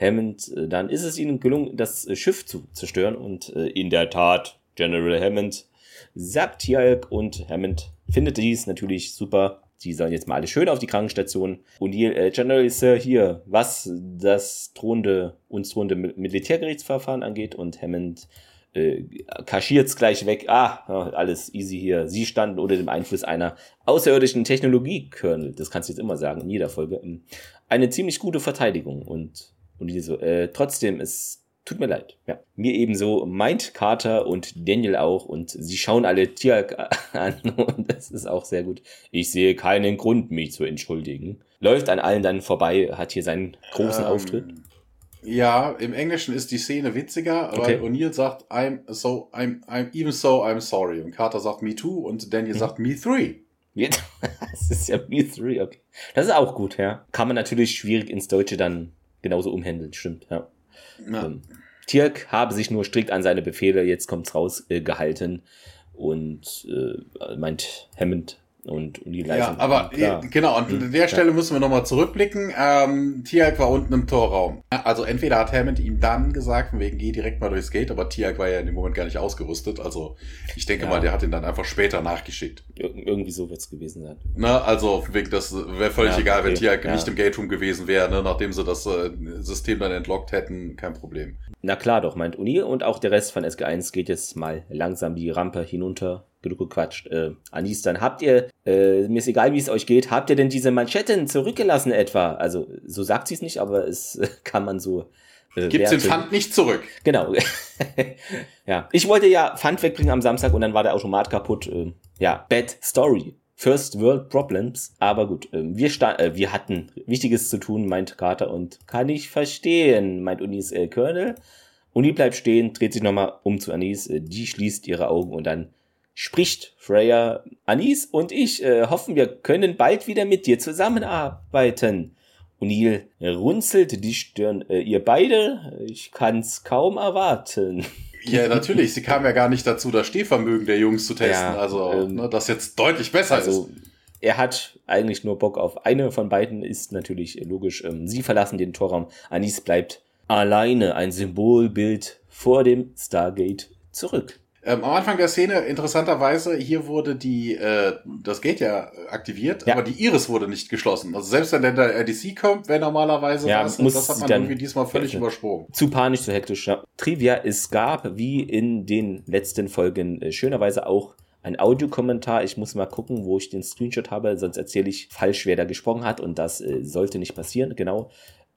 Hammond, äh, dann ist es ihnen gelungen, das äh, Schiff zu zerstören. Und in der Tat, General Hammond sagt Tialk und Hammond findet dies natürlich super. die sollen jetzt mal alle schön auf die Krankenstation. O'Neill, äh, General Sir, hier, was das drohende, uns drohende Militärgerichtsverfahren angeht und Hammond äh, kaschiert's gleich weg. Ah, alles easy hier. Sie standen unter dem Einfluss einer außerirdischen Technologie-Kernel. Das kannst du jetzt immer sagen, in jeder Folge. Ähm, eine ziemlich gute Verteidigung. Und, und so, äh, trotzdem, es tut mir leid. Ja. Mir ebenso meint Carter und Daniel auch. Und sie schauen alle Tiak an. Und das ist auch sehr gut. Ich sehe keinen Grund, mich zu entschuldigen. Läuft an allen dann vorbei, hat hier seinen großen ähm, Auftritt. Ja, im Englischen ist die Szene witziger, okay. weil O'Neill sagt, I'm so, I'm, I'm, even so, I'm sorry. Und Carter sagt me too und Daniel hm. sagt me three. das ist ja me three, okay. Das ist auch gut, ja. Kann man natürlich schwierig ins Deutsche dann genauso umhändeln, stimmt, ja. Ja. Ähm, Tirk habe sich nur strikt an seine Befehle, jetzt kommt's raus, äh, gehalten. Und äh, meint Hammond, und, und die Leistung. Ja, aber klar. genau, und hm, an der Stelle müssen wir nochmal zurückblicken. Ähm, Tiag war unten im Torraum. Also entweder hat Hammond ihm dann gesagt, von wegen geh direkt mal durchs Gate, aber Tiag war ja in dem Moment gar nicht ausgerüstet. Also ich denke ja. mal, der hat ihn dann einfach später nachgeschickt. Ir irgendwie so wird's gewesen sein. Ne, also wegen das wäre völlig ja, egal, okay. wenn Tiag nicht im Gate Room gewesen wäre, ne, nachdem sie das äh, System dann entlockt hätten, kein Problem. Na klar doch, meint Uni und auch der Rest von SG1 geht jetzt mal langsam die Rampe hinunter genug gequatscht. Äh, Anis, dann habt ihr, äh, mir ist egal, wie es euch geht, habt ihr denn diese Manschetten zurückgelassen etwa? Also, so sagt sie es nicht, aber es äh, kann man so. Äh, Gibt's den Pfand nicht zurück. Genau. ja. Ich wollte ja Pfand wegbringen am Samstag und dann war der Automat kaputt. Äh, ja, bad story. First World Problems. Aber gut, äh, wir, äh, wir hatten Wichtiges zu tun, meint Carter und kann ich verstehen, meint Unis äh, Colonel. Uni bleibt stehen, dreht sich nochmal um zu Anis, äh, die schließt ihre Augen und dann spricht Freya, Anis und ich äh, hoffen, wir können bald wieder mit dir zusammenarbeiten. O'Neill runzelt die Stirn. Äh, ihr beide? Ich kann's kaum erwarten. Ja, natürlich. Sie kam ja gar nicht dazu, das Stehvermögen der Jungs zu testen. Ja, also, ähm, ne, das jetzt deutlich besser also, ist. Er hat eigentlich nur Bock auf eine von beiden, ist natürlich logisch. Ähm, sie verlassen den Torraum. Anis bleibt alleine, ein Symbolbild vor dem Stargate zurück. Ähm, am Anfang der Szene, interessanterweise, hier wurde die, äh, das Gate ja aktiviert, ja. aber die Iris wurde nicht geschlossen. Also selbst wenn der RDC kommt, wäre normalerweise ja, was, muss das hat man irgendwie diesmal völlig übersprungen. Zu panisch, zu hektisch, ja. Trivia, es gab, wie in den letzten Folgen, äh, schönerweise auch ein Audiokommentar. Ich muss mal gucken, wo ich den Screenshot habe, sonst erzähle ich falsch, wer da gesprochen hat und das äh, sollte nicht passieren. Genau.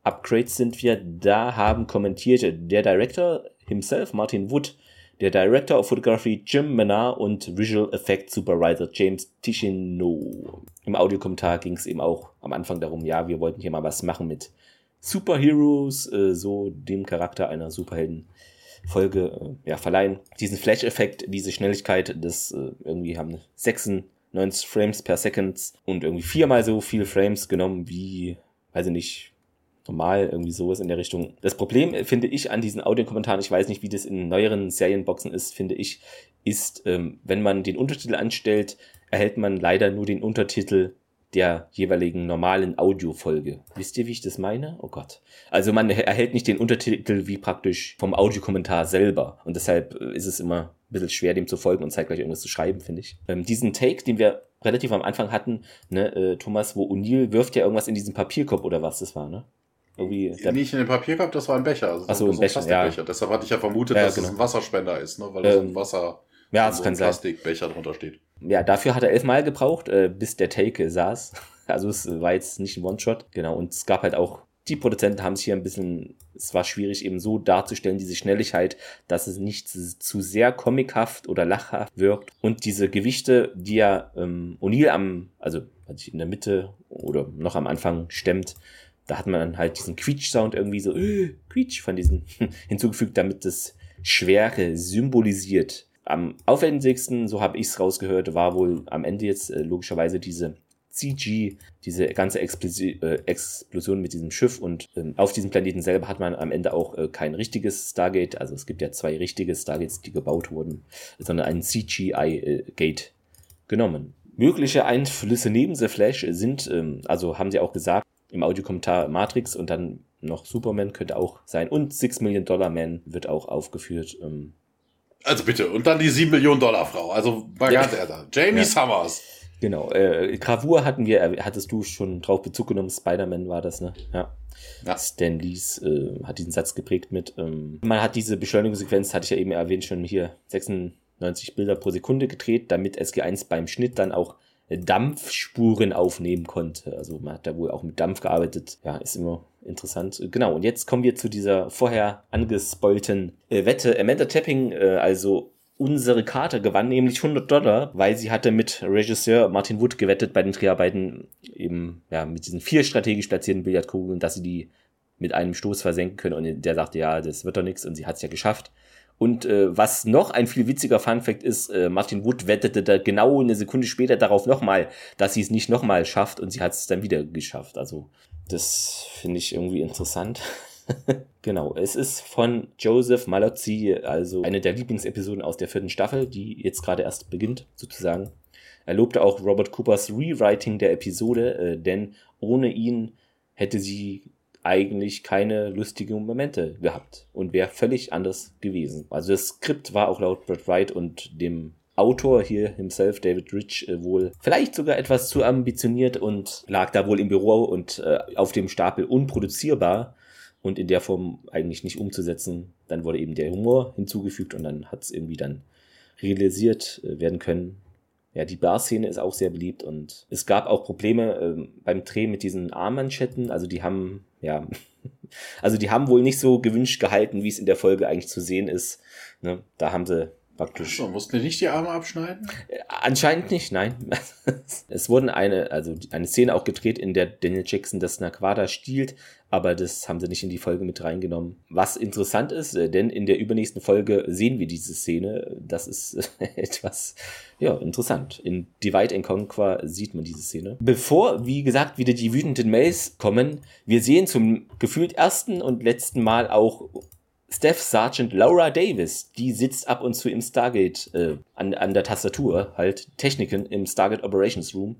Upgrades sind wir da, haben kommentiert der Director himself, Martin Wood, der Director of Photography Jim Menard und Visual Effects Supervisor James Ticino. Im Audiokommentar ging es eben auch am Anfang darum, ja, wir wollten hier mal was machen mit Superheroes, äh, so dem Charakter einer Superheldenfolge äh, ja, verleihen. Diesen Flash-Effekt, diese Schnelligkeit, das äh, irgendwie haben 96 Frames per Second und irgendwie viermal so viele Frames genommen wie, weiß ich nicht, normal, irgendwie sowas in der Richtung. Das Problem äh, finde ich an diesen Audiokommentaren, ich weiß nicht, wie das in neueren Serienboxen ist, finde ich, ist, ähm, wenn man den Untertitel anstellt, erhält man leider nur den Untertitel der jeweiligen normalen Audiofolge. Wisst ihr, wie ich das meine? Oh Gott. Also man erhält nicht den Untertitel wie praktisch vom Audiokommentar selber. Und deshalb äh, ist es immer ein bisschen schwer, dem zu folgen und zeitgleich irgendwas zu schreiben, finde ich. Ähm, diesen Take, den wir relativ am Anfang hatten, ne, äh, Thomas, wo O'Neill wirft ja irgendwas in diesen Papierkorb oder was das war, ne? Irgendwie Nicht in den Papierkorb, das war ein Becher. Also Achso, ein Becher, ja. Deshalb hatte ich ja vermutet, ja, dass genau. es ein Wasserspender ist, ne? weil da ähm, so ein Wasser, ja, das so ein Plastikbecher drunter steht. Ja, dafür hat er elfmal gebraucht, äh, bis der Take saß. Also es war jetzt nicht ein One-Shot. Genau, und es gab halt auch, die Produzenten haben sich hier ein bisschen, es war schwierig eben so darzustellen, diese Schnelligkeit, dass es nicht zu sehr comichaft oder lachhaft wirkt. Und diese Gewichte, die ja ähm, O'Neill am, also in der Mitte oder noch am Anfang stemmt, da hat man dann halt diesen Quietsch-Sound irgendwie so, äh, Quietsch von diesen hinzugefügt, damit das Schwere symbolisiert. Am aufwendigsten, so habe ich es rausgehört, war wohl am Ende jetzt äh, logischerweise diese CG, diese ganze Explosi äh, Explosion mit diesem Schiff und ähm, auf diesem Planeten selber hat man am Ende auch äh, kein richtiges Stargate, also es gibt ja zwei richtige Stargates, die gebaut wurden, sondern ein CGI-Gate äh, genommen. Mögliche Einflüsse neben The Flash sind, ähm, also haben sie auch gesagt, im Audiokommentar Matrix und dann noch Superman könnte auch sein. Und Six Million Dollar Man wird auch aufgeführt. Ähm. Also bitte, und dann die 7 Millionen Dollar Frau. Also mal ganz ehrlich. Jamie ja. Summers. Genau. Äh, Gravur hatten wir, äh, hattest du schon drauf Bezug genommen, Spider-Man war das, ne? Ja. ja. Stan Lees äh, hat diesen Satz geprägt mit. Ähm, man hat diese Beschleunigungssequenz, hatte ich ja eben erwähnt, schon hier 96 Bilder pro Sekunde gedreht, damit SG1 beim Schnitt dann auch Dampfspuren aufnehmen konnte. Also man hat da wohl auch mit Dampf gearbeitet. Ja, ist immer interessant. Genau, und jetzt kommen wir zu dieser vorher angespoilten äh, Wette. Amanda Tapping, äh, also unsere Karte gewann nämlich 100 Dollar, weil sie hatte mit Regisseur Martin Wood gewettet bei den Dreharbeiten eben ja mit diesen vier strategisch platzierten Billardkugeln, dass sie die mit einem Stoß versenken können und der sagte ja, das wird doch nichts und sie hat es ja geschafft. Und äh, was noch ein viel witziger Funfact ist, äh, Martin Wood wettete da genau eine Sekunde später darauf nochmal, dass sie es nicht nochmal schafft und sie hat es dann wieder geschafft. Also das finde ich irgendwie interessant. genau, es ist von Joseph Malozzi, also eine der Lieblingsepisoden aus der vierten Staffel, die jetzt gerade erst beginnt, sozusagen. Er lobte auch Robert Coopers Rewriting der Episode, äh, denn ohne ihn hätte sie eigentlich keine lustigen Momente gehabt und wäre völlig anders gewesen. Also das Skript war auch laut Brett Wright und dem Autor hier himself, David Rich, äh, wohl vielleicht sogar etwas zu ambitioniert und lag da wohl im Büro und äh, auf dem Stapel unproduzierbar und in der Form eigentlich nicht umzusetzen. Dann wurde eben der Humor hinzugefügt und dann hat es irgendwie dann realisiert äh, werden können. Ja, die Bar-Szene ist auch sehr beliebt und es gab auch Probleme ähm, beim Dreh mit diesen Armmanschetten. Also die haben, ja, also die haben wohl nicht so gewünscht gehalten, wie es in der Folge eigentlich zu sehen ist. Ne? Da haben sie praktisch. So, mussten die nicht die Arme abschneiden? Äh, anscheinend nicht, nein. es wurden eine, also eine Szene auch gedreht, in der Daniel Jackson das Naquada stiehlt, aber das haben sie nicht in die Folge mit reingenommen. Was interessant ist, äh, denn in der übernächsten Folge sehen wir diese Szene. Das ist etwas, ja, interessant. In Divide and Conquer sieht man diese Szene. Bevor, wie gesagt, wieder die wütenden Mails kommen, wir sehen zum gefühlt ersten und letzten Mal auch Staff Sergeant Laura Davis, die sitzt ab und zu im Stargate äh, an, an der Tastatur, halt Techniken im Stargate Operations Room,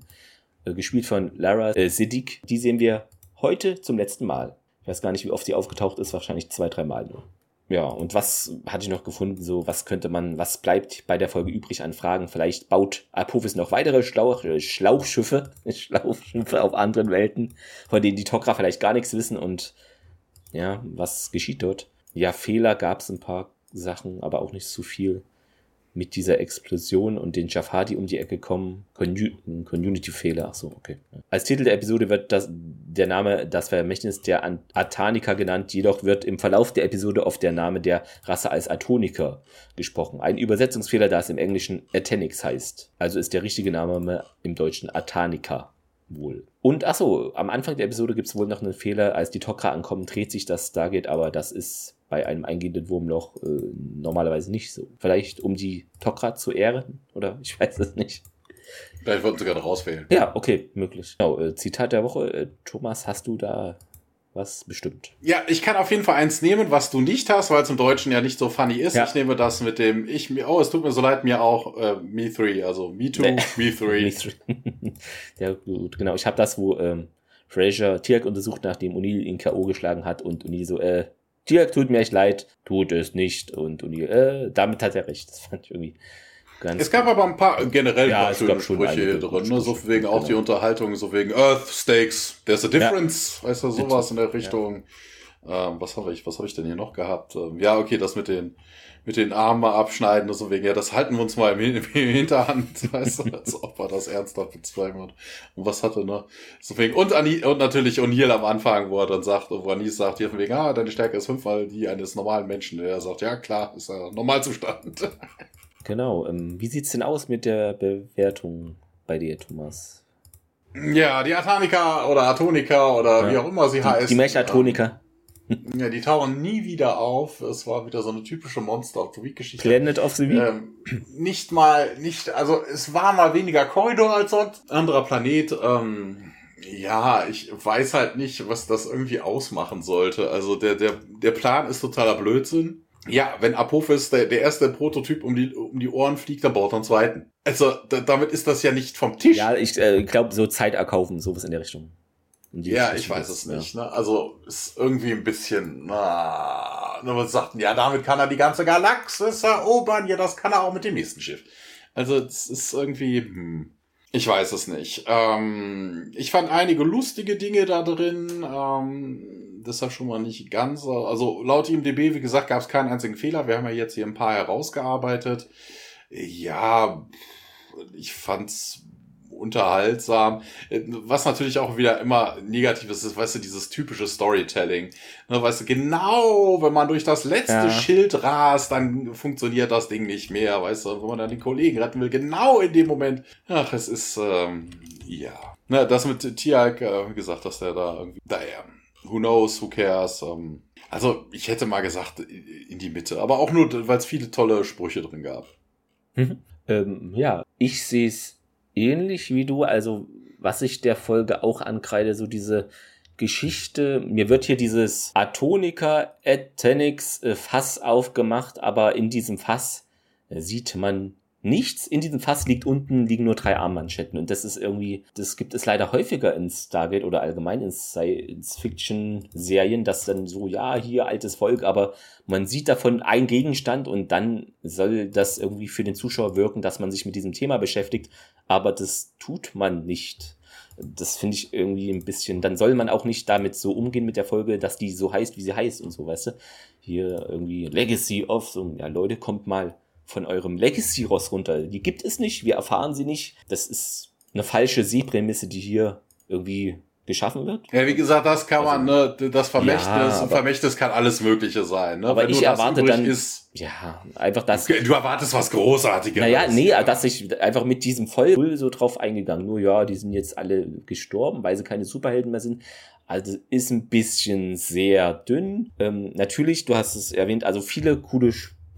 äh, gespielt von Lara äh, Siddiq. Die sehen wir heute zum letzten Mal. Ich weiß gar nicht, wie oft sie aufgetaucht ist, wahrscheinlich zwei, drei Mal nur. Ja, und was hatte ich noch gefunden? So, was könnte man, was bleibt bei der Folge übrig an Fragen? Vielleicht baut Apophis noch weitere Schlauch, äh, Schlauchschiffe, Schlauchschiffe auf anderen Welten, von denen die Tok'ra vielleicht gar nichts wissen und ja, was geschieht dort? Ja, Fehler gab es ein paar Sachen, aber auch nicht zu viel. Mit dieser Explosion und den Jafadi um die Ecke kommen. Community-Fehler, ach so, okay. Als Titel der Episode wird das, der Name Das Vermächtnis der Atanika genannt, jedoch wird im Verlauf der Episode oft der Name der Rasse als Atoniker gesprochen. Ein Übersetzungsfehler, da es im Englischen Atenix heißt. Also ist der richtige Name im Deutschen Atanika wohl. Und achso, am Anfang der Episode gibt es wohl noch einen Fehler, als die Tok'ra ankommen, dreht sich das Stargate, aber das ist bei einem eingehenden Wurmloch äh, normalerweise nicht so. Vielleicht um die Tok'ra zu ehren? Oder ich weiß es nicht. Vielleicht wollten sie gerade rauswählen. Ja, okay, möglich. Genau, äh, Zitat der Woche. Äh, Thomas, hast du da was bestimmt? Ja, ich kann auf jeden Fall eins nehmen, was du nicht hast, weil es im Deutschen ja nicht so funny ist. Ja. Ich nehme das mit dem, ich, oh, es tut mir so leid, mir auch, äh, Me 3, also Me Too, nee. Me 3. ja, gut, genau. Ich habe das, wo ähm, Fraser Tirk untersucht, nachdem O'Neill ihn K.O. geschlagen hat und O'Neill so, äh, Dirk, tut mir echt leid, tut es nicht. Und, und äh, damit hat er recht. Das fand ich irgendwie ganz. Es gab aber ein paar generell ja, schon Sprüche drin, ne? so wegen auch genau. die Unterhaltung, so wegen Earth Stakes, there's a difference, ja. weißt du, sowas in der Richtung. Ja. Ähm, was habe ich, was habe ich denn hier noch gehabt? Ähm, ja, okay, das mit den mit den Armen mal abschneiden und so wegen, ja, das halten wir uns mal im, im Hinterhand, weißt du, als ob er das ernsthaft bezweifelt. Und was hatte noch? So wegen, und, Ani, und natürlich O'Neill am Anfang, wo er dann sagt, wo Anis sagt, hier von wegen, ah, deine Stärke ist fünfmal die eines normalen Menschen. Er sagt, ja, klar, ist ja Normalzustand. Genau, ähm, wie sieht's denn aus mit der Bewertung bei dir, Thomas? Ja, die Atanika oder Atonika oder ja. wie auch immer sie die, heißt. Die Mech-Atonika. Ja, die tauchen nie wieder auf. Es war wieder so eine typische Monster of the Week Geschichte. Planet of the Week? Ähm, nicht mal, nicht, also es war mal weniger Korridor als sonst. Anderer Planet. Ähm, ja, ich weiß halt nicht, was das irgendwie ausmachen sollte. Also der, der, der Plan ist totaler Blödsinn. Ja, wenn Apophis der, der erste Prototyp um die, um die Ohren fliegt, dann baut er einen zweiten. Also da, damit ist das ja nicht vom Tisch. Ja, ich äh, glaube, so Zeit erkaufen, sowas in der Richtung. Ja, ich weiß es nicht. Ne? Also ist irgendwie ein bisschen, na, nur man sagten, ja, damit kann er die ganze Galaxis erobern. Ja, das kann er auch mit dem nächsten Schiff. Also es ist irgendwie, hm. Ich weiß es nicht. Ähm, ich fand einige lustige Dinge da drin. Ähm, deshalb schon mal nicht ganz. Also laut IMDB, wie gesagt, gab es keinen einzigen Fehler. Wir haben ja jetzt hier ein paar herausgearbeitet. Ja, ich fand's unterhaltsam. Was natürlich auch wieder immer negatives ist, weißt du, dieses typische Storytelling. Ne, weißt du, genau, wenn man durch das letzte ja. Schild rast, dann funktioniert das Ding nicht mehr, weißt du, wenn man dann den Kollegen retten will, genau in dem Moment. Ach, es ist, ähm, ja. Na, das mit Tiag, äh, gesagt, dass der da irgendwie, naja, who knows, who cares, ähm, also ich hätte mal gesagt, in die Mitte, aber auch nur, weil es viele tolle Sprüche drin gab. Mhm. Ähm, ja, ich sehe es ähnlich wie du. Also, was ich der Folge auch ankreide, so diese Geschichte. Mir wird hier dieses Atonica Ethenix äh, Fass aufgemacht, aber in diesem Fass äh, sieht man nichts. In diesem Fass liegt unten, liegen nur drei Armmanschetten. Und das ist irgendwie, das gibt es leider häufiger in Stargate oder allgemein in Science-Fiction-Serien, dass dann so, ja, hier altes Volk, aber man sieht davon einen Gegenstand und dann soll das irgendwie für den Zuschauer wirken, dass man sich mit diesem Thema beschäftigt. Aber das tut man nicht. Das finde ich irgendwie ein bisschen, dann soll man auch nicht damit so umgehen mit der Folge, dass die so heißt, wie sie heißt und so, weißt du? Hier irgendwie Legacy of, so, ja Leute, kommt mal von eurem Legacy-Ross runter. Die gibt es nicht, wir erfahren sie nicht. Das ist eine falsche Seeprämisse, die hier irgendwie geschaffen wird. Ja, wie gesagt, das kann also, man, ne, das Vermächtnis, ja, aber, Vermächtnis kann alles Mögliche sein. Ne? Aber Wenn ich erwarte dann, ist, ja, einfach das. Du erwartest was Großartiges. Naja, nee, ja. dass ich einfach mit diesem Voll so drauf eingegangen. Nur ja, die sind jetzt alle gestorben, weil sie keine Superhelden mehr sind. Also ist ein bisschen sehr dünn. Ähm, natürlich, du hast es erwähnt, also viele coole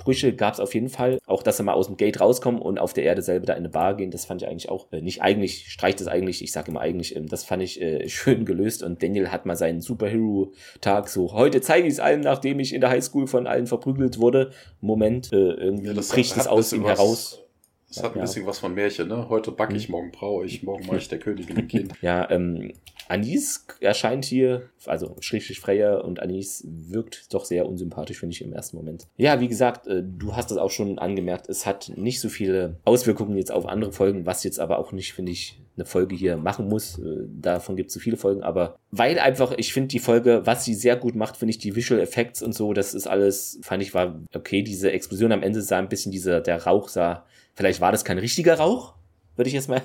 Sprüche gab es auf jeden Fall. Auch, dass sie mal aus dem Gate rauskommen und auf der Erde selber da in eine Bar gehen, das fand ich eigentlich auch, äh, nicht eigentlich, streicht es eigentlich, ich sage immer eigentlich, ähm, das fand ich äh, schön gelöst und Daniel hat mal seinen Superhero-Tag so, heute zeige ich es allen, nachdem ich in der Highschool von allen verprügelt wurde. Moment, äh, irgendwie ja, bricht es aus ihm heraus. Es hat ein bisschen was von Märchen, ne? Heute backe ich, mhm. morgen braue ich, morgen mache ich der Königin Kind. ja, ähm, Anis erscheint hier, also schrägstrich Freya und Anis wirkt doch sehr unsympathisch, finde ich, im ersten Moment. Ja, wie gesagt, äh, du hast das auch schon angemerkt, es hat nicht so viele Auswirkungen jetzt auf andere Folgen, was jetzt aber auch nicht, finde ich, eine Folge hier machen muss. Äh, davon gibt es so viele Folgen, aber weil einfach, ich finde die Folge, was sie sehr gut macht, finde ich die Visual Effects und so, das ist alles, fand ich, war okay. Diese Explosion am Ende sah ein bisschen, dieser, der Rauch sah Vielleicht war das kein richtiger Rauch, würde ich jetzt mal,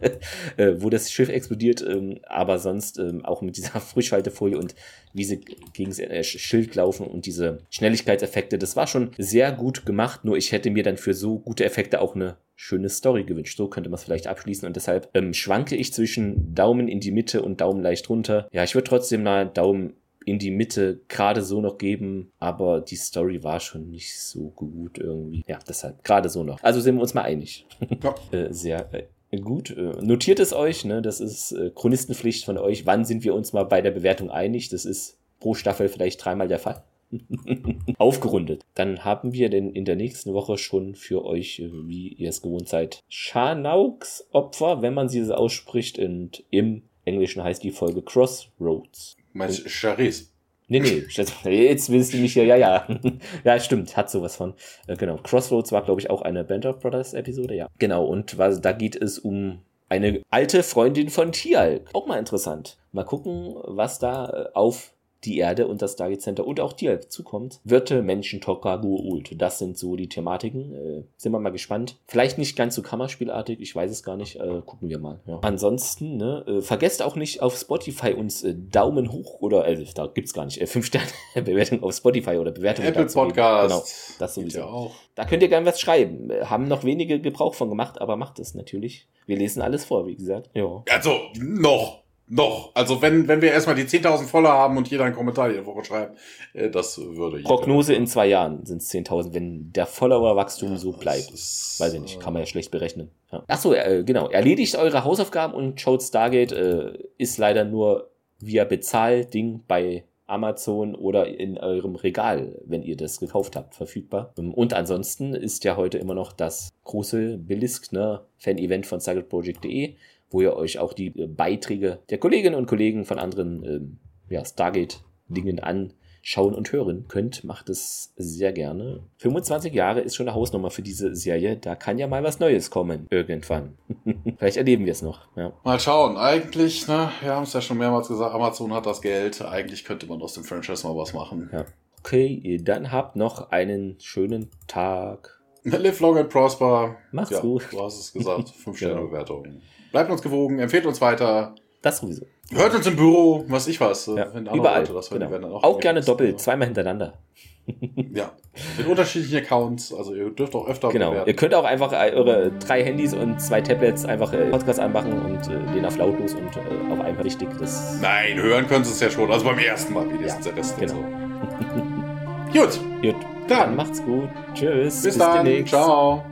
äh, wo das Schiff explodiert, ähm, aber sonst ähm, auch mit dieser Frischhaltefolie und wie sie gegen das äh, Schild laufen und diese Schnelligkeitseffekte, das war schon sehr gut gemacht, nur ich hätte mir dann für so gute Effekte auch eine schöne Story gewünscht. So könnte man es vielleicht abschließen und deshalb ähm, schwanke ich zwischen Daumen in die Mitte und Daumen leicht runter. Ja, ich würde trotzdem mal Daumen in die Mitte gerade so noch geben, aber die Story war schon nicht so gut irgendwie. Ja, deshalb gerade so noch. Also sind wir uns mal einig. Ja. äh, sehr äh, gut. Äh, notiert es euch, ne? Das ist äh, Chronistenpflicht von euch. Wann sind wir uns mal bei der Bewertung einig? Das ist pro Staffel vielleicht dreimal der Fall. Aufgerundet. Dann haben wir denn in der nächsten Woche schon für euch, äh, wie ihr es gewohnt seid, Scharnauks Opfer, wenn man sie so ausspricht. Und im Englischen heißt die Folge Crossroads. Meinst du Charisse? Nee, nee, jetzt willst du mich hier, ja, ja. ja, stimmt, hat sowas von. Äh, genau, Crossroads war, glaube ich, auch eine Band of Brothers Episode, ja. Genau, und was, da geht es um eine alte Freundin von Tialk. Auch mal interessant. Mal gucken, was da äh, auf die Erde und das Stargate Center und auch dir zukommt. Wirte, Menschen, Tokagu, Ult. Das sind so die Thematiken. Äh, sind wir mal gespannt. Vielleicht nicht ganz so Kammerspielartig, ich weiß es gar nicht. Äh, gucken wir mal. Ja. Ansonsten, ne, äh, vergesst auch nicht auf Spotify uns äh, Daumen hoch oder, äh, da gibt's gar nicht, äh, 5 Sterne Bewertung auf Spotify oder Bewertung. Apple Podcast. Genau, das sowieso. Ja auch. Da könnt ihr gerne was schreiben. Haben noch wenige Gebrauch von gemacht, aber macht es natürlich. Wir lesen alles vor, wie gesagt. Ja. Also, noch. Noch. Also wenn, wenn wir erstmal die 10.000 voller haben und jeder einen Kommentar jede Woche schreibt, äh, das würde ich. Prognose in zwei Jahren sind es 10.000, wenn der Follower-Wachstum ja, so bleibt. Weiß ich nicht, kann man ja schlecht berechnen. Ja. Achso, äh, genau. Erledigt eure Hausaufgaben und schaut Stargate. Äh, ist leider nur via Bezahlding bei Amazon oder in eurem Regal, wenn ihr das gekauft habt, verfügbar. Und ansonsten ist ja heute immer noch das große Beliskner Fan-Event von StargateProject.de wo ihr euch auch die äh, Beiträge der Kolleginnen und Kollegen von anderen ähm, ja, Stargate-Dingen schauen und hören könnt, macht es sehr gerne. 25 Jahre ist schon eine Hausnummer für diese Serie. Da kann ja mal was Neues kommen, irgendwann. Vielleicht erleben wir es noch. Ja. Mal schauen. Eigentlich, ne, wir haben es ja schon mehrmals gesagt, Amazon hat das Geld. Eigentlich könnte man aus dem Franchise mal was machen. Ja. Okay, dann habt noch einen schönen Tag. Live long and prosper. Macht's ja, gut. Du hast es gesagt. 5 Sterne Bewertung. Bleibt uns gewogen, empfehlt uns weiter. Das sowieso. Hört uns im Büro, was ich was. Ja, überall. Leute das hören, genau. dann auch auch gerne doppelt, zweimal hintereinander. Ja. Mit unterschiedlichen Accounts. Also ihr dürft auch öfter Genau. bewerten. Ihr könnt auch einfach äh, eure drei Handys und zwei Tablets einfach äh, Podcast anmachen und äh, den auf lautlos und äh, auf einfach richtig. Das Nein, hören können sie es ja schon. Also beim ersten Mal wenigstens Ja, der Rest genau. so. Gut, Gut. Dann. Dann macht's gut. Tschüss. bis, dann. demnächst. Ciao.